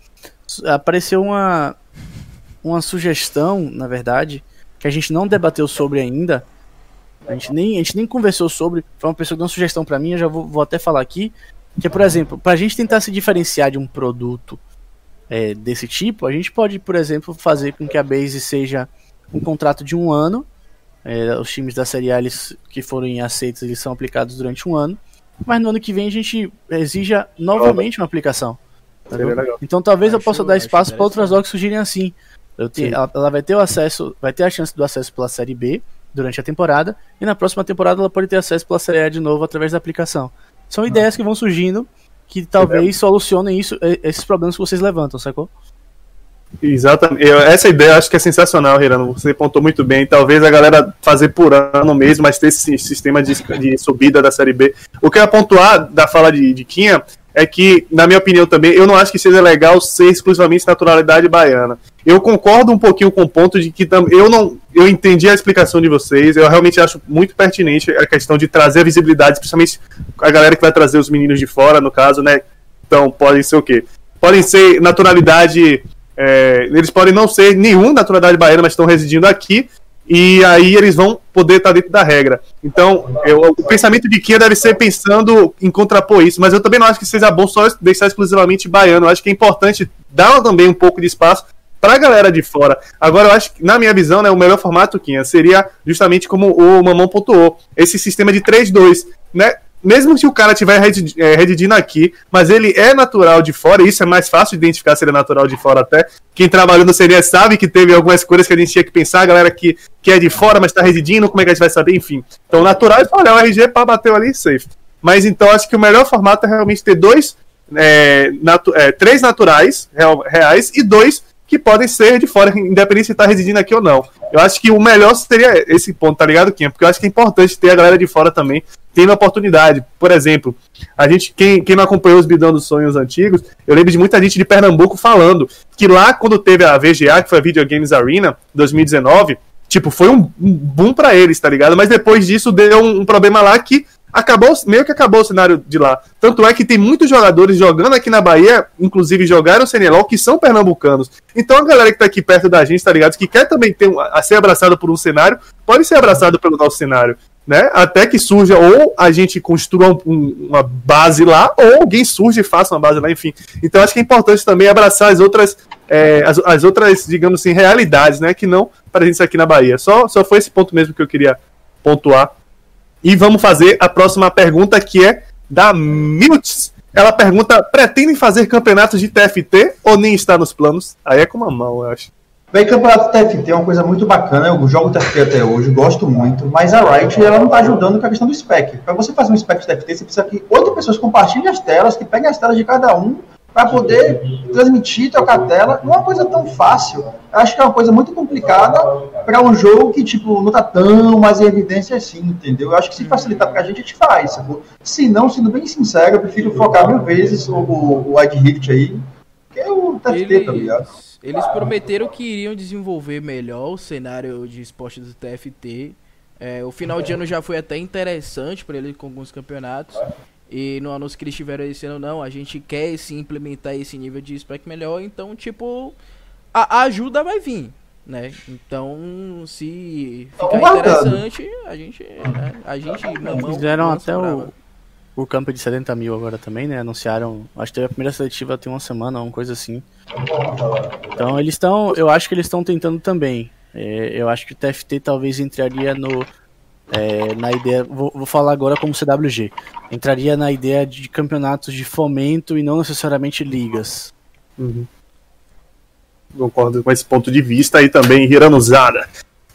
Apareceu uma, uma sugestão, na verdade, que a gente não debateu sobre ainda. A gente nem, a gente nem conversou sobre. Foi uma pessoa que deu uma sugestão para mim, eu já vou, vou até falar aqui. Que é, por exemplo, para a gente tentar se diferenciar de um produto é, desse tipo, a gente pode, por exemplo, fazer com que a base seja um contrato de um ano. É, os times da Série A eles, que forem aceitos eles são aplicados durante um ano. Mas no ano que vem a gente exija novamente uma aplicação. Legal. Então talvez eu possa dar espaço para outras logs surgirem assim. Tenho- ela, ela vai ter o acesso, vai ter a chance do acesso pela série B durante a temporada e na próxima temporada ela pode ter acesso pela série A de novo através da aplicação. São ideias que vão surgindo que talvez solucionem isso, esses problemas que vocês levantam, sacou? Exatamente. Eu- essa ideia eu acho que é sensacional, Hirano. Você pontou muito bem. Talvez a galera fazer por ano mesmo, mas ter esse sistema de, de subida da Série B. O que eu ia pontuar da fala de, de Quinha é que, na minha opinião também, eu não acho que seja legal ser exclusivamente naturalidade baiana. Eu concordo um pouquinho com o ponto de que eu não. Eu entendi a explicação de vocês. Eu realmente acho muito pertinente a questão de trazer a visibilidade, principalmente a galera que vai trazer os meninos de fora, no caso, né? Então, podem ser o quê? Podem ser naturalidade. é, eles podem não ser nenhum naturalidade baiana, mas estão residindo aqui. E aí eles vão poder estar dentro da regra. Então, eu- o pensamento de Kia deve ser pensando em contrapor isso, mas eu também não acho que seja bom só deixar exclusivamente baiano. Eu acho que é importante dar também um pouco de espaço para a galera de fora. Agora, eu acho que, na minha visão, né, o melhor formato, Kinha, seria justamente como o Mamão pontuou, esse sistema de 3-2, né? Mesmo se o cara estiver redigindo aqui, mas ele é natural de fora, isso é mais fácil de identificar se ele é natural de fora até. Quem trabalhou no CNE sabe que teve algumas coisas que a gente tinha que pensar, a galera que, que é de fora, mas está residindo, como é que a gente vai saber? Enfim. Então, natural é só olhar o RG, pá, bateu ali, safe. Mas então, acho que o melhor formato é realmente ter dois, é, natu é, três naturais real- reais e dois que podem ser de fora, independente se tá residindo aqui ou não. Eu acho que o melhor seria esse ponto, tá ligado, Kim? Porque eu acho que é importante ter a galera de fora também tendo a oportunidade. Por exemplo, a gente, quem, quem não acompanhou os Bidão dos Sonhos antigos, eu lembro de muita gente de Pernambuco falando que lá, quando teve a VGA, que foi a Video Games Arena, 2019, tipo, foi um, um boom para eles, tá ligado? Mas depois disso deu um, um problema lá que acabou, meio que acabou o cenário de lá. Tanto é que tem muitos jogadores jogando aqui na Bahia, inclusive jogaram o CNLOL, que são pernambucanos. Então a galera que tá aqui perto da gente, tá ligado? Que quer também ter a ser abraçado por um cenário, pode ser abraçado pelo nosso cenário. Né? Até que surja, ou a gente construa um, uma base lá, ou alguém surge e faça uma base lá, enfim. Então acho que é importante também abraçar as outras, é, as, as, outras, digamos assim, realidades, né? Que não para a gente aqui na Bahia. Só, só foi esse ponto mesmo que eu queria pontuar e vamos fazer a próxima pergunta que é da Miltz. Ela pergunta: pretendem fazer campeonatos de TFT ou nem está nos planos? Aí é com uma mão, eu acho. Bem, campeonato TFT é uma coisa muito bacana, eu jogo TFT até hoje, gosto muito, mas a Riot ela não está ajudando com a questão do spec. Para você fazer um spec de TFT, você precisa que oito pessoas compartilhem as telas, que peguem as telas de cada um para poder transmitir, trocar tela. Não é uma coisa tão fácil. Eu acho que é uma coisa muito complicada para um jogo que, tipo, não tá tão mais em evidência assim, entendeu? Eu acho que se facilitar para a gente, a gente faz. Se não, sendo bem sincero, eu prefiro focar mil vezes o, o, o Rift aí, que é o TFT, eles, tá ligado? Eles prometeram que iriam desenvolver melhor o cenário de esporte do TFT. É, o final de ano já foi até interessante para eles com alguns campeonatos. E no anúncio que eles tiveram esse ano, não, a gente quer sim implementar esse nível de spec melhor, então, tipo, a, a ajuda vai vir, né? Então, se ficar interessante, a gente, né? a gente mamão, Fizeram até o, o campo de 70 mil agora também, né? Anunciaram, acho que teve a primeira seletiva tem uma semana, uma coisa assim. Então, eles estão, eu acho que eles estão tentando também. É, eu acho que o TFT talvez entraria no é, na ideia, vou, vou, falar agora como CWG, entraria na ideia de campeonatos de fomento e não necessariamente ligas. Uhum. Concordo com esse ponto de vista aí também, Hiranuzada.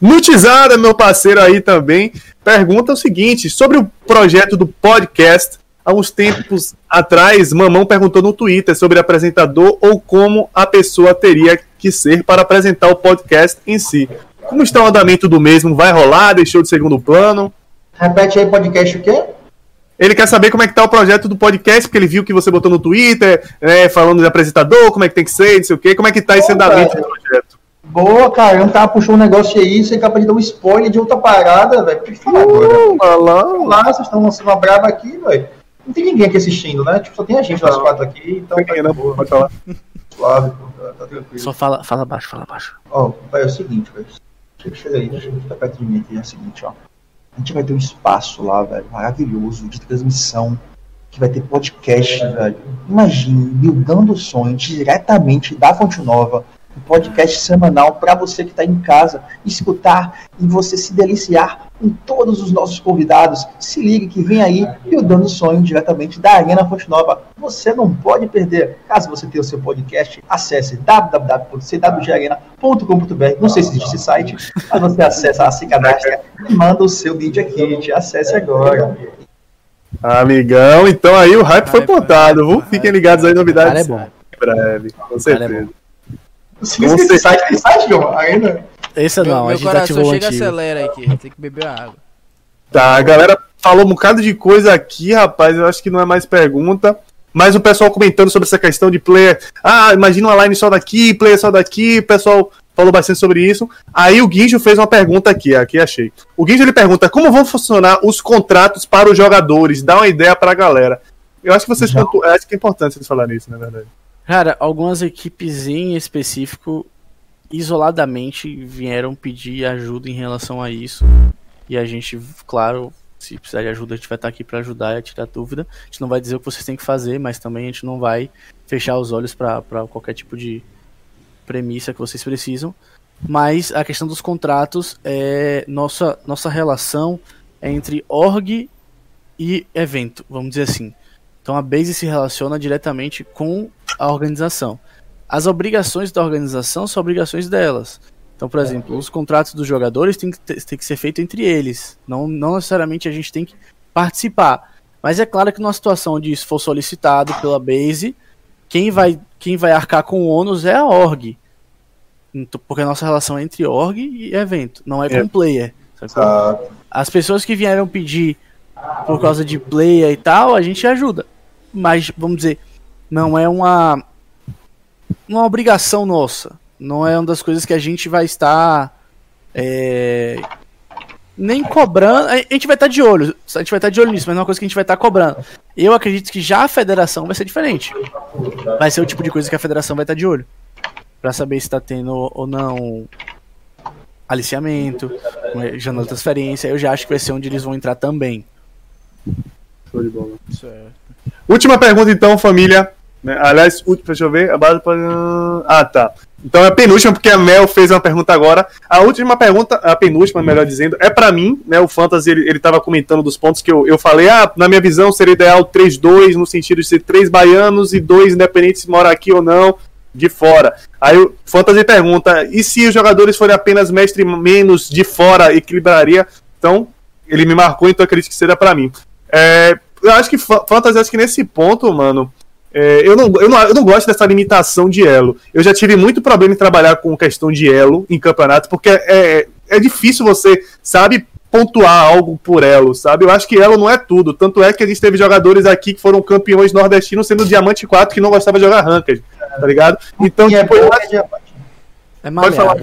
Nutizada, meu parceiro aí também, pergunta o seguinte: sobre o projeto do podcast. Há uns tempos atrás, Mamão perguntou no Twitter sobre apresentador ou como a pessoa teria que ser para apresentar o podcast em si. Como está o andamento do mesmo? Vai rolar? Deixou de segundo plano? Repete aí, podcast o quê? Ele quer saber como é que tá o projeto do podcast, porque ele viu que você botou no Twitter, né, falando de apresentador, como é que tem que ser, não sei o quê. Como é que tá esse andamento do projeto? Boa, cara, eu não tava puxando um negócio aí, você é capaz de dar um spoiler de outra parada, velho. Por que falar uh, agora? Lá, lá, vocês estão lançando uma brava aqui, velho. Não tem ninguém aqui assistindo, né? Tipo, só tem a gente, nós quatro aqui, então. Tem, tá não, pode falar. Suave, tá, tá tranquilo. Só fala, fala baixo, fala baixo. Ó, oh, é o seguinte, velho. Chega aí, deixa eu ficar perto de mim aqui. É o seguinte, ó. A gente vai ter um espaço lá, velho, maravilhoso, de transmissão, que vai ter podcast, velho. Imagine, buildando o sonho diretamente da Fonte Nova, um podcast semanal para você que está em casa escutar e você se deliciar com todos os nossos convidados. Se ligue que vem aí e o Dando Sonho diretamente da Arena Fonte Nova. Você não pode perder. Caso você tenha o seu podcast, acesse www.cwgarena.com.br. Não sei se existe esse site, mas você acessa, se cadastra e manda o seu vídeo aqui. Acesse agora. Amigão, então aí o hype foi pontado, viu? Fiquem ligados aí, novidades. É bom. Em breve, com certeza. Esse site tem site, João? Ainda? Esse não, meu, a gente coração ativou chega acelera aqui, tem que beber água. Tá, a galera falou um bocado de coisa aqui, rapaz, eu acho que não é mais pergunta. Mas o pessoal comentando sobre essa questão de player. Ah, imagina uma line só daqui, player só daqui. O pessoal falou bastante sobre isso. Aí o Guinjo fez uma pergunta aqui, aqui achei. O Guinjo ele pergunta como vão funcionar os contratos para os jogadores. Dá uma ideia para a galera. Eu acho que vocês pontu... acho que é importante vocês falarem isso, na verdade. Cara, algumas equipes em específico, isoladamente, vieram pedir ajuda em relação a isso. E a gente, claro, se precisar de ajuda, a gente vai estar aqui para ajudar e tirar dúvida. A gente não vai dizer o que vocês têm que fazer, mas também a gente não vai fechar os olhos para qualquer tipo de premissa que vocês precisam. Mas a questão dos contratos é nossa nossa relação é entre org e evento, vamos dizer assim. Então a base se relaciona diretamente com a organização. As obrigações da organização são obrigações delas. Então, por exemplo, os contratos dos jogadores têm que, ter, têm que ser feitos entre eles. Não, não necessariamente a gente tem que participar. Mas é claro que numa situação onde isso for solicitado pela base, quem vai, quem vai arcar com o ônus é a org. Então, Porque a nossa relação é entre org e evento, não é com É. player. sacou? As pessoas que vieram pedir por causa de player e tal, a gente ajuda. Mas, vamos dizer, não é uma, uma obrigação nossa. Não é uma das coisas que a gente vai estar é, nem cobrando. A gente vai estar de olho. A gente vai estar de olho nisso, mas não é uma coisa que a gente vai estar cobrando. Eu acredito que já a federação vai ser diferente. Vai ser o tipo de coisa que a federação vai estar de olho. Pra saber se tá tendo ou não aliciamento, janela de transferência. Eu já acho que vai ser onde eles vão entrar também. Show de bola. Certo. Última pergunta, então, família. Né? Aliás, deixa eu ver. Ah, tá. Então é a penúltima, porque a Mel fez uma pergunta agora. A última pergunta, a penúltima, melhor dizendo, é pra mim, né? O Fantasy, ele, ele tava comentando dos pontos que eu, eu falei, ah, na minha visão seria ideal 3-2, no sentido de ser três baianos e dois independentes morar aqui ou não, de fora. Aí o Fantasy pergunta, e se os jogadores forem apenas mestre menos de fora, equilibraria? Então, ele me marcou, então acredito que seria pra mim. É, eu acho que Fa- Fantasy, acho que nesse ponto, mano, é, eu, não, eu, não, eu não gosto dessa limitação de elo. Eu já tive muito problema em trabalhar com questão de elo em campeonato, porque é, é difícil você, sabe, pontuar algo por elo, sabe? Eu acho que elo não é tudo. Tanto é que a gente teve jogadores aqui que foram campeões nordestinos sendo Diamante 4 que não gostava de jogar Ranked, tá ligado? Então, E é tipo, é diamante. É Pode falar.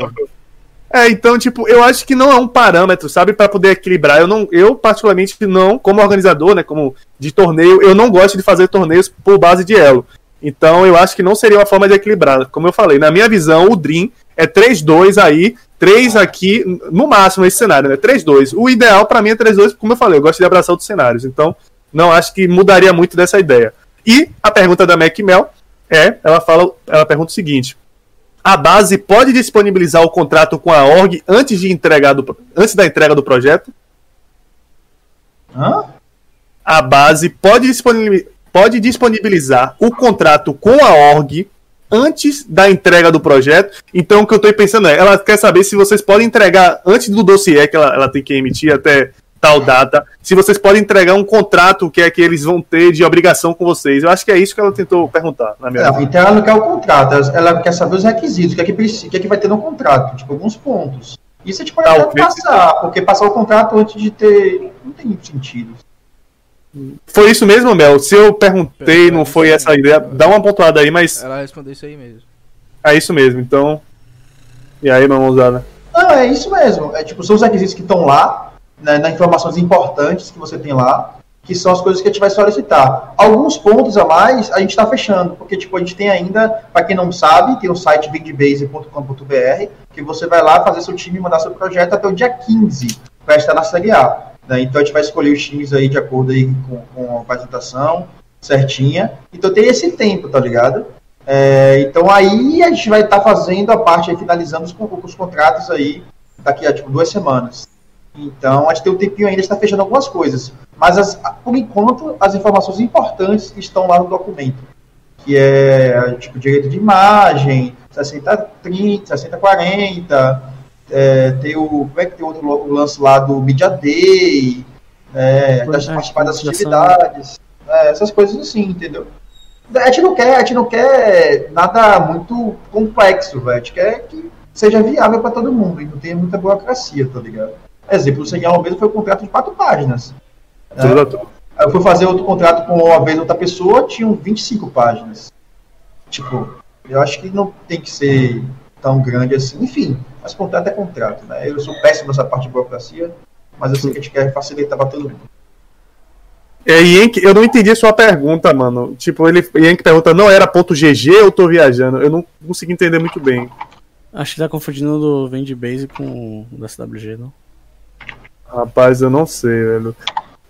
É, então, tipo, eu acho que não é um parâmetro, sabe, Pra poder equilibrar. Eu não, eu particularmente não, como organizador, né, como de torneio, eu não gosto de fazer torneios por base de elo. Então, eu acho que não seria uma forma de equilibrar. Como eu falei, na minha visão, o Dream é 3-2 aí, 3 aqui, no máximo esse cenário, né? 3-2. O ideal pra mim é 3-2, como eu falei, eu gosto de abraçar outros cenários. Então, não acho que mudaria muito dessa ideia. E a pergunta da Mac Mel é, ela fala, ela pergunta o seguinte: a base pode disponibilizar o contrato com a org antes de entregar do, antes da entrega do projeto? Hã? A base pode, disponibil- pode disponibilizar o contrato com a org antes da entrega do projeto. Então, o que eu estou pensando é, ela quer saber se vocês podem entregar antes do dossiê que ela, ela tem que emitir até tal data, se vocês podem entregar um contrato que é que eles vão ter de obrigação com vocês. Eu acho que é isso que ela tentou perguntar, na minha Não, então ela não quer o contrato, ela- quer saber os requisitos, o que é que, preci- o que, é que vai ter no contrato, tipo, alguns pontos. Isso a gente pode até Talvez. passar, porque passar o contrato antes de ter. Não tem muito sentido. Foi isso mesmo, Mel? Se eu perguntei, não foi essa a ideia, dá uma pontuada aí, mas Ela respondeu isso aí mesmo. é isso mesmo. Então, e aí, mamãozada? Não, é isso mesmo. É, tipo, são os requisitos que estão lá, né, nas informações importantes que você tem lá, que são as coisas que a gente vai solicitar. Alguns pontos a mais a gente está fechando, porque tipo, a gente tem ainda, para quem não sabe, tem o site bigbase.com.br, que você vai lá fazer seu time mandar seu projeto até o dia 15 para estar na Série A. né? Então a gente vai escolher os times aí de acordo aí com, com a apresentação certinha. Então tem esse tempo, tá ligado? É, então aí a gente vai estar fazendo a parte aí, finalizando os, os contratos aí daqui a tipo, duas semanas. Então a gente tem um tempinho ainda, está fechando algumas coisas. Mas as- por enquanto as informações importantes estão lá no documento. Que é tipo direito de imagem, 60-30, 60-40, é, tem o. Como é que tem outro o lance lá do Media Day, é, das, É, participar das atividades, é, essas coisas assim, entendeu? A gente não quer, a gente não quer nada muito complexo, velho. A gente quer que seja viável para todo mundo e não tenha muita burocracia, tá ligado? Exemplo, o Senhor mesmo foi um contrato de quatro páginas. né? Tudo a tudo. Aí eu fui fazer outro contrato com uma vez outra pessoa, tinham 25 páginas. Tipo, eu acho que não tem que ser tão grande assim. Enfim, mas contrato é contrato, né? Eu sou péssimo nessa parte de burocracia, mas eu sei que a gente quer facilitar pra todo mundo. É, Yank, eu não entendi a sua pergunta, mano. Tipo, ele Yank pergunta, não era ponto .gg ou eu tô viajando? Eu não consegui entender muito bem. Acho que tá confundindo do Vende Base com o da CWG, não? Rapaz, eu não sei, velho.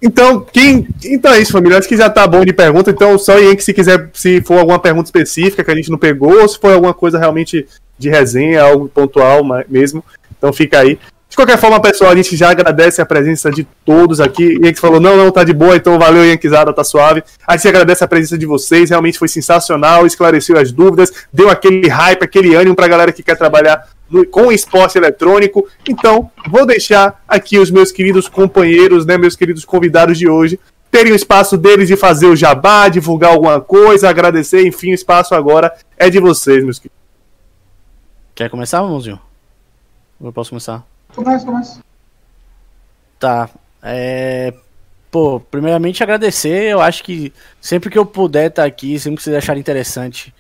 Então, quem. Então é isso, família. Acho que já tá bom de pergunta. Então, só Yank, se quiser, se for alguma pergunta específica que a gente não pegou, ou se for alguma coisa realmente de resenha, algo pontual mesmo. Então fica aí. De qualquer forma, pessoal, a gente já agradece a presença de todos aqui. Yank falou, não, não, tá de boa, então valeu, Yankzada, tá suave. A gente agradece a presença de vocês, realmente foi sensacional, esclareceu as dúvidas, deu aquele hype, aquele ânimo pra galera que quer trabalhar no- com esporte eletrônico. Então, vou deixar aqui os meus queridos companheiros, né, meus queridos convidados de hoje, terem o espaço deles de fazer o jabá, divulgar alguma coisa, agradecer, enfim, o espaço agora é de vocês, meus queridos. Quer começar, Mãozinho? Eu posso começar? Começa, começa. Tá. É... Pô, primeiramente agradecer. Eu acho que sempre que eu puder estar aqui, sempre que vocês acharem interessante,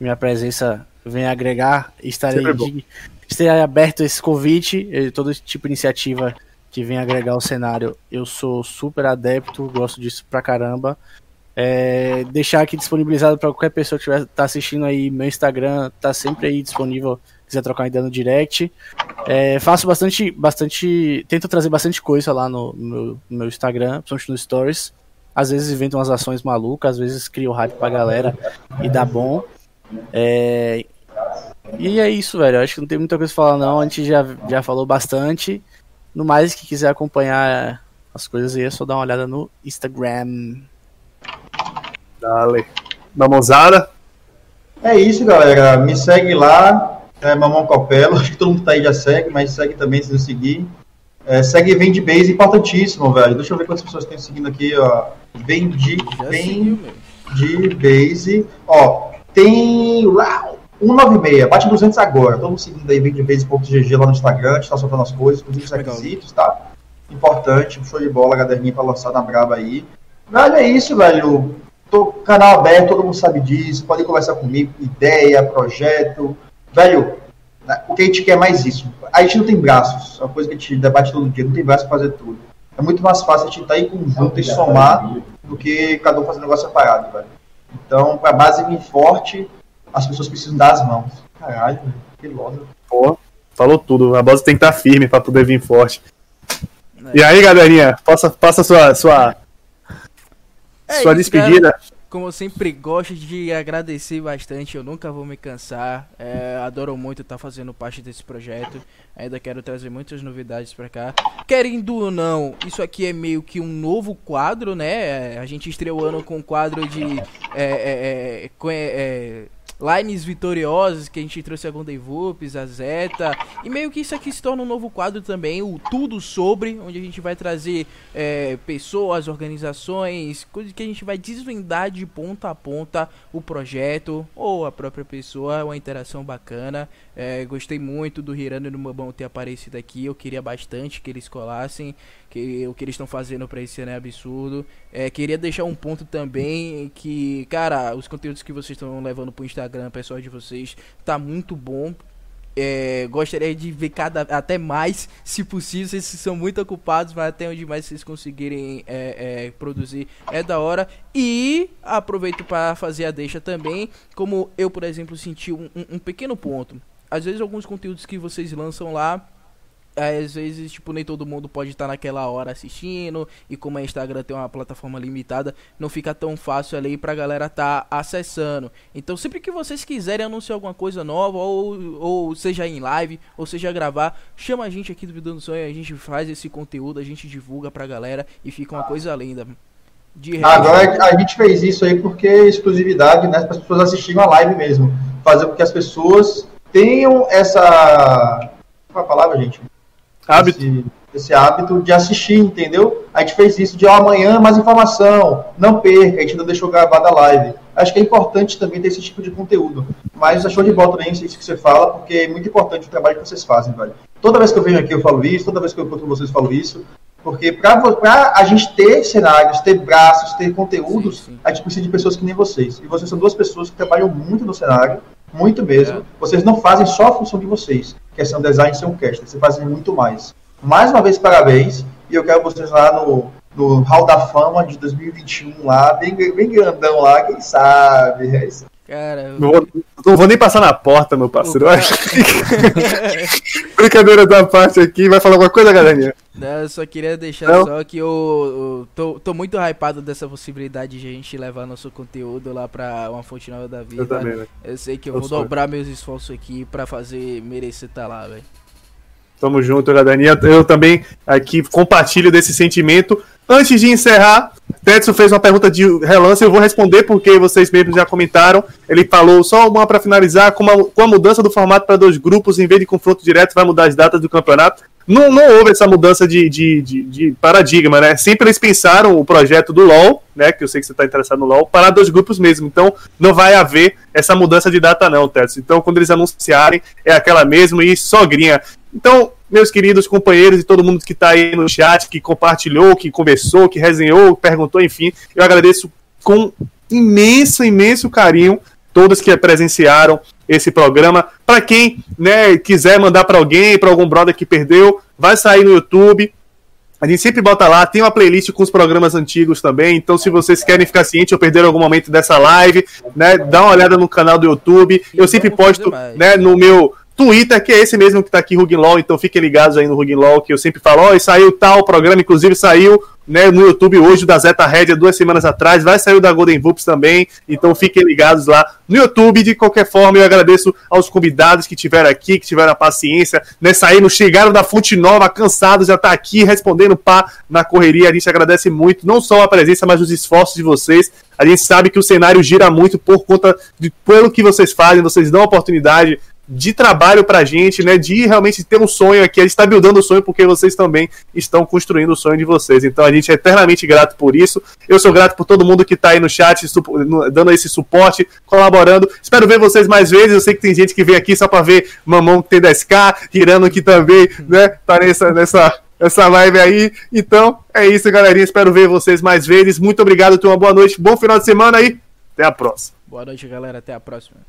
minha presença venha agregar, estarei, de... estarei aberto a esse convite, e todo esse tipo de iniciativa que vem agregar o cenário. Eu sou super adepto, gosto disso pra caramba. É, deixar aqui disponibilizado para qualquer pessoa que estiver tá assistindo aí, meu Instagram tá sempre aí disponível, quiser trocar uma ideia no direct. É, faço bastante, bastante, tento trazer bastante coisa lá no, no meu, no meu Instagram, principalmente no Stories. Às vezes invento umas ações malucas, às vezes crio hype pra galera e dá bom. É, e é isso, velho. Acho que não tem muita coisa pra falar, não. A gente já, já falou bastante. No mais, que quiser acompanhar as coisas aí, é só dar uma olhada no Instagram. Dale. Mamãozada. É isso, galera. Me segue lá, é Mamão Copelo. [LAUGHS] Acho que todo mundo que tá aí já segue, mas segue também se não seguir. É, segue Vende Base, importantíssimo, velho. Deixa eu ver quantas pessoas tem seguindo aqui, ó. Meu. de base. Ó, tem lá 196, bate 200 agora. Todo mundo seguindo aí vendebase.gg lá no Instagram, a gente tá soltando as coisas, inclusive os requisitos, tá? Importante, show de bola, caderninho pra lançar na braba aí. Velho, é isso, velho. Tô canal aberto, todo mundo sabe disso. Pode conversar comigo, ideia, projeto. Velho, o que a gente quer é mais isso. A gente não tem braços, é uma coisa que a gente debate todo dia, não tem braço pra fazer tudo. É muito mais fácil a gente estar em conjunto e somar do que cada um fazer negócio separado, velho. Então, pra base vir forte, as pessoas precisam dar as mãos. Caralho, velho, que loda. Pô, falou tudo. A base tem que estar firme pra poder vir forte. E aí, galerinha, passa, passa sua, sua, É sua isso, cara. Como eu sempre gosto de agradecer bastante, eu nunca vou me cansar. É, adoro muito estar fazendo parte desse projeto. Ainda quero trazer muitas novidades pra cá. Querendo ou não, isso aqui é meio que um novo quadro, né? É, A gente estreou o ano com um quadro de é, é, é, é, lines vitoriosas, que a gente trouxe a Golden Voops, a Zeta. E meio que isso aqui se torna um novo quadro também, o Tudo Sobre, onde a gente vai trazer é, pessoas, organizações, coisas que a gente vai desvendar de ponta a ponta o projeto ou a própria pessoa, uma interação bacana. É, gostei muito do Hirano e do Mobão ter aparecido aqui, eu queria bastante que eles colassem, que o que eles estão fazendo pra esse ano é absurdo. É, queria deixar um ponto também que, cara, os conteúdos que vocês estão levando pro Instagram, pessoal de vocês, tá muito bom. É, gostaria de ver cada até mais, se possível. Vocês são muito ocupados, mas até onde mais vocês conseguirem é, é, produzir é da hora. E aproveito para fazer a deixa também, como eu, por exemplo, senti um, um- um pequeno ponto. Às vezes alguns conteúdos que vocês lançam lá às vezes, tipo, nem todo mundo pode estar naquela hora assistindo. E como a Instagram tem uma plataforma limitada, não fica tão fácil ali pra galera tá acessando. Então, sempre que vocês quiserem anunciar alguma coisa nova, ou, ou seja em live, ou seja gravar, chama a gente aqui do Vida do Sonho, a gente faz esse conteúdo, a gente divulga pra galera e fica uma coisa linda. De Agora a gente fez isso aí porque é exclusividade, né? Para as pessoas assistirem a live mesmo. Fazer com que as pessoas tenham essa. Qual é a palavra, gente? Hábito. Esse, esse hábito de assistir, entendeu? A gente fez isso de ó, amanhã mais informação, não perca, a gente não deixou gravada a live. Acho que é importante também ter esse tipo de conteúdo. Mas achou de bola também isso que você fala, porque é muito importante o trabalho que vocês fazem, velho. Toda vez que eu venho aqui eu falo isso, toda vez que eu encontro vocês eu falo isso, porque pra a gente ter cenários, ter braços, ter conteúdos, Sim, sim. a gente precisa de pessoas que nem vocês. E vocês são duas pessoas que trabalham muito no cenário, muito mesmo. É. Vocês não fazem só a função de vocês, que é ser um design e ser um caster. Vocês fazem muito mais. Mais uma vez, parabéns. E eu quero vocês lá no, no Hall da Fama de 2021, lá, bem, bem grandão lá, quem sabe. É isso. Cara, Não vou, não vou nem passar na porta, meu parceiro. cara- [LAUGHS] Brincadeira da parte aqui. Vai falar alguma coisa, galerinha? Não, eu só queria deixar Não? só que eu, eu tô, tô muito hypado dessa possibilidade de a gente levar nosso conteúdo lá pra uma fonte nova da vida. Eu também, né? Eu sei que eu Eu vou sou. dobrar meus esforços aqui pra fazer merecer tá lá, velho. Tamo junto, galerinha. Eu também aqui compartilho desse sentimento. Antes de encerrar, Tetsu fez uma pergunta de relance, eu vou responder porque vocês mesmos já comentaram. Ele falou só uma para finalizar, com, a- com a mudança do formato para dois grupos em vez de confronto direto, vai mudar as datas do campeonato. não, não houve essa mudança de, de, de, de, paradigma, né? Sempre eles pensaram o projeto do LoL, né? Que eu sei que você está interessado no LoL, para dois grupos mesmo. Então não vai haver essa mudança de data, não, Tets. Então quando eles anunciarem, é aquela mesma e sogrinha. Então, meus queridos companheiros e todo mundo que está aí no chat, que compartilhou, que conversou, que resenhou, perguntou, enfim, eu agradeço com imenso, imenso carinho todos que presenciaram esse programa. Para quem né, quiser mandar para alguém, para algum brother que perdeu, vai sair no YouTube. A gente sempre bota lá, tem uma playlist com os programas antigos também. Então, se vocês querem ficar cientes ou perder algum momento dessa live, né, dá uma olhada no canal do YouTube. Eu sempre posto né, no meu Twitter, que é esse mesmo que tá aqui, Law, então fiquem ligados aí no Law, que eu sempre falo, ó, oh, saiu tal programa, inclusive saiu né, no YouTube hoje da Zeta Red duas semanas atrás, vai sair o da Golden Voops também, então fiquem ligados lá no YouTube. De qualquer forma, eu agradeço aos convidados que tiveram aqui, que tiveram a paciência, né, saíram, chegaram da Fonte Nova, cansados, já tá aqui respondendo pá na correria. A gente agradece muito, não só a presença, mas os esforços de vocês. A gente sabe que o cenário gira muito por conta de pelo que vocês fazem, vocês dão oportunidade de trabalho pra gente, né? De realmente ter um sonho aqui. A gente está buildando o sonho porque vocês também estão construindo o sonho de vocês. Então a gente é eternamente grato por isso. Eu sou grato por todo mundo que está aí no chat, dando esse suporte, colaborando. Espero ver vocês mais vezes. Eu sei que tem gente que vem aqui só para ver Mamão que tem 10k, Hirano que também, né? Tá nessa, nessa, essa live aí. Então, é isso, galerinha. Espero ver vocês mais vezes. Muito obrigado, tenha uma boa noite, bom final de semana aí. Até a próxima. Boa noite, galera. Até a próxima.